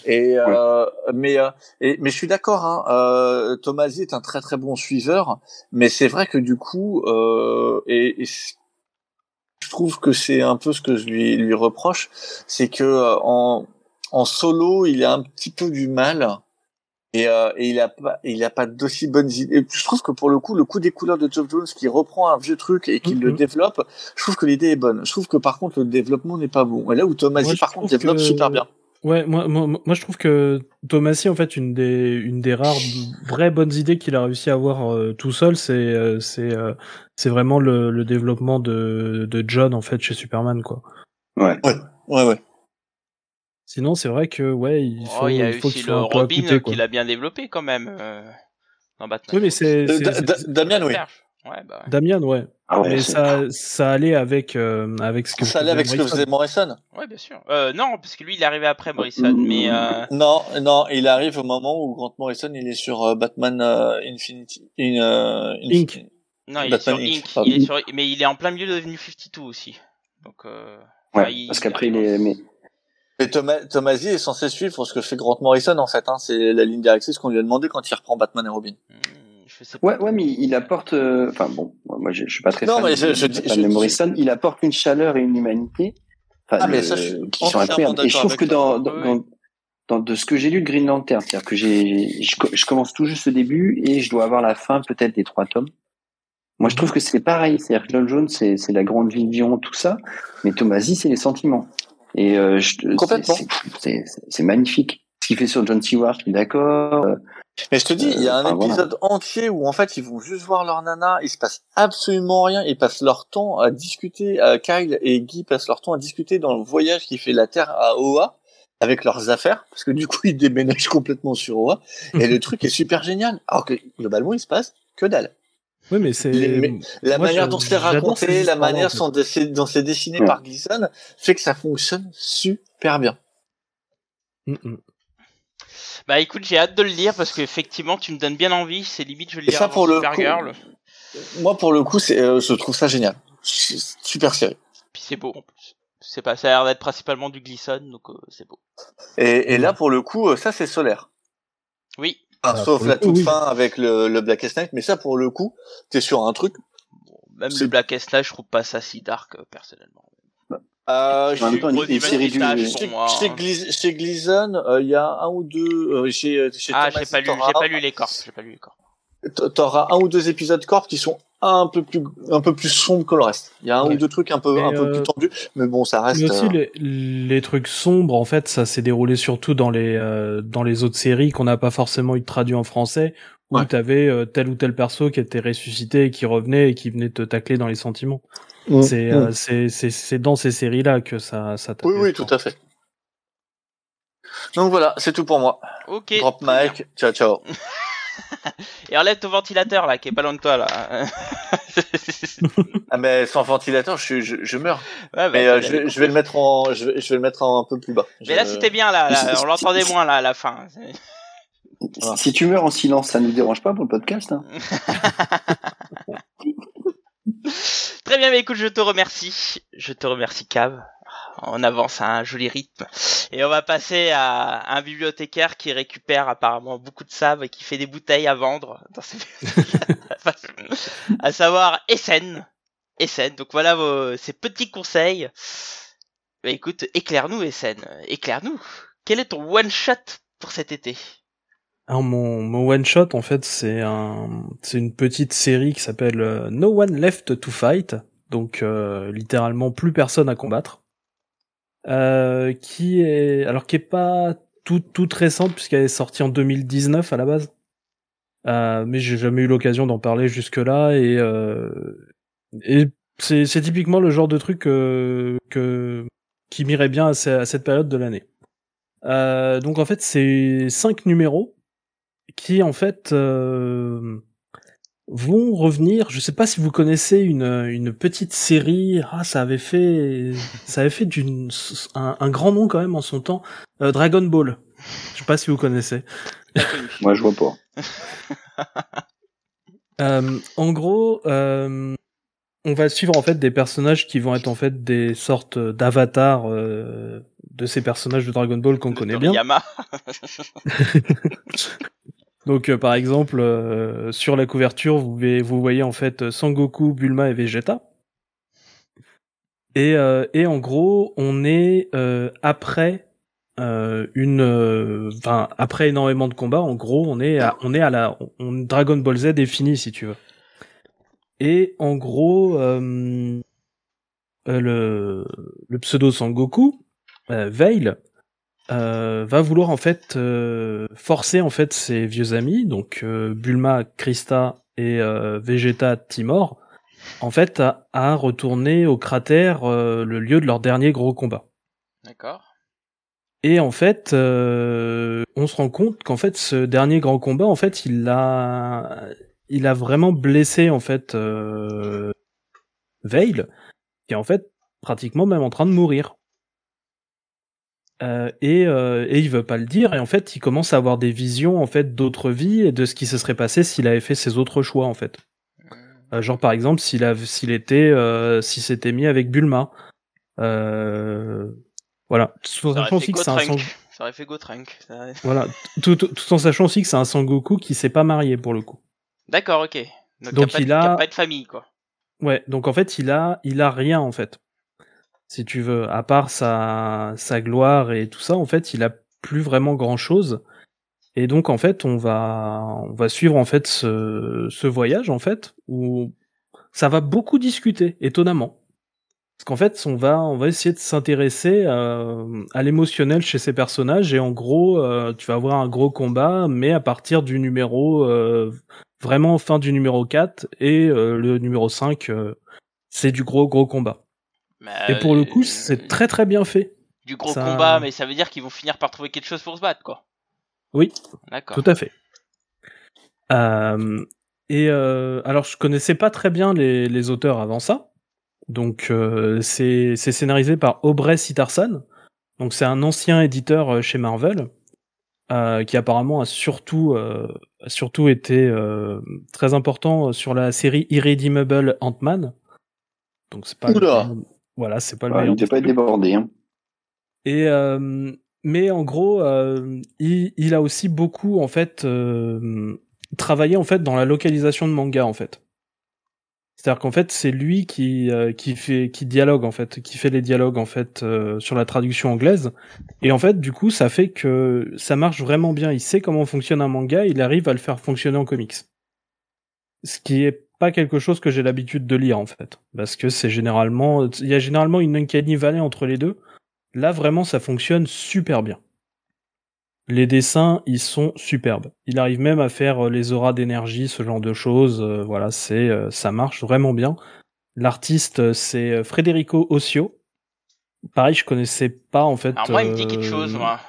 Et euh, mais euh, et mais je suis d'accord. Hein, euh, Tomasi est un très très bon suiveur, mais c'est vrai que du coup, euh, et, et je trouve que c'est un peu ce que je lui lui reproche, c'est que euh, en en solo, il a un petit peu du mal. Et, euh, et il a pas, il a pas d'aussi bonnes idées. Je trouve que pour le coup, le coup des couleurs de Geoff Jones qui reprend un vieux truc et qui le Mhm. développe, je trouve que l'idée est bonne. Je trouve que par contre le développement n'est pas bon. Et là où Tomasi par contre développe que- super bien. Ouais, moi, moi, moi je trouve que Thomasy, en fait, une des, une des rares vraies bonnes idées qu'il a réussi à avoir euh, tout seul, c'est, euh, c'est, euh, c'est vraiment le, le développement de, de John, en fait, chez Superman, quoi. Ouais. Ouais ouais. Sinon, c'est vrai que, ouais, il faut, Oh, il y a il faut aussi le Robin qu'il a bien développé quand même euh, dans Batman. Oui, mais c'est, Euh, Damien oui. Ouais, bah ouais. Ouais. Ah ouais, mais ça, ça allait avec, euh, avec ce que Ça allait avec ce que Morrison. faisait Morrison. Ouais, bien sûr. Euh, non, parce que lui, il est arrivé après Morrison, mais euh, Non, non, il arrive au moment où Grant Morrison il est sur euh, Batman euh, Infinity, in, euh, Inc. non, il est Batman sur Inc, Inc. pardon. Il est sur, mais il est en plein milieu de New 52 aussi. Donc, euh, Ouais, enfin, il- parce qu'après il est, mais Et Thomas, Tomasi est censé suivre ce que fait Grant Morrison en fait. Hein. C'est la ligne directrice qu'on lui a demandé quand il reprend Batman et Robin. hmm, je sais pas. ouais, ouais, mais il apporte, euh, enfin bon, moi je, je suis pas très Non, fan mais de, je- de de Morrison, il apporte une chaleur et une humanité, enfin, Ah, mais le- ça, je suis qui sont incroyables. Et je trouve que dans, dans, Oui. dans, dans- de ce que j'ai lu de Green Lantern, c'est-à-dire que j'ai, je, co- je commence tout juste le début et je dois avoir la fin peut-être des trois tomes. Moi, je trouve que c'est pareil. C'est-à-dire que John Jones, c'est, c'est la grande vision, tout ça. Mais Tomasi, c'est les sentiments. Et euh, je, Complètement. c'est, magnifique. Ce qu'il fait sur John Stewart, je suis d'accord. Euh, Mais je te dis, il y a un Enfin, voilà. épisode entier où en fait ils vont juste voir leur nana, il se passe absolument rien, ils passent leur temps à discuter, euh, Kyle et Guy passent leur temps à discuter dans le voyage qui fait la Terre à Oa avec leurs affaires, parce que du coup ils déménagent complètement sur Oa, et le truc est super génial. Alors que globalement il se passe que dalle. Oui, mais c'est, La Moi, manière je- dont c'est raconté, la manière dont c'est dessiné Ouais. par Gleason, fait que ça fonctionne super bien. Mm, mm. Bah écoute, j'ai hâte de le lire parce qu'effectivement, tu me donnes bien envie. C'est limite, je vais le avant pour le Supergirl. Moi pour le coup, euh, je trouve ça génial. Super série. Puis c'est beau en plus. C'est pas, ça a l'air d'être principalement du Gleason, donc euh, c'est beau. Et, et là pour le coup, euh, ça c'est solaire. Oui. Enfin, Ah, sauf la coup, toute oui. fin avec le, le Blackest Night, mais ça pour le coup, t'es sur un truc. Bon, même le Blackest Night, je trouve pas ça si dark euh, personnellement. Euh, même chez, Dimanche, chez, chez Gleason, euh, il y a un ou deux. euh, chez, chez Ah, j'ai pas lu, j'ai pas lu les corps. J'ai pas lu les corps. T'auras un ou deux épisodes corps qui sont un peu plus un peu plus sombres que le reste. Il y a un Ouais. ou deux trucs un peu Mais, un peu euh, plus tendus, mais bon, ça reste. Mais aussi euh, les, les trucs sombres, en fait, ça s'est déroulé surtout dans les euh, dans les autres séries qu'on n'a pas forcément eu traduit en français, où Ouais. t'avais euh, tel ou tel perso qui était ressuscité et qui revenait et qui venait te tacler dans les sentiments. mm, C'est mm. euh, c'est c'est c'est dans ces séries là que ça ça. Oui, oui, tout à fait. Donc voilà, c'est tout pour moi. Ok. Drop mic, ciao ciao. Et enlève ton ventilateur là, qui est pas loin de toi là. Ah mais sans ventilateur, je, suis- je, je meurs. Ouais, bah, Mais euh, je, vais, je vais le mettre en, je vais, je vais le mettre en un peu plus bas. Mais là, c'était bien, là. là, on l'entendait moins, là, à la fin. Voilà. Si tu meurs en silence, ça nous dérange pas pour le podcast. Hein Très bien, mais écoute, je te remercie. Je te remercie, Cave. On avance à un joli rythme. Et on va passer à un bibliothécaire qui récupère apparemment beaucoup de sable et qui fait des bouteilles à vendre dans à savoir Essen. Essen. Donc voilà vos, ces petits conseils. Écoute, éclaire-nous, Essen. Éclaire-nous. Quel est ton one shot pour cet été? Alors mon one shot en fait c'est une petite série qui s'appelle euh, No One Left to Fight donc euh, littéralement plus personne à combattre, euh, qui est alors qui est pas toute toute récente puisqu'elle est sortie en 2019 à la base, euh, mais j'ai jamais eu l'occasion d'en parler jusque là et et c'est c'est typiquement le genre de truc que que qui m'irait bien à, cette période de l'année. donc en fait c'est cinq numéros qui en fait euh, vont revenir. Je sais pas si vous connaissez une, une petite série. Ah, ça avait fait, ça avait fait d'une un, un, grand nom quand même en son temps. Euh, Dragon Ball. Je sais pas si vous connaissez. Moi, je vois pas. euh, en gros, euh, on va suivre en fait des personnages qui vont être en fait des sortes d'avatars euh, de ces personnages de Dragon Ball qu'on connaît bien. Donc euh, par exemple euh, sur la couverture vous, voyez en fait Sangoku, Bulma et Vegeta. Et, euh, en gros on est après une, enfin après énormément de combats en gros on est à, on est à la on, Dragon Ball Z est fini si tu veux. Et en gros le le pseudo Sangoku Veil euh, va vouloir en fait euh, forcer en fait ses vieux amis, donc euh, Bulma, Krista et Vegeta Timor, en fait à, à retourner au cratère, le lieu de leur dernier gros combat. D'accord. Et en fait, on se rend compte qu'en fait ce dernier grand combat, en fait, il a, il a vraiment blessé en fait Veil, qui est en fait pratiquement même en train de mourir. Euh, et, euh, et il veut pas le dire. Et en fait il commence à avoir des visions en fait d'autres vies et de ce qui se serait passé s'il avait fait ses autres choix en fait. Euh, genre par exemple s'il a s'il était euh, s'il s'était mis avec Bulma. Euh, voilà. Tout en sachant aussi que c'est un sang... ça aurait fait Gotrunk voilà. Tout, tout, tout, en sachant aussi que c'est un Sangoku qui s'est pas marié pour le coup. D'accord ok. Donc, donc il, a, il a pas de famille quoi. Ouais. Donc en fait il a il a rien en fait si tu veux. À part sa, sa gloire et tout ça, en fait, il a plus vraiment grand chose. Et donc, en fait, on va, on va suivre, en fait, ce, ce voyage, en fait, où ça va beaucoup discuter, étonnamment. Parce qu'en fait, on va, on va essayer de s'intéresser à, à l'émotionnel chez ces personnages, et en gros, euh, tu vas avoir un gros combat, mais à partir du numéro, euh, vraiment fin du numéro 4, et euh, le numéro 5, c'est du gros, gros combat et pour le coup, c'est euh, très très bien fait. Du gros combat, mais ça veut dire qu'ils vont finir par trouver quelque chose pour se battre, quoi. Oui, tout à fait. Euh, et euh, alors, je connaissais pas très bien les, les auteurs avant ça. Donc, euh, c'est scénarisé par Aubrey Sitarsan. Donc, c'est un ancien éditeur euh, chez Marvel. Euh, qui apparemment a surtout, a surtout été très important sur la série Irredeemable Ant-Man. Donc c'est pas Oula. Voilà, c'est pas le ouais, meilleur. Il n'était pas débordé. Hein. Et euh, mais en gros, euh, il, il, a aussi beaucoup en fait euh, travaillé en fait dans la localisation de manga en fait. C'est-à-dire qu'en fait, c'est lui qui euh, qui fait qui dialogue en fait, qui fait les dialogues en fait euh, sur la traduction anglaise. Et en fait, du coup, ça fait que ça marche vraiment bien. Il sait comment fonctionne un manga, il arrive à le faire fonctionner en comics. Ce qui est pas quelque chose que j'ai l'habitude de lire en fait, parce que c'est généralement, il y a généralement une uncanny valley entre les deux. Là vraiment, ça fonctionne super bien. Les dessins, ils sont superbes. Il arrive même à faire euh, les auras d'énergie, ce genre de choses. Euh, voilà, c'est, euh, ça marche vraiment bien. L'artiste, c'est Federico Ossio. Pareil, je connaissais pas en fait. Alors moi, il me dit quelque chose, moi.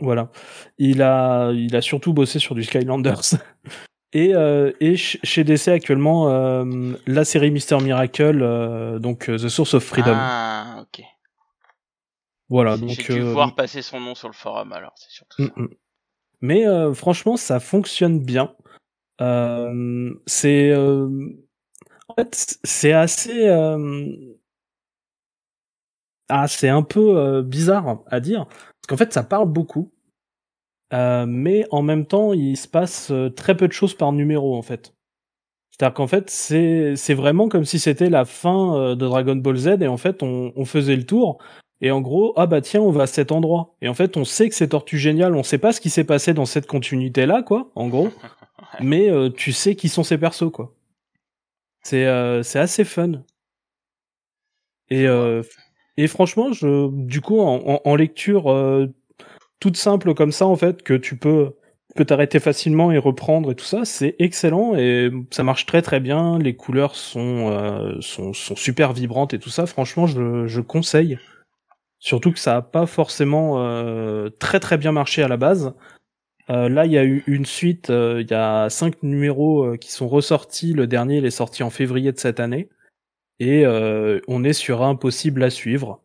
Voilà. Il a, il a surtout bossé sur du Skylanders. Et, euh, et chez DC actuellement, euh, la série Mister Miracle, euh, donc The Source of Freedom. Ah, ok. Voilà, donc. J'ai dû voir passer son nom sur le forum, alors c'est surtout. Mm, mm. Mais franchement, ça fonctionne bien. c'est, en fait, c'est assez. Ah, c'est un peu bizarre à dire, parce qu'en fait, ça parle beaucoup. Euh, mais en même temps, il se passe euh, très peu de choses par numéro en fait. C'est-à-dire qu'en fait, c'est vraiment comme si c'était la fin euh, de Dragon Ball Z et en fait, on, on faisait le tour et en gros, ah bah tiens, on va à cet endroit. Et en fait, on sait que c'est Tortue Génial, on sait pas ce qui s'est passé dans cette continuité là, quoi, en gros. mais tu sais qui sont ces persos, quoi. C'est c'est assez fun. Et, euh, et franchement, je, du coup, en, en- en lecture euh, toute simple comme ça, en fait, que tu peux peut t'arrêter facilement et reprendre et tout ça, c'est excellent et ça marche très très bien. Les couleurs sont euh, sont, sont super vibrantes et tout ça. Franchement, je, je conseille. Surtout que ça a pas forcément euh, très très bien marché à la base. Euh, là, il y a eu une suite. Il y a cinq numéros qui sont ressortis. Le dernier, il est sorti en février de cette année et on est sur un possible à suivre.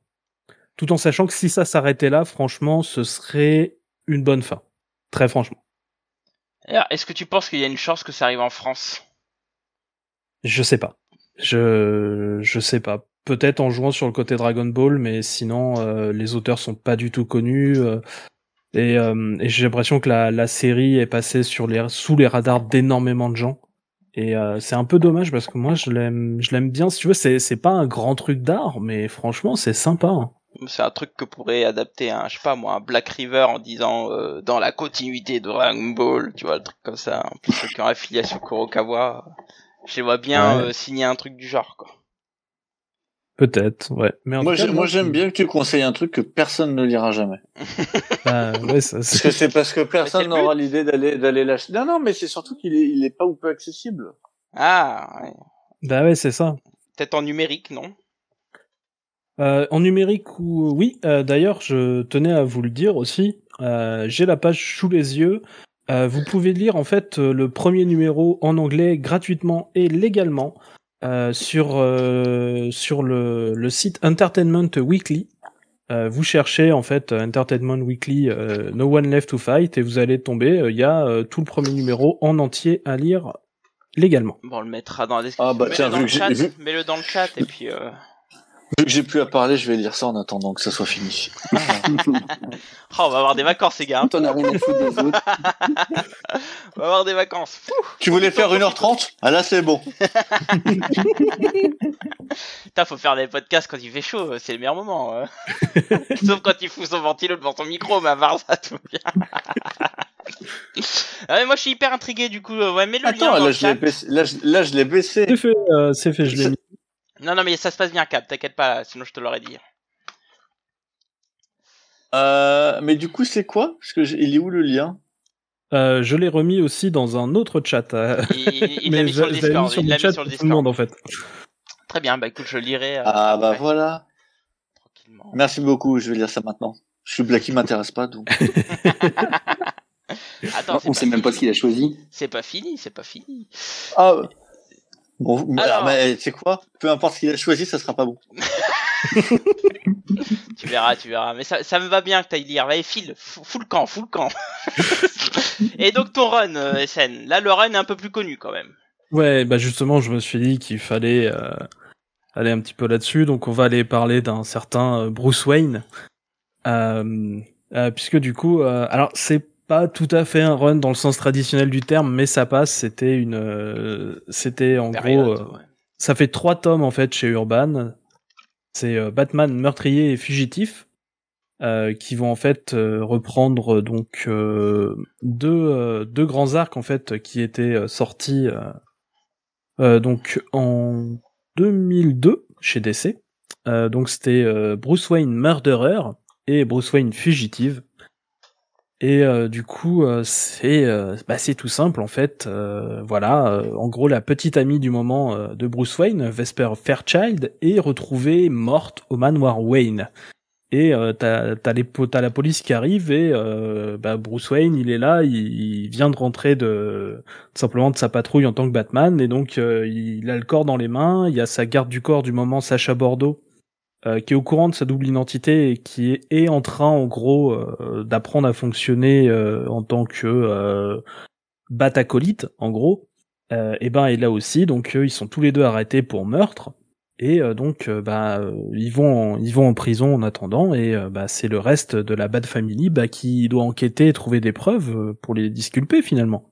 Tout en sachant que si ça s'arrêtait là, franchement, ce serait une bonne fin. Très franchement. Est-ce que tu penses qu'il y a une chance que ça arrive en France? Je sais pas. Je je sais pas. Peut-être en jouant sur le côté Dragon Ball, mais sinon euh, les auteurs sont pas du tout connus euh, et, euh, et j'ai l'impression que la, la série est passée sur les sous les radars d'énormément de gens. Et euh, c'est un peu dommage parce que moi je l'aime je l'aime bien. Si tu veux, c'est c'est pas un grand truc d'art, mais franchement c'est sympa. hein. C'est un truc que pourrait adapter un, je sais pas moi, un Black River en disant euh, dans la continuité de Dragon Ball, tu vois, le truc comme ça. En plus, ceux qui ont affiliation Kurokawa, je les vois bien Ouais. euh, signer un truc du genre, quoi. Peut-être, ouais. Mais en Moi, tout cas, j'ai- moi, j'aime bien que tu conseilles un truc que personne ne lira jamais. bah, ouais, ça, Parce c'est- que c'est parce que personne n'aura l'idée d'aller d'aller l'acheter. Non, non, mais c'est surtout qu'il est il est pas ou peu accessible. Ah, ouais. bah ouais, c'est ça. peut-être en numérique, non? Euh, en numérique ou oui. euh, D'ailleurs, je tenais à vous le dire aussi. euh, J'ai la page sous les yeux. Euh, vous pouvez lire en fait euh, le premier numéro en anglais gratuitement et légalement euh, sur euh, sur le, le site Entertainment Weekly. Euh, vous cherchez en fait Entertainment Weekly euh, No One Left to Fight et vous allez tomber. euh, Il y a euh, tout le premier numéro en entier à lire légalement. Bon, on le mettra dans la description. Ah, bah, Mets-le tiens, dans vu mets-le dans le chat et puis. Vu que j'ai plus à parler, je vais lire ça en attendant que ça soit fini. Oh, on va avoir des vacances, les gars. hein. T'en as rien à foutre des autres. On va avoir des vacances. Tu voulais faire 1h30 Ah là, c'est bon. Putain, faut faire des podcasts quand il fait chaud, c'est le meilleur moment. euh. Sauf quand il fout son ventilo devant son micro, mais à part ça, tout va bien. ah, mais moi, je suis hyper intrigué, du coup. Ouais, mets le lien Attends, dans là je l'ai baissé. Là, je, là, je l'ai baissé. C'est fait, euh, c'est fait, je l'ai mis. Non, non, mais ça se passe bien, Cap, t'inquiète pas, sinon je te l'aurais dit. Euh, mais du coup, c'est quoi? Parce que il est où le lien? Euh, je l'ai remis aussi dans un autre chat. Il, il- l'a mis sur le Discord. Il l'a chat mis sur le pour tout le monde Discord. en fait. Très bien, bah écoute, je lirai. euh, Ah bah après, voilà. tranquillement. Merci beaucoup. Je vais lire ça maintenant. Je suis Blacky m'intéresse pas donc. Attends, c'est On sait même pas ce qu'il a choisi. C'est pas fini, c'est pas fini. Ah. Bon, Alors. alors, sais quoi Peu importe ce qu'il a choisi, ça sera pas bon. Tu verras, tu verras. Mais ça, ça me va bien que t'ailles lire. Allez, file, fou fous le camp, fous le camp. Et donc ton run, euh, SN. Là, le run est un peu plus connu quand même. Ouais, bah justement, je me suis dit qu'il fallait euh, aller un petit peu là-dessus. Donc, on va aller parler d'un certain euh, Bruce Wayne, euh, euh, puisque du coup, euh, alors c'est pas tout à fait un run dans le sens traditionnel du terme, mais ça passe. C'était une, euh, c'était en Période, gros, euh, ouais. ça fait trois tomes en fait chez Urban. C'est euh, Batman meurtrier et fugitif euh, qui vont en fait reprendre donc euh, deux deux grands arcs en fait qui étaient sortis donc en 2002 chez DC. Euh, donc c'était Bruce Wayne Murderer et Bruce Wayne Fugitive. Et euh, du coup, euh, c'est euh, bah, tout simple en fait. Euh, voilà, en gros, la petite amie du moment de Bruce Wayne, Vesper Fairchild, est retrouvée morte au manoir Wayne. Et t'as t'as la police qui arrive et bah, Bruce Wayne, il est là, il, vient de rentrer de simplement de sa patrouille en tant que Batman et donc il a le corps dans les mains. Il y a sa garde du corps du moment, Sacha Bordeaux, euh, qui est au courant de sa double identité et qui est, en train en gros euh, d'apprendre à fonctionner euh, en tant que euh, batacolite en gros. Et ben est là aussi donc ils sont tous les deux arrêtés pour meurtre. Et donc bah ils vont en, ils vont en prison en attendant. Et bah c'est le reste de la Bad Family bah, qui doit enquêter et trouver des preuves pour les disculper finalement.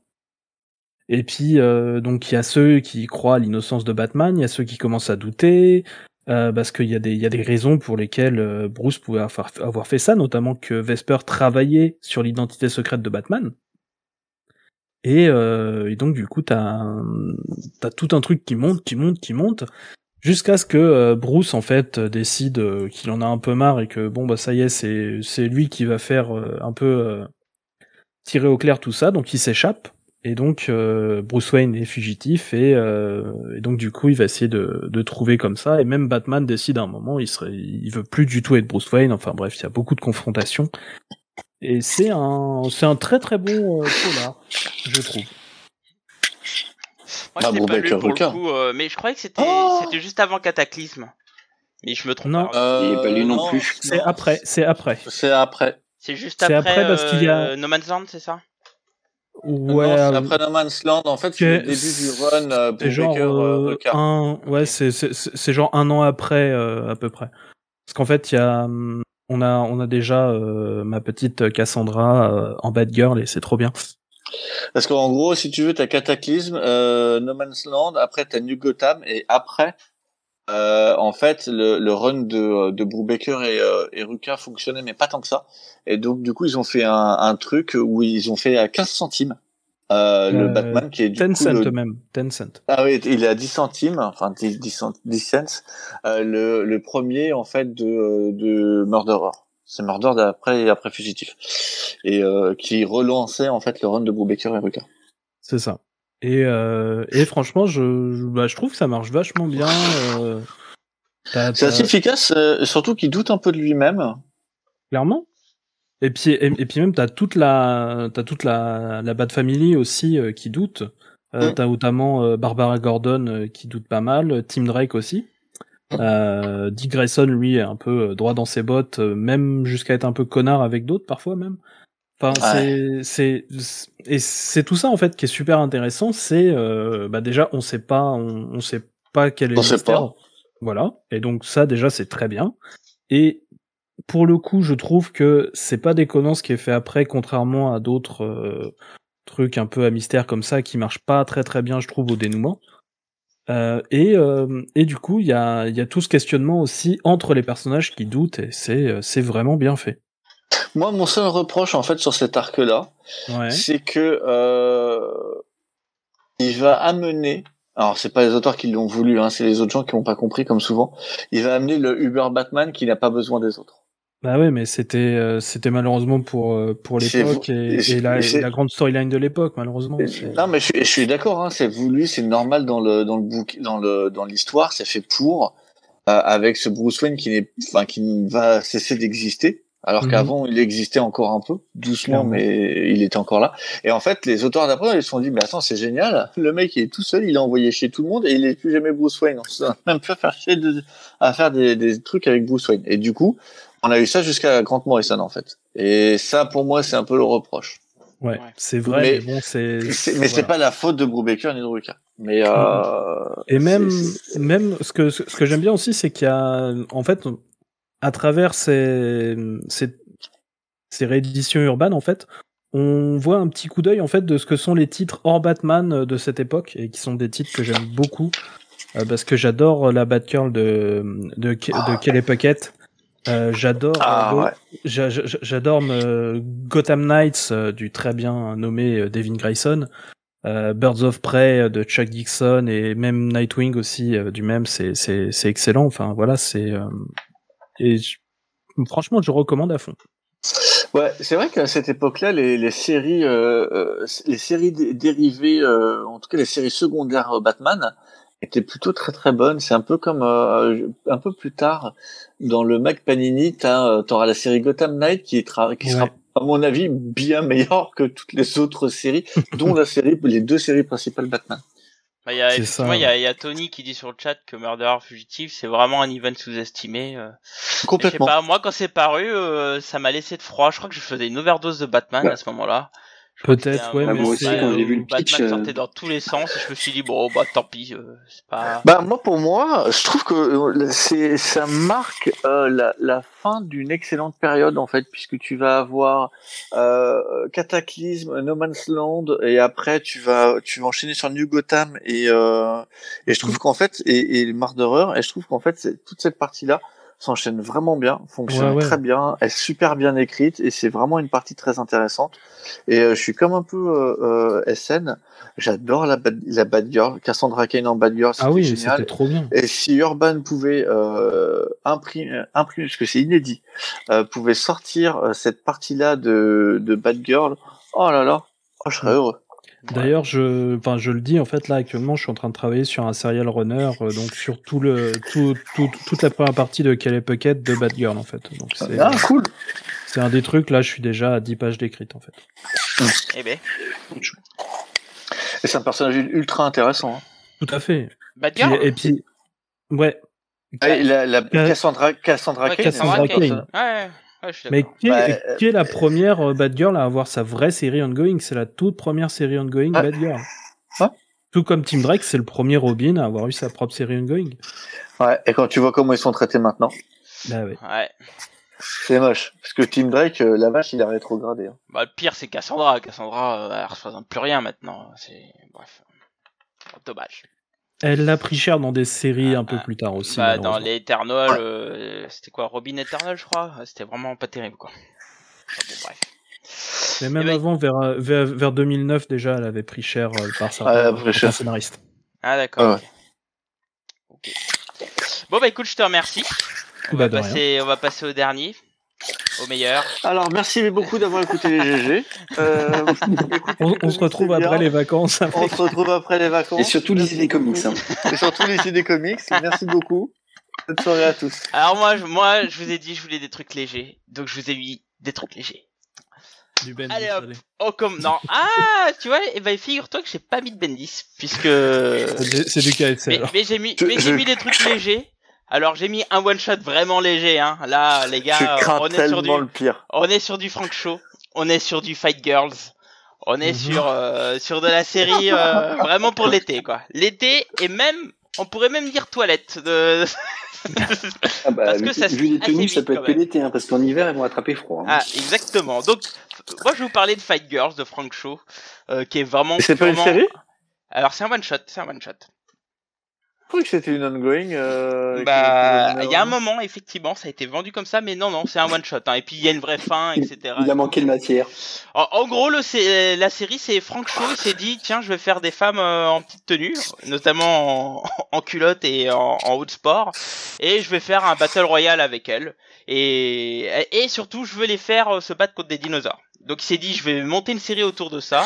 Et puis donc il y a ceux qui croient à l'innocence de Batman il y a ceux qui commencent à douter euh, parce qu'il y a des il y a des raisons pour lesquelles euh, Bruce pouvait avoir, fait ça, notamment que Vesper travaillait sur l'identité secrète de Batman. Et, euh, donc du coup t'as tout un truc qui monte, qui monte, qui monte, Jusqu'à ce que euh, Bruce en fait décide qu'il en a un peu marre et que bon bah ça y est c'est lui qui va faire un peu tirer au clair tout ça donc il s'échappe et donc euh, Bruce Wayne est fugitif et, euh, et donc du coup il va essayer de, de trouver comme ça et même Batman décide à un moment il serait il veut plus du tout être Bruce Wayne enfin bref il y a beaucoup de confrontations et c'est un c'est un très très bon euh, polar je trouve Moi, Ah, je bon, pas bah, lu pour le coup, euh, mais je croyais que c'était Oh c'était juste avant Cataclysme. Mais je me trompe. Non. pas. Euh, Il est pas lu non plus. c'est après c'est après C'est après. C'est juste après, après parce qu'il y a- No Man's Land, c'est ça? Ouais Non, c'est euh, après No Man's Land. En fait, c'est le début du run euh, C'est genre euh, euh, un, ouais, c'est c'est c'est genre un an après euh, à peu près. Parce qu'en fait, il y a, on a on a déjà euh, ma petite Cassandra euh, en bad girl et c'est trop bien. Parce qu'en gros, si tu veux, t'as Cataclysme, euh, No Man's Land, après t'as New Gotham, et après, euh, en fait, le, le run de, de Brubaker et, euh, et Ruka fonctionnait, mais pas tant que ça. Et donc, du coup, ils ont fait un, un truc où ils ont fait à 15 centimes euh, le Euh, Batman qui est du 10 coup cents le- même, 10 cents. Ah oui, il est à 10 centimes, enfin 10, 10, cent- 10 cents, euh, le, le premier en fait de, de Murderer. C'est Murderer d'après après Fugitif. Et euh, qui relançait en fait le run de Brubaker et Ruka. C'est ça. Et euh, et franchement, je je, bah, je trouve que ça marche vachement bien. euh, C'est assez efficace, euh, surtout qu'il doute un peu de lui-même. clairement. Et puis et, et puis même t'as toute la t'as toute la la Bat Family aussi euh, qui doute. Euh, Mm. T'as notamment euh, Barbara Gordon euh, qui doute pas mal, Tim Drake aussi. Euh, Dick Grayson lui est un peu droit dans ses bottes, même jusqu'à être un peu connard avec d'autres parfois même. Enfin c'est c'est et c'est tout ça en fait qui est super intéressant. C'est euh, bah déjà on sait pas on, on sait pas quel est On le sait mystère. pas. Voilà. Et donc ça déjà c'est très bien. Et pour le coup, je trouve que c'est pas déconnant ce qui est fait après, contrairement à d'autres euh, trucs un peu à mystère comme ça qui marchent pas très très bien, je trouve, au dénouement. Euh, et, euh, et du coup, il y a, y a tout ce questionnement aussi entre les personnages qui doutent, et c'est euh, c'est vraiment bien fait. Moi, mon seul reproche en fait sur cet arc-là, Ouais. c'est que euh, il va amener. Alors, c'est pas les auteurs qui l'ont voulu, hein, c'est les autres gens qui n'ont pas compris, comme souvent. Il va amener le Uber Batman qui n'a pas besoin des autres. Bah ouais, mais c'était euh, c'était malheureusement pour euh, pour l'époque et, la, et la grande storyline de l'époque, malheureusement. Non, mais je, suis- je suis d'accord, hein, c'est voulu, c'est normal dans le dans le book, dans le dans l'histoire, c'est fait pour euh, avec ce Bruce Wayne qui n'est, enfin qui va cesser d'exister, alors Mhm. qu'avant il existait encore un peu, doucement, mais il était encore là. Et en fait, les auteurs d'après ils se sont dit, mais attends, c'est génial, le mec il est tout seul, il est envoyé chez tout le monde et il est plus jamais Bruce Wayne. On s'est même pas faire chier de, à faire des, des trucs avec Bruce Wayne. Et du coup, on a eu ça jusqu'à Grant Morrison en fait. Et ça, pour moi, c'est un peu le reproche. Ouais, Ouais. c'est vrai, mais, Mais- bon, c'est. C'est- mais c'est voilà. pas la faute de Brubaker ni de Ruka. Mais euh, Et même, même ce que ce que j'aime bien aussi, c'est qu'il y a, en fait, à travers ces ces, ces rééditions urbaines, en fait, on voit un petit coup d'œil en fait de ce que sont les titres hors Batman de cette époque et qui sont des titres que j'aime beaucoup euh, parce que j'adore la Batgirl de de, de Kelly Puckett. Euh, j'adore Ah, euh, ouais. j'adore euh, Gotham Knights euh, du très bien nommé euh, Devin Grayson. Euh, Birds of Prey euh, de Chuck Dixon et même Nightwing aussi euh, du même, c'est c'est excellent. Enfin voilà, c'est euh, et je- franchement je recommande à fond. Ouais, c'est vrai qu'à cette époque-là, les, les séries, euh, euh, les séries dé- dérivées, euh, en tout cas les séries secondaires euh, Batman, étaient plutôt très très bonnes. C'est un peu comme euh, un peu plus tard dans le Mac Panini, euh, t'auras la série Gotham Knight qui, qui sera Ouais. à mon avis bien meilleure que toutes les autres séries, dont la série, les deux séries principales Batman. Bah, il y a, C'est effectivement, ça, il y, a, il y a Tony qui dit sur le chat que Murderer Fugitive, c'est vraiment un event sous-estimé. euh. Je sais Complètement. pas, moi, quand c'est paru, euh, ça m'a laissé de froid. Je crois que je faisais une overdose de Batman à ce moment-là. Peut-être, ouais, mais moi aussi, quand j'ai vu le pitch, Batman euh, sortait dans tous les sens, et je me suis dit, bon, bah, tant pis, euh, c'est pas... Bah moi pour moi, je trouve que euh, c'est ça marque euh, la, la fin d'une excellente période en fait puisque tu vas avoir euh, Cataclysme, No Man's Land et après tu vas tu vas enchaîner sur New Gotham et euh, et je trouve qu'en fait et, et Murderer et je trouve qu'en fait c'est- toute cette partie là s'enchaîne vraiment bien, fonctionne Ouais, ouais. très bien, est super bien écrite et c'est vraiment une partie très intéressante. Et euh, je suis comme un peu euh, euh, SN, j'adore la bad, la bad girl, Cassandra Cain en bad girl, c'était Ah oui, génial. c'était trop bien. Et si Urban pouvait euh, imprimer, imprimer, parce que c'est inédit, euh, pouvait sortir euh, cette partie-là de, de Bad Girl, oh là là, oh, je serais Ouais. heureux. D'ailleurs, je, enfin, je le dis en fait là actuellement, je suis en train de travailler sur un serial runner, euh, donc sur tout le, tout, tout- toute la première partie de Puckett de Bad Girl en fait. Donc c'est, Ah, cool. c'est un des trucs là, je suis déjà à 10 pages d'écrite en fait. Eh ben, Et c'est un personnage ultra intéressant. Hein. Tout à fait. Bad Puis- Girl et puis, ouais. Ah, et la, la, Ca- Cassandra, Cassandra Ouais, Cain, Cassandra Ouais, ouais, suis Mais qui est, Bah, euh, qui est la première euh, Bad Girl à avoir sa vraie série ongoing? C'est la toute première série ongoing Ah. Bad Girl. Ah. Tout comme Tim Drake, c'est le premier Robin à avoir eu sa propre série ongoing. Ouais, et quand tu vois comment ils sont traités maintenant, Bah ouais. Ouais. c'est moche. Parce que Tim Drake, euh, la vache, il a rétrogradé. Hein. Bah, le pire, c'est Cassandra. Cassandra, euh, elle représente plus rien maintenant. C'est, bref. Dommage. Elle l'a pris cher dans des séries un peu Ah, plus tard aussi. Bah, dans les Eternals, euh, c'était quoi Robin Eternal, je crois? C'était vraiment pas terrible, quoi. Enfin, bon, bref. Mais même Eh ben- avant, vers, euh, vers, vers 2009, déjà, elle avait pris cher euh, par sa Ah, scénariste. Ah, d'accord. Ah. Bon, bah, écoute, je te remercie. On, Bah, va de passer, on va passer au dernier. Au meilleur. Alors, merci beaucoup d'avoir écouté les GG. Euh, On, on se retrouve bien. après les vacances. On se retrouve après les vacances. Et surtout lisez des comics. Hein. Et surtout lisez des comics. Merci beaucoup. Bonne soirée à tous. Alors, moi, je, moi, je vous ai dit, je voulais des trucs légers. Donc, je vous ai mis des trucs légers. Du Ben Allez, Bendis, hop. allez. Oh, comme, non. Ah, tu vois, et ben, figure-toi que j'ai pas mis de Bendis. Puisque. C'est du KFC. Mais, mais j'ai mis, Je- mais j'ai je- mis des trucs légers. Alors j'ai mis un one shot vraiment léger. Hein. Là, les gars, on est sur du, le pire. on est sur du Frank Show, on est sur du Fight Girls, on est Mhm. sur euh, sur de la série euh, vraiment pour l'été quoi. L'été et même, on pourrait même dire toilette. De... Ah bah, Parce que vu, ça se vu les tenues, ça peut être que l'été, hein, parce qu'en hiver, elles vont attraper froid. hein. ah exactement. Donc moi je vais vous parler de Fight Girls de Frank Show, euh, qui est vraiment. C'est pas une série? Alors c'est un one shot, c'est un one shot. Que c'était une ongoing. Euh, Bah, il y a un moment, effectivement, ça a été vendu comme ça, mais non, non, c'est un one shot. Hein. Et puis il y a une vraie fin, etc. Il a manqué de matière. En, en gros, le, c'est, la série, c'est Frank Shaw il s'est dit, tiens, je vais faire des femmes euh, en petite tenue, notamment en, en culotte et en, en haut de sport, et je vais faire un battle royale avec elles. Et, et surtout, je veux les faire euh, se battre contre des dinosaures. Donc il s'est dit, je vais monter une série autour de ça,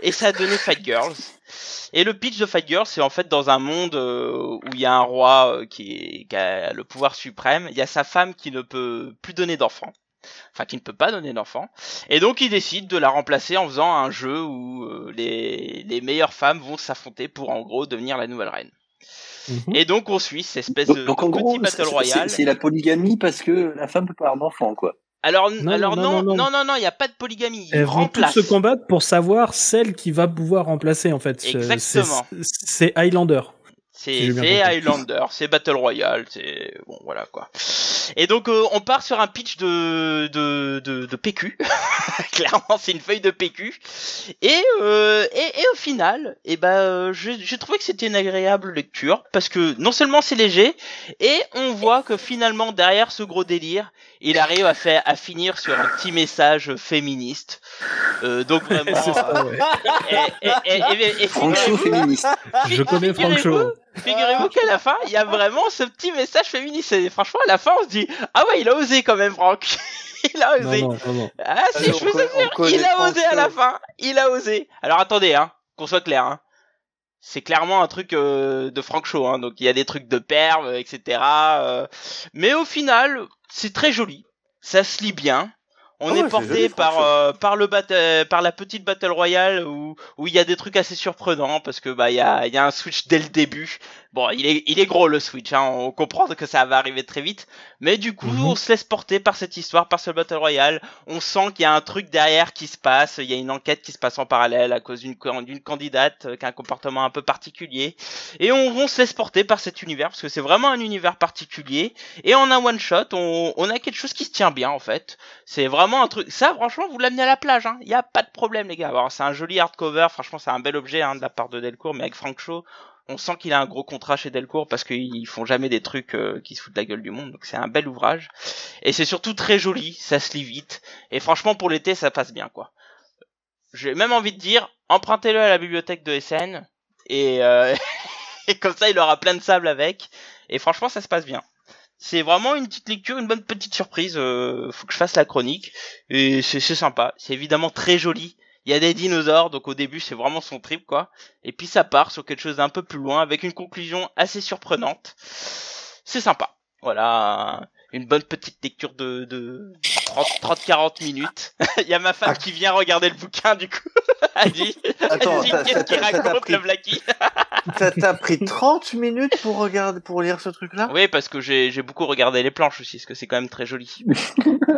et ça a donné Fight Girls. Et le pitch de Fight Girls, c'est en fait dans un monde euh, où il y a un roi euh, qui, est- qui a le pouvoir suprême, il y a sa femme qui ne peut plus donner d'enfants, enfin qui ne peut pas donner d'enfants, et donc il décide de la remplacer en faisant un jeu où euh, les, les meilleures femmes vont s'affronter pour en gros devenir la nouvelle reine. Mhm. Et donc on suit cette espèce Donc, de donc, en petit gros, battle c'est- royale. c'est c'est la polygamie parce que la femme peut pas avoir d'enfant, quoi. Alors, Non, alors non, non, non, il n'y a pas de polygamie. Elles vont se combattre pour savoir celle qui va pouvoir remplacer en fait. Exactement. C'est Highlander. C'est. Highlander, c'est Battle Royale, c'est bon voilà quoi. Et donc euh, on part sur un pitch de de de, de PQ. Clairement c'est une feuille de PQ. Et euh, et, et au final, et ben euh, j'ai trouvé que c'était une agréable lecture parce que non seulement c'est léger et on voit que finalement derrière ce gros délire, il arrive à faire à finir sur un petit message féministe. Euh, donc vraiment. Ça, ouais. et, et, et, et- et Franchement, figurez-vous- féministe. Je connais Frank Shaw. Figurez-vous qu'à la fin, il y a vraiment ce petit message féministe. Et franchement, à la fin, on se dit Ah ouais, il a osé quand même, Franck. il a osé. non, non, non. Ah si, Allez, je vous assure, il a Franck osé à la fin. Il a osé. Alors attendez, hein, qu'on soit clair. Hein. C'est clairement un truc euh, de Frank Shaw. Hein. Donc il y a des trucs de perve, etc. euh. Mais au final, c'est très joli. Ça se lit bien. On Ah est porté par euh, par le bat- euh, par la petite battle royale où où il y a des trucs assez surprenants parce que bah il y a il y a un switch dès le début. Bon, il est il est gros le switch hein, on comprend que ça va arriver très vite, mais du coup, Mhm. on se laisse porter par cette histoire, par ce battle royale. On sent qu'il y a un truc derrière qui se passe, il y a une enquête qui se passe en parallèle à cause d'une can- d'une candidate euh, qui a un comportement un peu particulier et on, on se laisse porter par cet univers parce que c'est vraiment un univers particulier et en un one shot, on, on a quelque chose qui se tient bien en fait. C'est vraiment un truc. Ça, franchement, vous l'amenez à la plage. Il n'y a pas de problème, les gars. Alors, c'est un joli hardcover. Franchement, c'est un bel objet hein, de la part de Delcourt, mais avec Frank Shaw, On sent qu'il a un gros contrat chez Delcourt parce qu'ils font jamais des trucs euh, qui se foutent la gueule du monde. Donc c'est un bel ouvrage. Et c'est surtout très joli, ça se lit vite. Et franchement pour l'été ça passe bien quoi. J'ai même envie de dire, empruntez-le à la bibliothèque de SN. Et, euh, et comme ça il aura plein de sable avec. Et franchement ça se passe bien. C'est vraiment une petite lecture, une bonne petite surprise. Euh, faut que je fasse la chronique. Et c'est sympa. C'est évidemment très joli. Il y a des dinosaures, donc au début c'est vraiment son trip quoi. Et puis ça part sur quelque chose d'un peu plus loin avec une conclusion assez surprenante. C'est sympa. Voilà, une bonne petite lecture de, de 30-40 minutes. Il y a ma femme qui vient regarder le bouquin du coup. Elle dit, Attends, qu'est-ce qu'il raconte pris- le Blacky T'as pris 30 minutes pour regarder, pour lire ce truc-là? Oui, parce que j'ai beaucoup regardé les planches aussi, parce que c'est quand même très joli.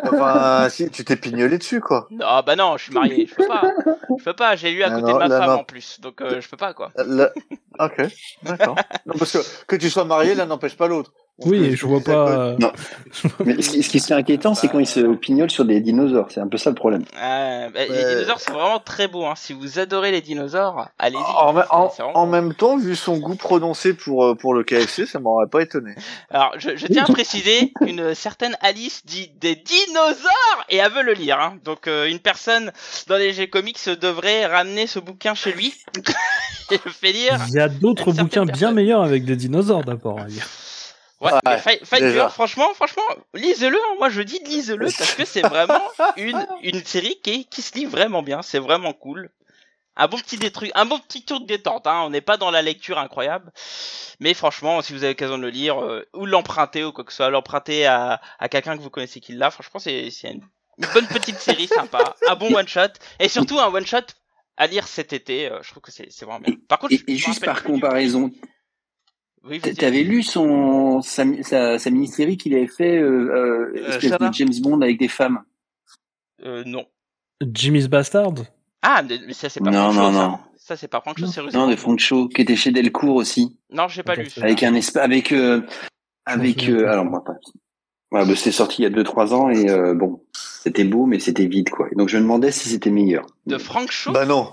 Enfin, si, tu t'es pignolé dessus, quoi. Ah bah non, je suis marié, je peux pas. Je peux pas, j'ai lu à Ah côté non, de ma femme en plus, donc euh, je peux pas quoi. Ok, d'accord. Parce que que tu sois marié, l'un n'empêche pas l'autre. Oui, et je vois pas. euh, Non. Mais ce qui, ce qui serait inquiétant, c'est quand il se pignole sur des dinosaures. C'est un peu ça le problème. Euh, bah, Les dinosaures c'est vraiment très beau, hein. si vous adorez les dinosaures, allez-y. En, ma- en- C'est- c'est vraiment en beau. même temps, vu son goût prononcé pour euh, pour le KFC, ça m'aurait pas étonné. Alors, je, je tiens à préciser qu'une certaine Alice dit des dinosaures et elle veut le lire. Hein. Donc, euh, une personne dans les G Comics devrait ramener ce bouquin chez lui et le fait lire. Il y a d'autres Certaines bouquins bien personnes. meilleurs avec des dinosaures d'abord. à lire. Ouais, Ouais, mais Fight. Girl, franchement, franchement, lisez-le. hein. Moi, je dis lisez-le parce que c'est vraiment une une série qui qui se lit vraiment bien. C'est vraiment cool. Un bon petit détruit, un bon petit tour de détente. Hein. On n'est pas dans la lecture incroyable, mais franchement, si vous avez l'occasion de le lire euh, ou l'emprunter ou quoi que ce soit, l'emprunter à, à quelqu'un que vous connaissez qui l'a. Franchement, c'est une, une bonne petite série sympa, un bon one shot et surtout un one shot à lire cet été. euh, je trouve que c'est vraiment bien. Par contre, Et, je- juste par du- comparaison, oui, t- vas-y. t'avais lu son sa, sa, sa mini-série qu'il avait fait, euh, euh, Euh, espèce de James Bond avec des femmes. Euh, non. Jimmy's Bastard? Ah, mais ça c'est pas Non, Franck non, non. Ça c'est pas Franck Shaw, Non. c'est Russe. Non, de Frank Shaw, qui était chez Delcourt aussi, Non, j'ai pas lu. Avec un espa- avec euh, avec euh, alors moi pas. Ouais, bah, c'était sorti il y a 2-3 ans et euh, bon, c'était beau mais c'était vide quoi. Et donc je me demandais si c'était meilleur. De Frank Shaw? Bah non.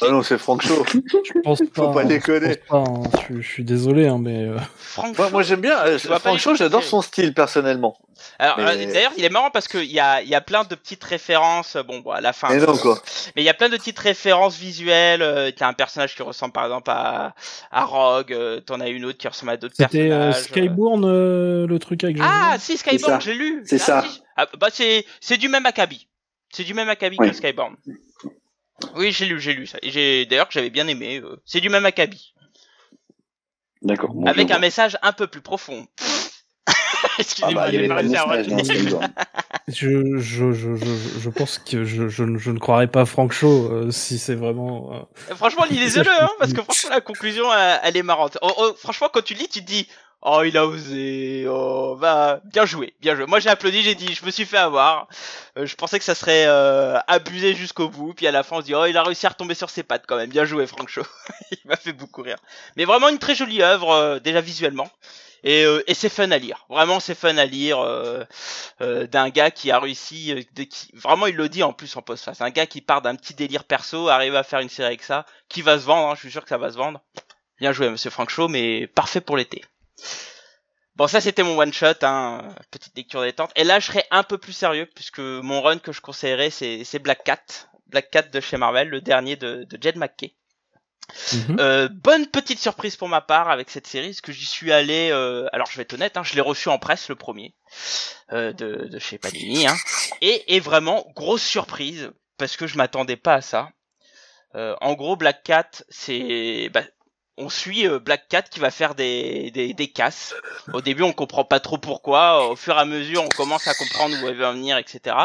Bah non, c'est Franck Shaw. Je pense pas. Faut pas hein, déconner. Je, pense pas, hein. Je- je suis désolé, hein, mais euh, Frank Moi, Shaw moi j'aime bien. euh, Franck Shaw, j'adore son style personnellement. Alors Mais- euh, d'ailleurs, il est marrant parce qu'il y a, il y a plein de petites références. Bon, bon à la fin. Mais non quoi. Mais il y a plein de petites références visuelles. Euh, T'as un personnage qui ressemble par exemple à, à Rogue. euh, T'en as une autre qui ressemble à d'autres c'était euh, personnages. Skybourne euh, le truc avec. Ah, si. Skyborn, j'ai lu. C'est Ah, ça. Ah, bah c'est, c'est du même acabit. C'est du même acabit Oui. que Skyborn. Oui, j'ai lu, j'ai lu ça. Et j'ai d'ailleurs que j'avais bien aimé. euh, c'est du même acabit. D'accord. Bon, avec un message un peu plus profond. Ah bah, j'ai pas réussi à retenir. Je, je, je, je, je pense que je, je, ne- je ne croirais pas Frank Shaw euh, si c'est vraiment. euh, Franchement, lisez-le, hein, parce que franchement, la conclusion, elle, elle est marrante. Oh, oh, franchement, quand tu lis, tu te dis, oh, il a osé, oh, bah, bien joué, bien joué. Moi, j'ai applaudi, j'ai dit, je me suis fait avoir. Euh, je pensais que ça serait euh, abusé jusqu'au bout, puis à la fin, on se dit, oh, il a réussi à retomber sur ses pattes quand même. Bien joué, Frank Shaw. il m'a fait beaucoup rire. Mais vraiment une très jolie œuvre, euh, déjà visuellement. Et, euh, et c'est fun à lire. Vraiment, c'est fun à lire euh, euh, d'un gars qui a réussi. qui, vraiment, il le dit en plus en post-face. Un gars qui part d'un petit délire perso, arrive à faire une série avec ça, qui va se vendre. hein, je suis sûr que ça va se vendre. Bien joué, Monsieur Frank Shaw, mais parfait pour l'été. Bon, ça c'était mon one shot, hein, petite lecture détente. Et là, je serai un peu plus sérieux puisque mon run que je conseillerais, c'est Black Cat, Black Cat de chez Marvel, le dernier de, de Jed McKay. mhm. Euh, bonne petite surprise pour ma part avec cette série, parce que j'y suis allé. euh, alors je vais être honnête, hein, je l'ai reçu en presse le premier euh, de, de chez Panini, hein, et, et vraiment grosse surprise parce que je m'attendais pas à ça. En gros, Black Cat, c'est bah, on suit euh, Black Cat qui va faire des, des, des casses. Au début, on comprend pas trop pourquoi. Au fur et à mesure, on commence à comprendre où elle va venir, etc.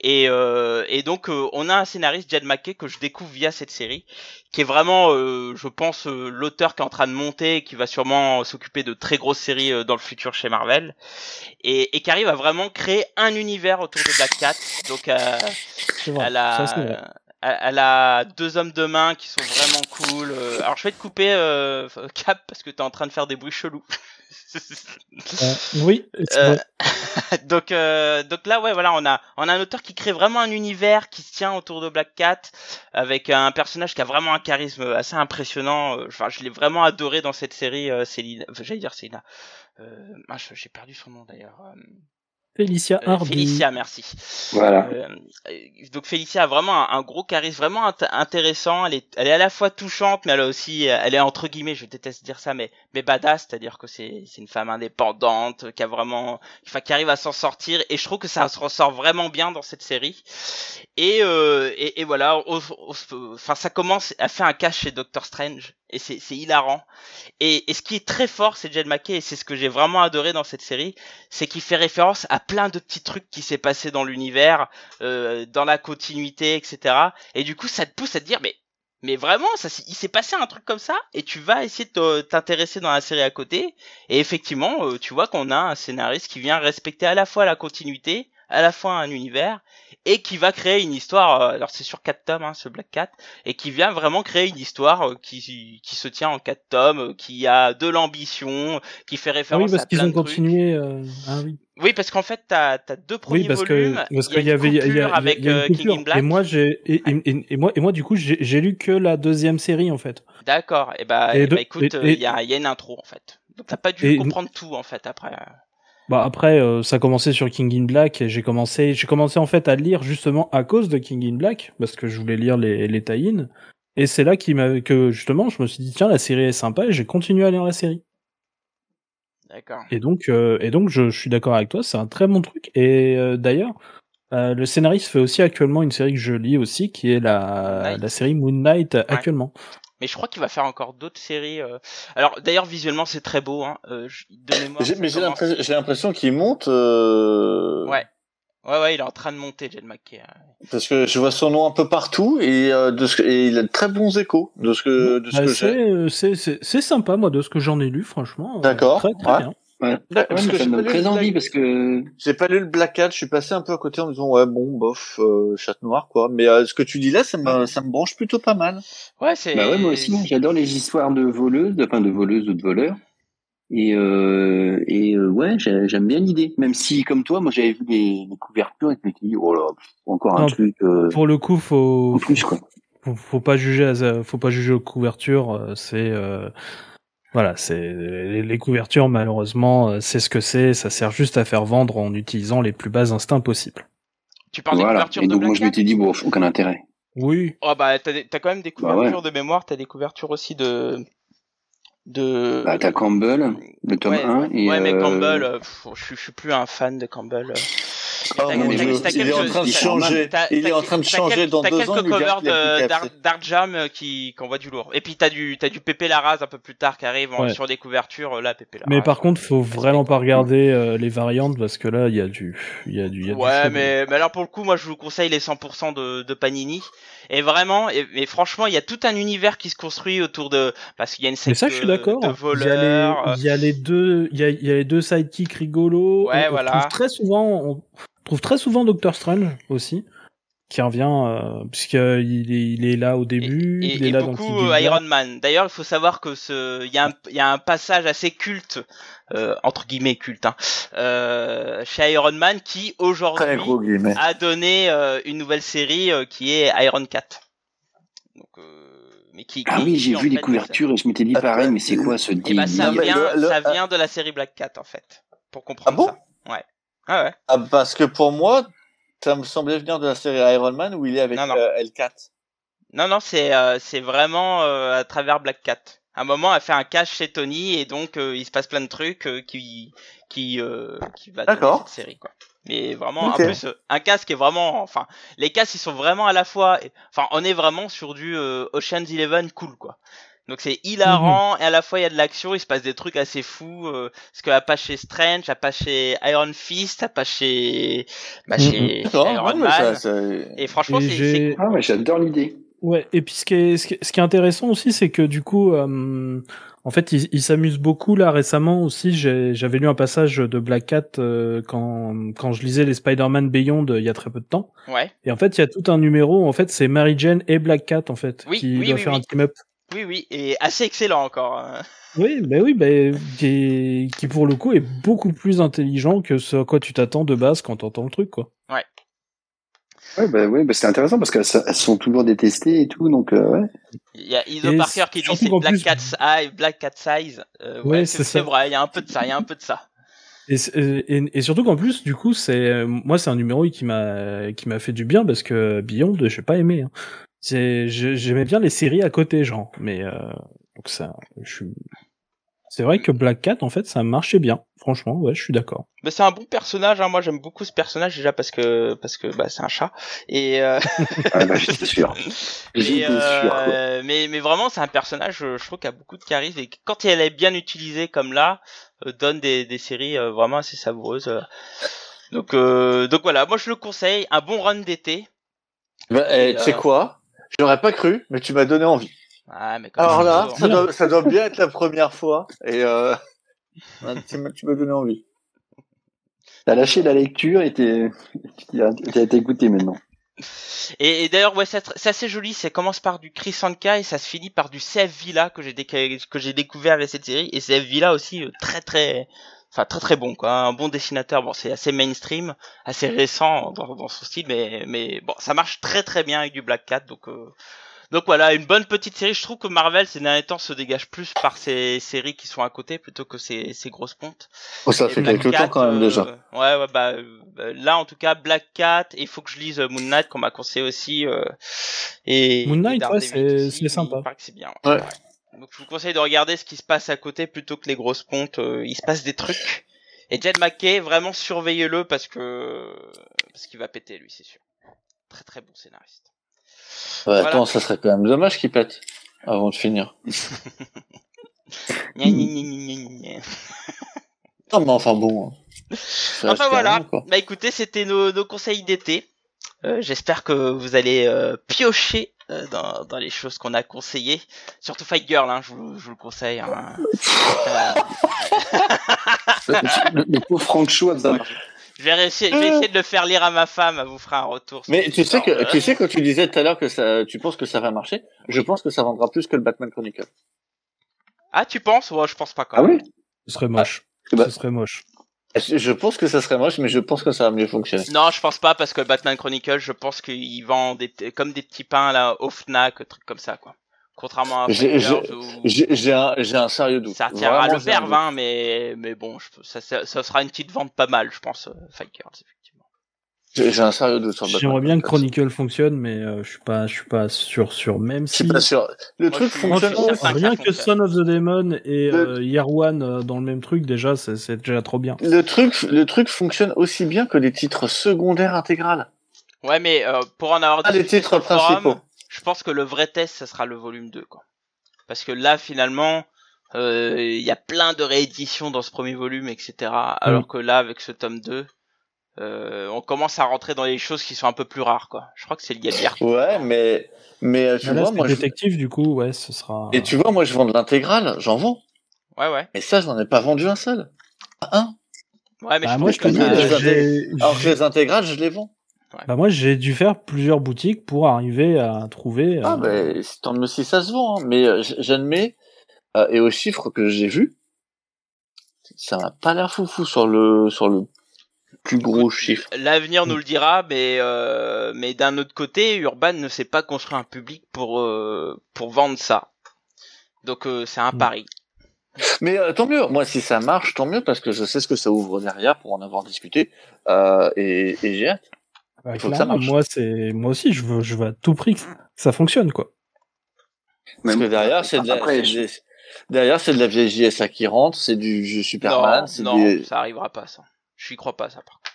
Et, euh, et donc, euh, on a un scénariste, Jed McKay, que je découvre via cette série, qui est vraiment, euh, je pense, euh, l'auteur qui est en train de monter et qui va sûrement s'occuper de très grosses séries euh, dans le futur chez Marvel, et, et qui arrive à vraiment créer un univers autour de Black Cat. Donc, euh, C'est vrai. Elle a, deux hommes de main qui sont vraiment cool. Euh, Alors je vais te couper euh, Cap parce que t'es en train de faire des bruits chelous. Euh, oui. Euh, donc, euh, donc là, ouais, voilà, on a, on a un auteur qui crée vraiment un univers qui se tient autour de Black Cat, avec un personnage qui a vraiment un charisme assez impressionnant. Enfin, je l'ai vraiment adoré dans cette série. Euh, Céline, enfin, j'allais dire Céline. Euh, j'ai perdu son nom d'ailleurs. Euh, Félicia euh, Hardy. Félicia, merci. Voilà. Euh, euh, donc Félicia a vraiment un, un gros charisme, vraiment int- intéressant. Elle est, elle est à la fois touchante, mais elle a aussi, elle est entre guillemets, je déteste dire ça, mais mais badass, c'est-à-dire que c'est c'est une femme indépendante qui a vraiment, enfin qui arrive à s'en sortir. Et je trouve que ça se ressort vraiment bien dans cette série. Et euh, et, et voilà, enfin ça commence à faire un cache chez Doctor Strange et c'est hilarant. Et, et ce qui est très fort, c'est Jed McKay, et c'est ce que j'ai vraiment adoré dans cette série, c'est qu'il fait référence à plein de petits trucs qui s'est passé dans l'univers, euh, dans la continuité, etc. Et du coup, ça te pousse à te dire, mais mais vraiment, ça, il s'est passé un truc comme ça, et tu vas essayer de t'intéresser dans la série à côté. Et effectivement, euh, tu vois qu'on a un scénariste qui vient respecter à la fois la continuité, à la fois un univers, et qui va créer une histoire. euh, alors c'est sur quatre tomes, hein, ce Black Cat, et qui vient vraiment créer une histoire euh, qui qui se tient en quatre tomes, euh, qui a de l'ambition, qui fait Ah référence oui, parce qu'ils ont de trucs. continué. euh, Ah oui. Oui, parce qu'en fait, t'as as deux premiers Oui, parce que volumes. parce y qu'il y avait y a- y a- avec y a King in Black. Et moi j'ai et, et- et- et moi et moi du coup j'ai lu que la deuxième série en fait. D'accord. Et bah, Et eh bah, écoute, il y, a, y a une intro en fait. Donc t'as pas dû comprendre tout en fait après. Bah après euh, ça a commencé sur King in Black et j'ai commencé j'ai commencé en fait à lire justement à cause de King in Black parce que je voulais lire les les tie-in et c'est là qui m'a que justement je me suis dit tiens la série est sympa et j'ai continué à lire la série. D'accord. Et donc, euh, et donc je, je suis d'accord avec toi, c'est un très bon truc. Et euh, d'ailleurs, euh, le scénariste fait aussi actuellement une série que je lis aussi, qui est la, la série Moon Knight actuellement. Mais je crois qu'il va faire encore d'autres séries. euh. Alors d'ailleurs visuellement c'est très beau. Hein. Euh, je- de mémoire. J'ai- ça Mais j'ai commence- l'impression, j'ai l'impression qu'il monte. euh, Ouais. Ouais ouais, il est en train de monter, Jed McKay. hein. Parce que je vois son nom un peu partout et, euh, de ce que- et il a de très bons échos de ce que, de ce Bah, que c'est, j'ai. euh, c'est, c'est, c'est sympa, moi, de ce que j'en ai lu, franchement. euh, D'accord, Très, très ouais. bien. Ouais. Ouais, Ouais, parce mais que ça j'ai me pas donne lu très le envie Black- parce que J'ai pas lu le Black Cat, je suis passé un peu à côté en disant ouais bon bof euh, chat noir quoi. Mais euh, ce que tu dis là, ça me ça me branche plutôt pas mal. Ouais, c'est. bah ouais moi aussi hein, j'adore les histoires de voleuses, enfin de voleuses ou de voleurs. Et euh, et euh, ouais j'ai- j'aime bien l'idée. Même si comme toi moi j'avais vu les, les couvertures et que je m'étais dit oh là encore un Non, truc euh, Pour le coup, faut, en plus quoi. faut, faut pas juger, à- faut pas juger aux couvertures. C'est, euh, voilà, c'est les, couvertures, malheureusement, euh, c'est ce que c'est. Ça sert juste à faire vendre en utilisant les plus bas instincts possibles. Tu parles des couvertures Et de donc moi Black je m'étais dit bon aucun intérêt. Oui. Oh bah t'as des- quand même des Bah ouais. couvertures de mémoire, t'as des couvertures aussi de de. Bah t'as Campbell, le tome ouais, 1 et ouais, mais euh, Campbell, euh, pff, je, je suis plus un fan de Campbell. Oh T'as- mon t'as- Dieu, t'as il est quelques- en train de t'as- changer. t'as- Il est t'as- en train de t'as changer quelques- dans t'as deux quelques ans. il nous dira covers qu'il a plus de qu'à Dar- faire. Dark Jam euh, qui qui envoient du lourd. Et puis t'as du t'as du Pépé Larraz un peu plus tard qui arrive sur des couvertures. euh, Là, Pépé Larraz. Mais par contre, faut vraiment pas regarder euh, les variantes parce que là, il y a du, il y a du, il y a du Ouais, mais, mais alors pour le coup, moi je vous conseille les 100% de, de Panini. Et vraiment, et, mais franchement, il y a tout un univers qui se construit autour de. Parce qu'il y a une secte ça, je suis de- d'accord. de Il y a voleurs. les, il y a les deux, il y a, il y a les deux sidekicks rigolos. Ouais, on, voilà. très souvent, on trouve très souvent Doctor Strange aussi, qui revient euh, puisqu'il est, il est là au début, et, il est et là dans beaucoup King euh. Iron Man. D'ailleurs, il faut savoir que ce, il y a un, il y a un passage assez culte, euh, entre guillemets culte, hein, euh, chez Iron Man qui aujourd'hui a donné euh, une nouvelle série euh, qui est Iron Cat. Donc, euh, mais qui, Ah qui est oui, j'ai vu les couvertures et je m'étais dit pareil, mais c'est quoi ce ça. Et bah ça vient, le- le- ça vient de la série Black Cat en fait, pour comprendre Ah bon? ça. Ouais. Ah ouais. Ah, parce que pour moi, ça me semblait venir de la série Iron Man où il est avec Non, non. euh, L4. Non non, c'est euh, c'est vraiment euh, à travers Black Cat. À un moment, elle fait un cache chez Tony et donc euh, il se passe plein de trucs euh, qui qui euh, qui va D'accord. cette série quoi. Mais vraiment, en plus, un casque est vraiment, enfin, les casques ils sont vraiment à la fois, enfin, on est vraiment sur du euh, Ocean's Eleven cool quoi. Donc c'est hilarant et à la fois il y a de l'action, il se passe des trucs assez fous. Euh, parce que pas chez Strange, à pas chez Iron Fist, à pas chez, bah, Mhm. chez, chez D'accord, Iron ouais, mais Man. ça, ça- Et franchement, c'est. Ah ouais, j'adore l'idée. Ouais, et puis ce qui est, ce qui est, ce qui est intéressant aussi, c'est que du coup, euh, en fait, il, il s'amuse beaucoup là récemment aussi. j'ai- J'avais lu un passage de Black Cat euh, quand quand je lisais les Spider-Man Beyond euh, il y a très peu de temps. Ouais. Et en fait, il y a tout un numéro. En fait, c'est Mary Jane et Black Cat en fait Oui, qui oui, doivent oui, faire oui. un team up. Oui, oui, et assez excellent encore. hein. Oui, bah oui, bah, qui, qui pour le coup est beaucoup plus intelligent que ce à quoi tu t'attends de base quand t'entends le truc, quoi. Ouais, bah, ouais, bah, c'est intéressant parce qu'elles elles sont toujours détestées et tout, donc, euh, ouais. Il y a Iso Et Parker qui dit c'est Black plus- Cat's Eye, Black Cat Size. Euh, ouais, Ouais, c'est vrai, il y a un peu de ça, il y a un peu de ça. Et, c'est- et, et surtout qu'en plus, du coup, c'est euh, moi, c'est un numéro qui m'a qui m'a fait du bien parce que Beyond, j'ai pas aimé. Hein. C'est je- j'aimais bien les séries à côté, genre, mais euh, donc ça, je suis. C'est vrai que Black Cat, en fait, ça marchait bien. Franchement, ouais, je suis d'accord. Mais c'est un bon personnage, hein. moi j'aime beaucoup ce personnage déjà parce que parce que bah, c'est un chat. Et euh, Ah, bah, sûr. Et, sûr, euh, mais, mais vraiment, c'est un personnage, je, je trouve, qui a beaucoup de charisme et quand elle est bien utilisée comme là, euh, donne des, des séries euh, vraiment assez savoureuses. euh. Donc, euh, donc voilà, moi je le conseille, un bon run d'été. Bah, eh, tu sais euh, quoi? J'aurais pas cru, mais tu m'as donné envie. Ah, mais Alors là, ça doit, ça doit bien être la première fois. Et euh, tu m'as donné envie. T'as lâché la lecture et t'es, tu as t'écouté maintenant. Et, et d'ailleurs, ouais, c'est c'est assez joli. Ça commence par du Chris Anka et ça se finit par du CF Villa que j'ai découvert avec cette série. Et CF Villa aussi euh, très très, enfin très très bon quoi. Un bon dessinateur. Bon, c'est assez mainstream, assez récent dans, dans son style, mais mais bon, ça marche très très bien avec du Black Cat. Donc euh, donc voilà, une bonne petite série. Je trouve que Marvel ces derniers temps se dégage plus par ces séries qui sont à côté plutôt que ces ces grosses pontes. Oh, ça Et fait Black quelques Cat, temps quand même euh, déjà. Ouais, ouais, bah euh, là en tout cas Black Cat. Il faut que je lise euh, Moon Knight qu'on m'a conseillé aussi. euh, et Moon Knight, ouais, c'est- sympa. Il paraît que c'est bien. Ouais. Donc je vous conseille de regarder ce qui se passe à côté plutôt que les grosses pontes. euh, il se passe des trucs. Et Jed McKay, vraiment surveillez-le parce que parce qu'il va péter lui, c'est sûr. Très très bon scénariste. Ouais, Voilà. Attends, ça serait quand même dommage qu'il pète avant de finir. Gna, gna, gna. Non, mais enfin bon. Enfin voilà. Bah écoutez, c'était nos, nos conseils d'été. Euh, J'espère que vous allez euh, piocher euh, dans, dans les choses qu'on a conseillées. Surtout Fight Girl, hein, je, vous, je vous le conseille. Hein. Le, le pauvre Frank Shaw a besoin je, vais réussir, je vais essayer de le faire lire à ma femme. Elle vous fera un retour. Mais tu sais que tu sais quand tu disais tout à l'heure que ça, tu penses que ça va marcher. Je pense que ça vendra plus que le Batman Chronicle. Ah, tu penses? Ouais, je pense pas quand Ah même. oui? Ce serait moche. bah- Ce serait moche. Je pense que ça serait moche, mais je pense que ça va mieux fonctionner. Non, je pense pas parce que Batman Chronicle, je pense qu'il vend des, comme des petits pains là au Fnac, trucs comme ça quoi. Contrairement à J'ai- J'ai un, j'ai un sérieux doute. ça tirera Vraiment, le doute. hein, mais mais bon, je, ça, ça, ça sera une petite vente pas mal, je pense. euh, Fight Girls, effectivement. J'ai j'ai un sérieux doute sur Batman. J'aimerais bien que Chronicle. Fonctionne, mais euh, je suis pas, je suis pas sûr, sûr. Même Je si suis pas sûr. Le Moi, truc je fonctionne. je rien que. Son of the Demon et Le- euh, One euh, dans le même truc, déjà, c'est c'est déjà trop bien. Le truc, le truc fonctionne aussi bien que les titres secondaires intégrales. Ouais, mais euh, pour en avoir Ah, les titres forum, principaux. je pense que le vrai test, ça sera le volume 2, quoi. Parce que là, finalement, euh, il y a plein de rééditions dans ce premier volume, etc. Alors que là, avec ce tome 2, euh, on commence à rentrer dans les choses qui sont un peu plus rares, quoi. Je crois que c'est le Gabiard. Ouais, mais mais euh, tu Mais là, vois, moi, je... détective, du coup, ouais, ce sera. et tu vois, moi, je vends de l'intégrale, j'en vends. Ouais, ouais. Mais ça, j'en ai pas vendu un seul. Pas Un. Ouais, mais Bah, je moi, je te dis, euh, Alors que les intégrales, je les vends. bah, moi, j'ai dû faire plusieurs boutiques pour arriver à trouver. Ah, euh, ben, c'est tant mieux si ça se vend, hein. mais j'admets, euh, et aux chiffres que j'ai vus, ça m'a pas l'air foufou sur le, sur le plus gros chiffre. L'avenir nous le dira, mais euh, mais d'un autre côté, Urban ne sait pas construire un public pour euh, pour vendre ça. Donc euh, c'est un Mm. pari. Mais euh, tant mieux, moi si ça marche, tant mieux, parce que je sais ce que ça ouvre derrière pour en avoir discuté, euh, et, et j'ai hâte. bah, il faut que ça marche. Moi, c'est, moi aussi, je veux, je veux à tout prix que ça fonctionne, quoi. Parce que derrière, c'est de la, Après, c'est des- derrière, c'est de la vieille JSA qui rentre, c'est du jeu Superman, non, c'est non, des... ça arrivera pas ça. Je n'y crois pas ça par contre.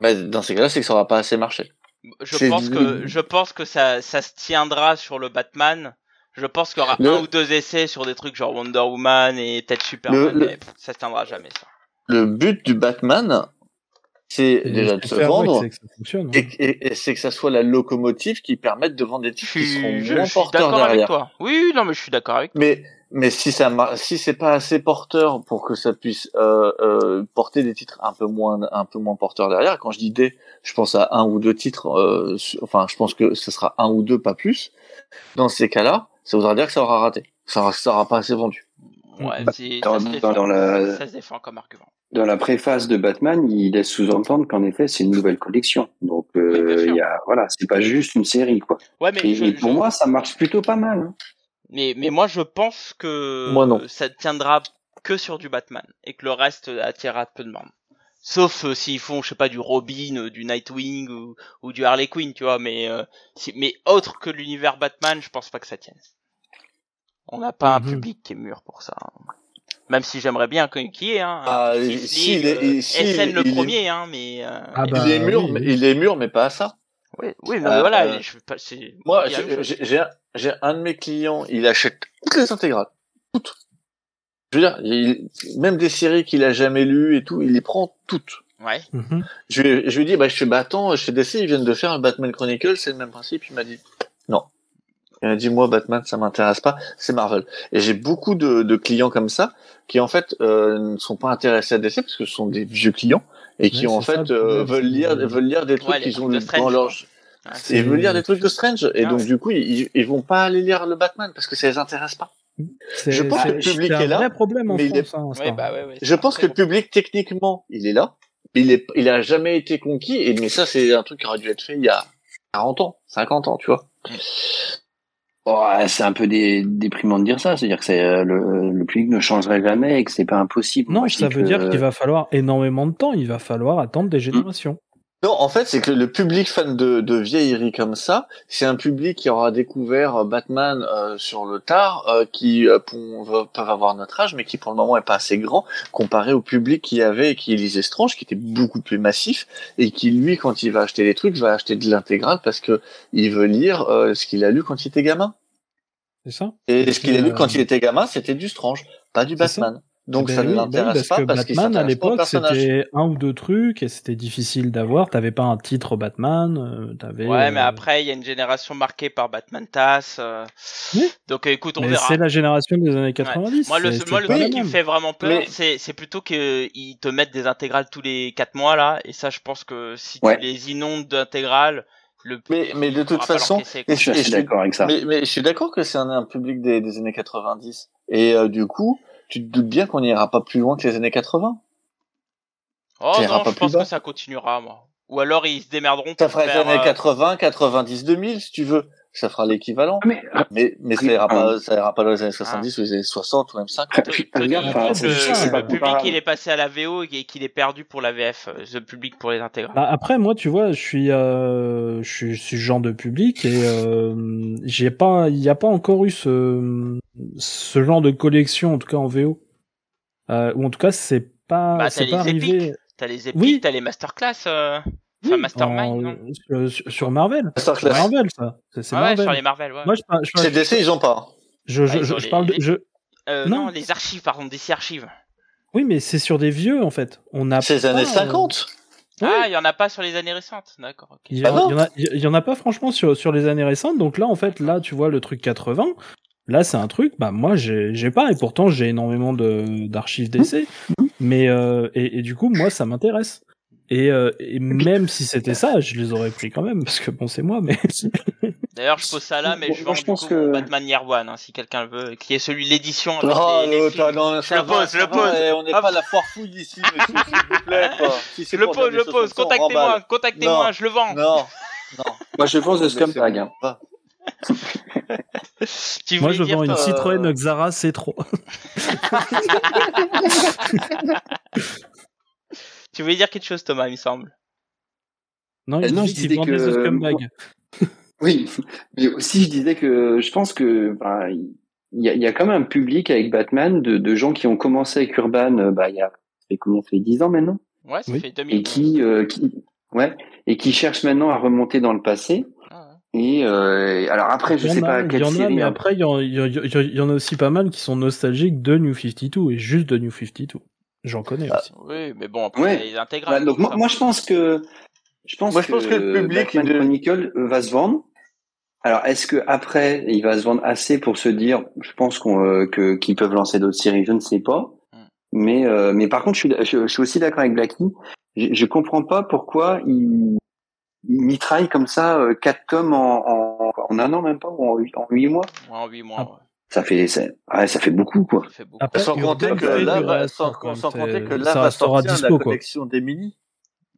Bah, dans ces cas-là, c'est que ça aura pas assez marché. Je pense que je pense que ça ça se tiendra sur le Batman. Je pense qu'il y aura Le- un ou deux essais sur des trucs genre Wonder Woman et peut-être Superman, Le- mais pff, ça se tiendra jamais ça. Le but du Batman, c'est déjà de se ouais, vendre, ça hein. et, et- et c'est que ça soit la locomotive qui permette de vendre des Je titres qui seront je- moins je suis porteurs d'accord avec derrière. toi. Oui, non mais je suis d'accord avec toi. Mais mais si ça mar- si c'est pas assez porteur pour que ça puisse euh, euh, porter des titres un peu moins un peu moins porteurs derrière. Quand je dis des, je pense à un ou deux titres. euh, su- enfin, je pense que ce sera un ou deux, pas plus. Dans ces cas-là, ça voudra dire que ça aura raté. Ça, ça aura pas assez vendu. Ouais, Bah, c'est- dans- ça, se défend, dans la- ça se défend comme argument. Dans la préface de Batman, il laisse sous-entendre qu'en effet, c'est une nouvelle collection. Donc, Oui, euh, il y a, voilà, c'est pas juste une série, quoi. Ouais, mais, Et, je- et pour je- moi, ça marche plutôt pas mal. hein. Mais, mais moi, je pense que Moi, non. ça tiendra que sur du Batman et que le reste attirera peu de monde. Sauf euh, s'ils font, je sais pas, du Robin, euh, du Nightwing ou, ou du Harley Quinn, tu vois. Mais, euh, si- mais autre que l'univers Batman, je pense pas que ça tienne. On n'a pas un Mhm. public qui est mûr pour ça. hein. Même si j'aimerais bien qu'il y ait, hein. Ah, un il- si, League, il est- euh, il- si, SN le il est- premier, hein, mais. euh, Ah mais- bah, il est mûr, oui, mais il est mûr, mais pas à ça. Oui, oui, non, Euh, mais voilà, euh, je veux pas, c'est. Moi, j'ai- chose. j'ai j'ai un, un de mes clients, il achète toutes les intégrales, toutes. Je veux dire, il- même des séries qu'il a jamais lues et tout, il les prend toutes. Ouais. Mhm. Je lui, ai- je lui ai dit, bah, je fais, bah, attends, chez DC, ils viennent de faire un Batman Chronicle, c'est le même principe. Il m'a dit, non. Il m'a dit, moi, Batman, ça m'intéresse pas, c'est Marvel. Et j'ai beaucoup de, de clients comme ça, qui, en fait, euh, ne sont pas intéressés à DC, parce que ce sont des vieux clients, et qui, Ouais, en fait, euh, veulent lire, veulent lire des trucs Ouais, les qu'ils ont de lu Strange, dans leur, et ils veulent lire des trucs de Strange, et Ah donc, ouais. du coup, ils, ils vont pas aller lire le Batman, parce que ça les intéresse pas. Je pense que le public c'est est un là, vrai problème en. Je pense que le public, techniquement, il est là, mais il est, il a jamais été conquis, et, mais ça, c'est un truc qui aurait dû être fait il y a 40 ans, 50 ans, tu vois. Ouais, c'est un peu dé- déprimant de dire ça. C'est-à-dire que c'est, euh, le, le public ne changerait jamais et que c'est pas impossible. Non, ça veut dire qu'il va falloir énormément de temps. Il va falloir attendre des générations. Non, en fait, c'est que le public fan de, de vieilleries comme ça, c'est un public qui aura découvert euh, Batman euh, sur le tard, euh, qui euh, peuvent avoir notre âge, mais qui pour le moment est pas assez grand, comparé au public qui avait, qui lisait Strange, qui était beaucoup plus massif, et qui lui, quand il va acheter des trucs, va acheter de l'intégrale parce que il veut lire euh, ce qu'il a lu quand il était gamin. C'est ça Et ce qu'il a lu quand il était gamin, c'était du Strange, pas du. Batman. Donc Ben ça ne oui, ben l'intéresse oui, pas que parce Batman à l'époque c'était un ou deux trucs et c'était difficile d'avoir. T'avais pas un titre Batman. euh, T'avais. Ouais, mais euh, après, il y a une génération marquée par Batman Tass. euh, Oui. Donc, écoute, on mais verra. c'est la génération des années 90. Moi, le, moi, truc qui me fait vraiment peur, Mais- c'est, plutôt qu'ils te mettent des intégrales tous les 4 mois, là. Et ça, je pense que si Ouais. tu les inondes d'intégrales, le Mais, mais de toute façon. Je suis d'accord avec ça. Mais, mais je suis d'accord que c'est un, un public des, des années 90. Et euh, du coup, tu te doutes bien qu'on n'ira pas plus loin que les années 80. Oh non, pas je plus pense bas. que ça continuera, moi. Ou alors, ils se démerderont Ça pour fera les années euh, 80, 90, 2000, si tu veux. Ça fera l'équivalent. Mais, euh, Mais, mais ça ira ah. pas, ça ira pas dans les années 70 ou les années 60 ou même 50. te- Puis, te regarde, dis enfin, que c'est le, public, il est passé à la VO et qu'il est perdu pour la VF, euh, le public pour les intégrales. Bah, après, moi, tu vois, je suis, euh, je suis, je suis ce genre de public et euh, j'ai pas, il n'y a pas encore eu ce, ce genre de collection, en tout cas en VO. Euh, ou en tout cas, c'est pas, Bah, t'as c'est les pas arrivé. T'as les épiques, Oui. t'as les masterclass, euh... enfin Oui, mastermind, en- non sur, sur- sur Marvel. C'est Masterclass. Marvel, ça. C'est c'est Ah ouais, Marvel. sur les Marvel, ouais. Moi, je, parle- je, parle- Chez DC, ils ont pas. je, je, Ah, ils je- ont je les- parle de, les- je, Euh, non. non. les archives, pardon, DC archives. oui, mais c'est sur des vieux, en fait. On a C'est les pas, années euh, 50. Ouais. Ah, il y en a pas sur les années récentes, d'accord. Il y, Bah en- a, il y en a pas franchement sur, sur les années récentes. Donc là, en fait, là, tu vois le truc 80. Là, c'est un truc. Bah moi, j'ai pas et pourtant j'ai énormément de d'archives d'essais. Mais euh, et, et du coup, moi, ça m'intéresse. Et, euh, et même si c'était ça, je les aurais pris quand même parce que bon, c'est moi. Mais D'ailleurs, je pose ça là, mais Moi, je moi, vends je du pense coup que- Batman Year One, hein, si quelqu'un le veut, qui est celui l'édition. avec Oh, les- les films. ah non, Je le pose, je le pose. eh, On n'est Hop. pas à la foire fouille ici, monsieur, s'il vous plaît, quoi. Si Je le pose, je le pose. Contactez-moi, contactez-moi, Non. je le vends. Non, non. moi, je pense de C'est bon, scumbag. hein. Tu moi, je vends une toi, Citroën euh, Xara C3. Tu voulais dire quelque chose, Thomas, il me semble. Non, Euh, il non, dit je disais que-. Oui, mais aussi je disais que je pense que il y a, il y a quand même un public avec Batman de, de gens qui ont commencé avec Urban euh, bah il y a ça fait combien ça fait 10 ans maintenant? Ouais, ça Oui. fait et 2000. qui euh, qui ouais et qui cherchent maintenant à remonter dans le passé Ah, ouais. et euh, alors après je sais a, pas il y quelle en a, série mais hein. après, il y, en, il y en- il y en a aussi pas mal qui sont nostalgiques de New 52 et juste de New 52. J'en connais Ah. aussi. Oui, mais bon, après, Ouais. les intégrales. Bah, donc moi, je pense que je pense Moi, je pense que le public, Batman de- Chronicle euh, va se vendre alors est-ce que après il va se vendre assez pour se dire je pense qu'on euh, que qu'ils peuvent lancer d'autres séries je ne sais pas Hmm. mais euh, mais par contre je suis je, je suis aussi d'accord avec Blacky je, je comprends pas pourquoi il, il mitraille comme ça euh, quatre tomes en, en quoi. En un an, même pas, ou en huit, en huit mois. En 8 mois, Ah. ouais. Ça fait, ça, ouais, ça fait beaucoup, quoi. Ça fait beaucoup. Après, Sans compter que là, va- reste, sans, même, sans compter que là ça va sortir dispo, la quoi. collection des mini.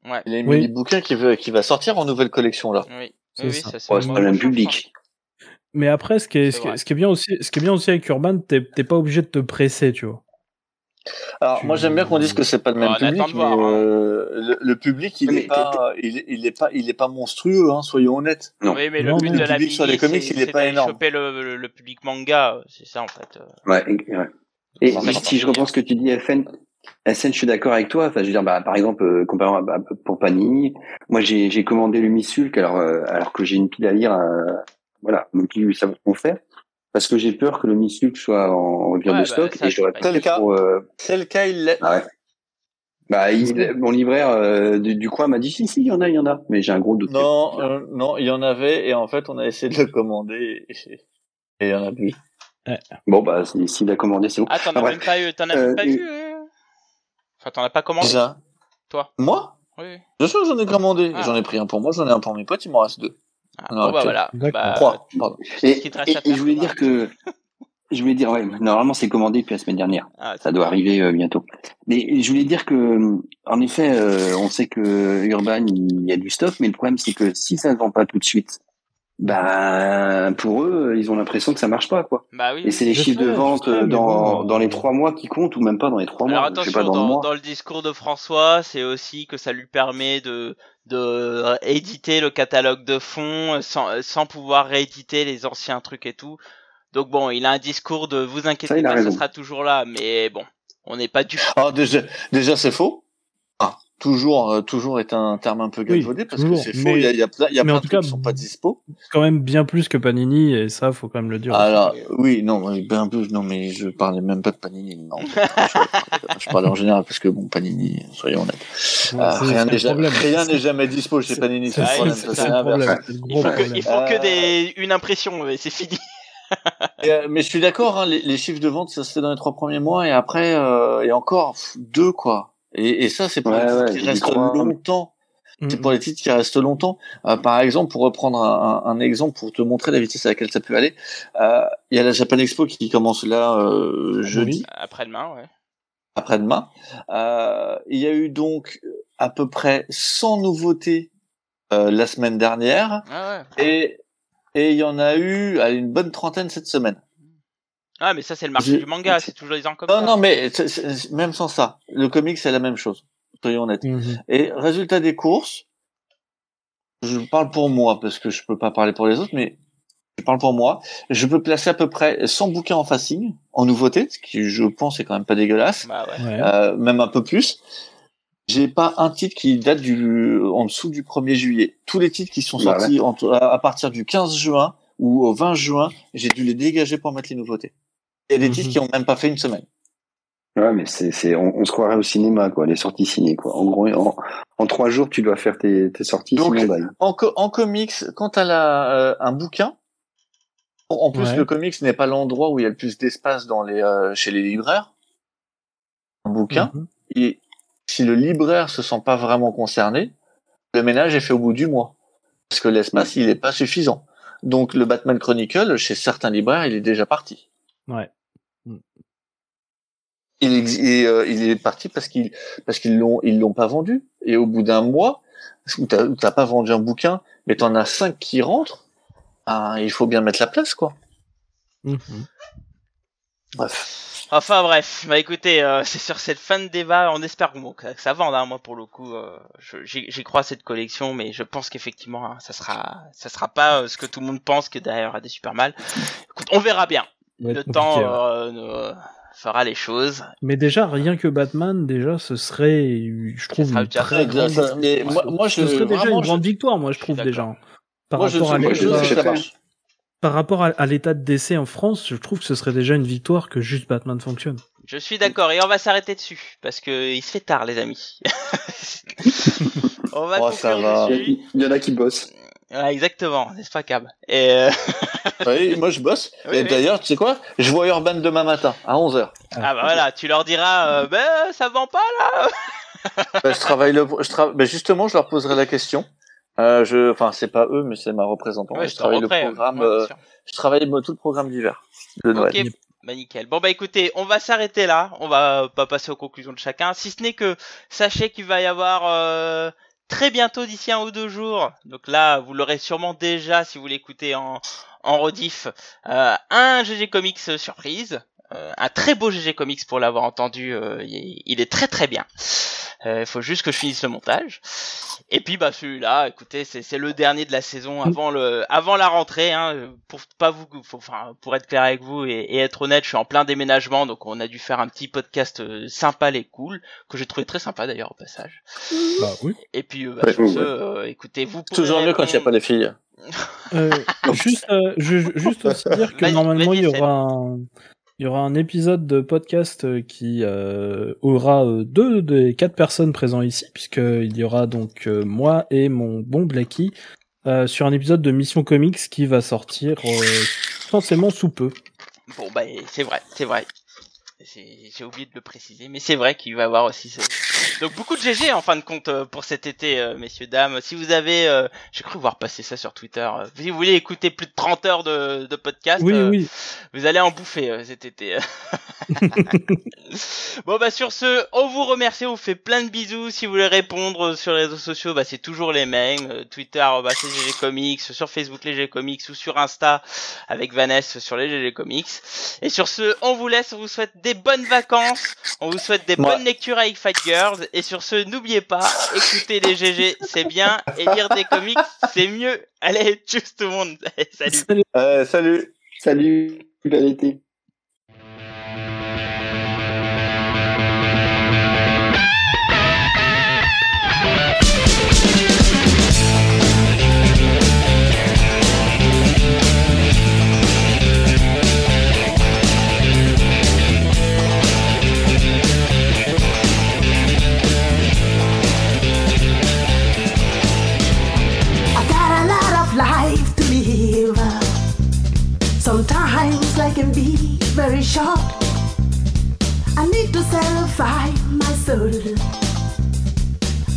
Ouais. Les Oui. mini bouquins qui, veut- qui va sortir en nouvelle collection là. Oui, C'est oui, oui, ça. ça c'est le même public. Mais après, ce qui est, C'est ce qui est, ce qui est bien aussi, ce qui est bien aussi avec Urban, t'es t'es pas obligé de te presser, tu vois. Alors Tu- moi j'aime bien qu'on dise que c'est pas le même attend public, de voir, mais hein. euh, le, le public il Mais est pas, il, est- il est pas, il est pas monstrueux, hein, soyons honnêtes. Non. Oui, mais Non, le but de Le la public mini, sur les comics, il est pas énorme. choper le, le, le public manga, c'est ça en fait. Ouais, et- ouais. Et si ça je va. reprends ce que tu dis, FN, SN, je suis d'accord avec toi. Enfin, je veux dire, bah, par exemple, euh, comparant à, à- pour Panini, moi, j'ai, j'ai commandé le Missulk, alors, euh, alors que j'ai une pile à lire, euh, voilà, donc ils savent ce qu'on fait. Parce que j'ai peur que le Missulk soit en rupture Ouais, de bah, stock ça, et j'aurais pas le cas. pour, euh, C'est le cas, il l'est. ah ouais. Bah, il- mon libraire euh, du, du coin m'a dit si, si, il y en a, il y en a. Mais j'ai un gros doute. Non, euh, non, il y en avait et en fait on a essayé de le commander et et il y en a plus. Bon, bah, si- s'il a commandé, c'est bon. Ah, t'en as Ah, même pas eu, t'en as Euh, même pas vu euh Enfin, t'en as pas commandé Déjà. Toi Moi? Oui. Bien sûr que j'en ai commandé. Ah. J'en ai pris un pour moi, j'en ai un pour mes potes, il m'en reste deux. Ah, bah voilà. Bah, Trois, pardon. Et, je voulais dire que, je voulais dire, ouais, normalement, c'est commandé depuis la semaine dernière. Ah, Ça doit arriver euh, bientôt. Mais je voulais dire que, en effet, euh, on sait que Urban, il y a du stock, mais le problème, c'est que si ça ne vend pas tout de suite, ben, pour eux, ils ont l'impression que ça marche pas, quoi. Bah oui. Et c'est les chiffres sais, de vente sais, euh, dans, bon, euh, dans les trois mois qui comptent, ou même pas dans les trois Alors mois. Je sais attention, pas, dans, le dans, mois. dans le discours de François, c'est aussi que ça lui permet de, de éditer le catalogue de fond sans, sans pouvoir rééditer les anciens trucs et tout. Donc bon, il a un discours de vous inquiétez Ça, pas, ça sera toujours là, mais bon, on n'est pas du Alors déjà, déjà c'est faux. Toujours, euh, toujours est un terme un peu Oui, galvaudé parce toujours, que c'est faux. mais- Il y a, il y a plein, il y a plein de trucs cas, qui sont pas dispo. Quand même bien plus que Panini, et ça, faut quand même le dire. Alors, oui, non, oui, ben plus, non, mais je parlais même pas de Panini, non. je, je parlais en général parce que bon, Panini, soyons honnêtes. Ouais, Euh, rien n'est jamais, problème. rien n'est jamais dispo chez Panini, c'est le problème, Il faut que, il faut que des, une impression, et c'est fini. Et, euh, mais je suis d'accord, hein, les, les chiffres de vente, ça se fait dans les trois premiers mois et après, euh, et encore pff, deux, quoi. Et, et ça, c'est pour Ouais, les titres ouais, qui restent crois. longtemps. Mm. C'est pour les titres qui restent longtemps. Euh, par exemple, pour reprendre un, un- un exemple, pour te montrer la vitesse à laquelle ça peut aller, euh, il y a la Japan Expo qui commence là euh, jeudi, Après-demain, ouais. après-demain. Euh, il y a eu donc à peu près 100 nouveautés euh, la semaine dernière Ah ouais. et et il y en a eu allez, une bonne trentaine cette semaine. Ah, mais ça, c'est le marché du manga, c'est toujours les gens comme Non, ça. non, mais même sans ça, le comic c'est la même chose. Soyons honnêtes. Mhm. Et résultat des courses, je parle pour moi parce que je peux pas parler pour les autres, mais je parle pour moi. Je peux placer à peu près 100 bouquins en facing, en nouveauté, ce qui je pense est quand même pas dégueulasse, Bah ouais. Ouais. euh, même un peu plus. J'ai pas un titre qui date du en dessous du 1er juillet. Tous les titres qui sont sortis entre- à à partir du 15 juin ou au 20 juin, j'ai dû les dégager pour mettre les nouveautés. Il y a des Mhm. titres qui ont même pas fait une semaine. Ouais, mais c'est, c'est, on, on se croirait au cinéma, quoi, les sorties ciné, quoi. En gros, en, en trois jours, tu dois faire tes, tes sorties, Donc, sinon, bah, En, co- en comics, quand tu as un bouquin, en en plus Ouais. le comics n'est pas l'endroit où il y a le plus d'espace dans les euh, chez les libraires. Un bouquin, Mhm. et si le libraire se sent pas vraiment concerné, le ménage est fait au bout du mois parce que l'espace il est pas suffisant. Donc le Batman Chronicle chez certains libraires il est déjà parti. Ouais. Il, et, euh, il est parti parce qu'ils parce qu'ils l'ont ils l'ont pas vendu et au bout d'un mois où t'as où t'as pas vendu un bouquin mais t'en as cinq qui rentrent ah, il faut bien mettre la place quoi Mhm. bref Enfin bref, bah écoutez, euh, c'est sur cette fin de débat, on espère que, que ça vende, hein, moi pour le coup, euh, j'y j'y crois à cette collection, mais je pense qu'effectivement, hein, ça sera, ça sera pas euh, ce que tout le monde pense que derrière il y aura des super mal. Écoute, on verra bien. Le temps ouais. Fera les choses. Mais déjà, rien que Batman, déjà, ce serait, je trouve, une déjà très grande Ça, mais victoire. moi- moi, je- ce serait déjà vraiment, une grande victoire, moi, je trouve déjà. Par moi je rapport, à je par rapport à, à l'état de décès en France, je trouve que ce serait déjà une victoire que juste Batman fonctionne. Je suis d'accord, et on va s'arrêter dessus, parce que il se fait tard, les amis. on va Oh, ça va. dessus. il y en a qui bossent. Ouais, exactement, n'est-ce pas, Cab Et euh, Oui, moi je bosse Oui, et oui. d'ailleurs tu sais quoi? Je vois Urban demain matin à 11h ah bah voilà, tu leur diras, euh, ben ça vend pas là. Bah, je travaille le je tra- bah, justement je leur poserai la question Euh, je, enfin, c'est pas eux, mais c'est ma représentante. Ouais, je travaille le programme. ouais, euh, je travaille tout le programme d'hiver de Noël. Ok, bah nickel. Bon bah écoutez, on va s'arrêter là. On va pas passer aux conclusions de chacun, si ce n'est que sachez qu'il va y avoir euh, très bientôt d'ici un ou deux jours. Donc là, vous l'aurez sûrement déjà si vous l'écoutez en en rediff. euh, un GG Comics surprise. Euh, un très beau GG Comics pour l'avoir entendu, euh, il, il est très très bien. Il faut juste que je finisse le montage. Et puis bah celui-là, écoutez, c'est c'est le dernier de la saison avant le avant la rentrée. Hein, pour pas vous, faut- enfin pour être clair avec vous et, et être honnête, je suis en plein déménagement, donc on a dû faire un petit podcast euh, sympa et cool que j'ai trouvé très sympa d'ailleurs au passage. Bah oui. Et puis euh, bah, Ouais, sur ouais. ce, euh, écoutez, vous Toujours mieux quand il n'y a pas les filles. Euh, juste, euh, je, juste aussi dire que normalement il y aura un, il y aura un épisode de podcast euh, qui euh, aura euh, deux des quatre personnes présentes ici, puisque il y aura donc euh, moi et mon bon Blacky euh, sur un épisode de Mission Comics qui va sortir euh, forcément sous peu. Bon bah c'est vrai, c'est vrai. J'ai oublié de le préciser, mais c'est vrai qu'il va y avoir aussi ce... Donc beaucoup de GG en fin de compte euh, pour cet été, euh, messieurs, dames. Si vous avez... euh, J'ai cru voir passer ça sur Twitter. euh, si vous voulez écouter plus de 30 heures de, de podcast, Oui, euh, oui. vous allez en bouffer euh, cet été. bon bah sur ce, on vous remercie, on vous fait plein de bisous. Si vous voulez répondre sur les réseaux sociaux, bah c'est toujours les mêmes. Twitter, bah c'est GG Comics, sur Facebook les GG Comics ou sur Insta avec Vanessa sur les GG Comics. Et sur ce, on vous laisse, on vous souhaite des bonnes vacances, on vous souhaite des Ouais. bonnes lectures avec Fight Girls. Et sur ce, n'oubliez pas, écouter les GG c'est bien et lire des comics c'est mieux. Allez, tchuss tout le monde, salut. Salut. Euh, salut. Salut, bel short. I need to satisfy my soul.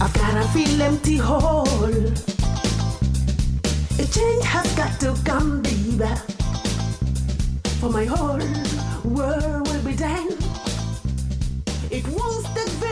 I've gotta feel empty hole. A change has got to come, baby. For my whole world will be done. It won't very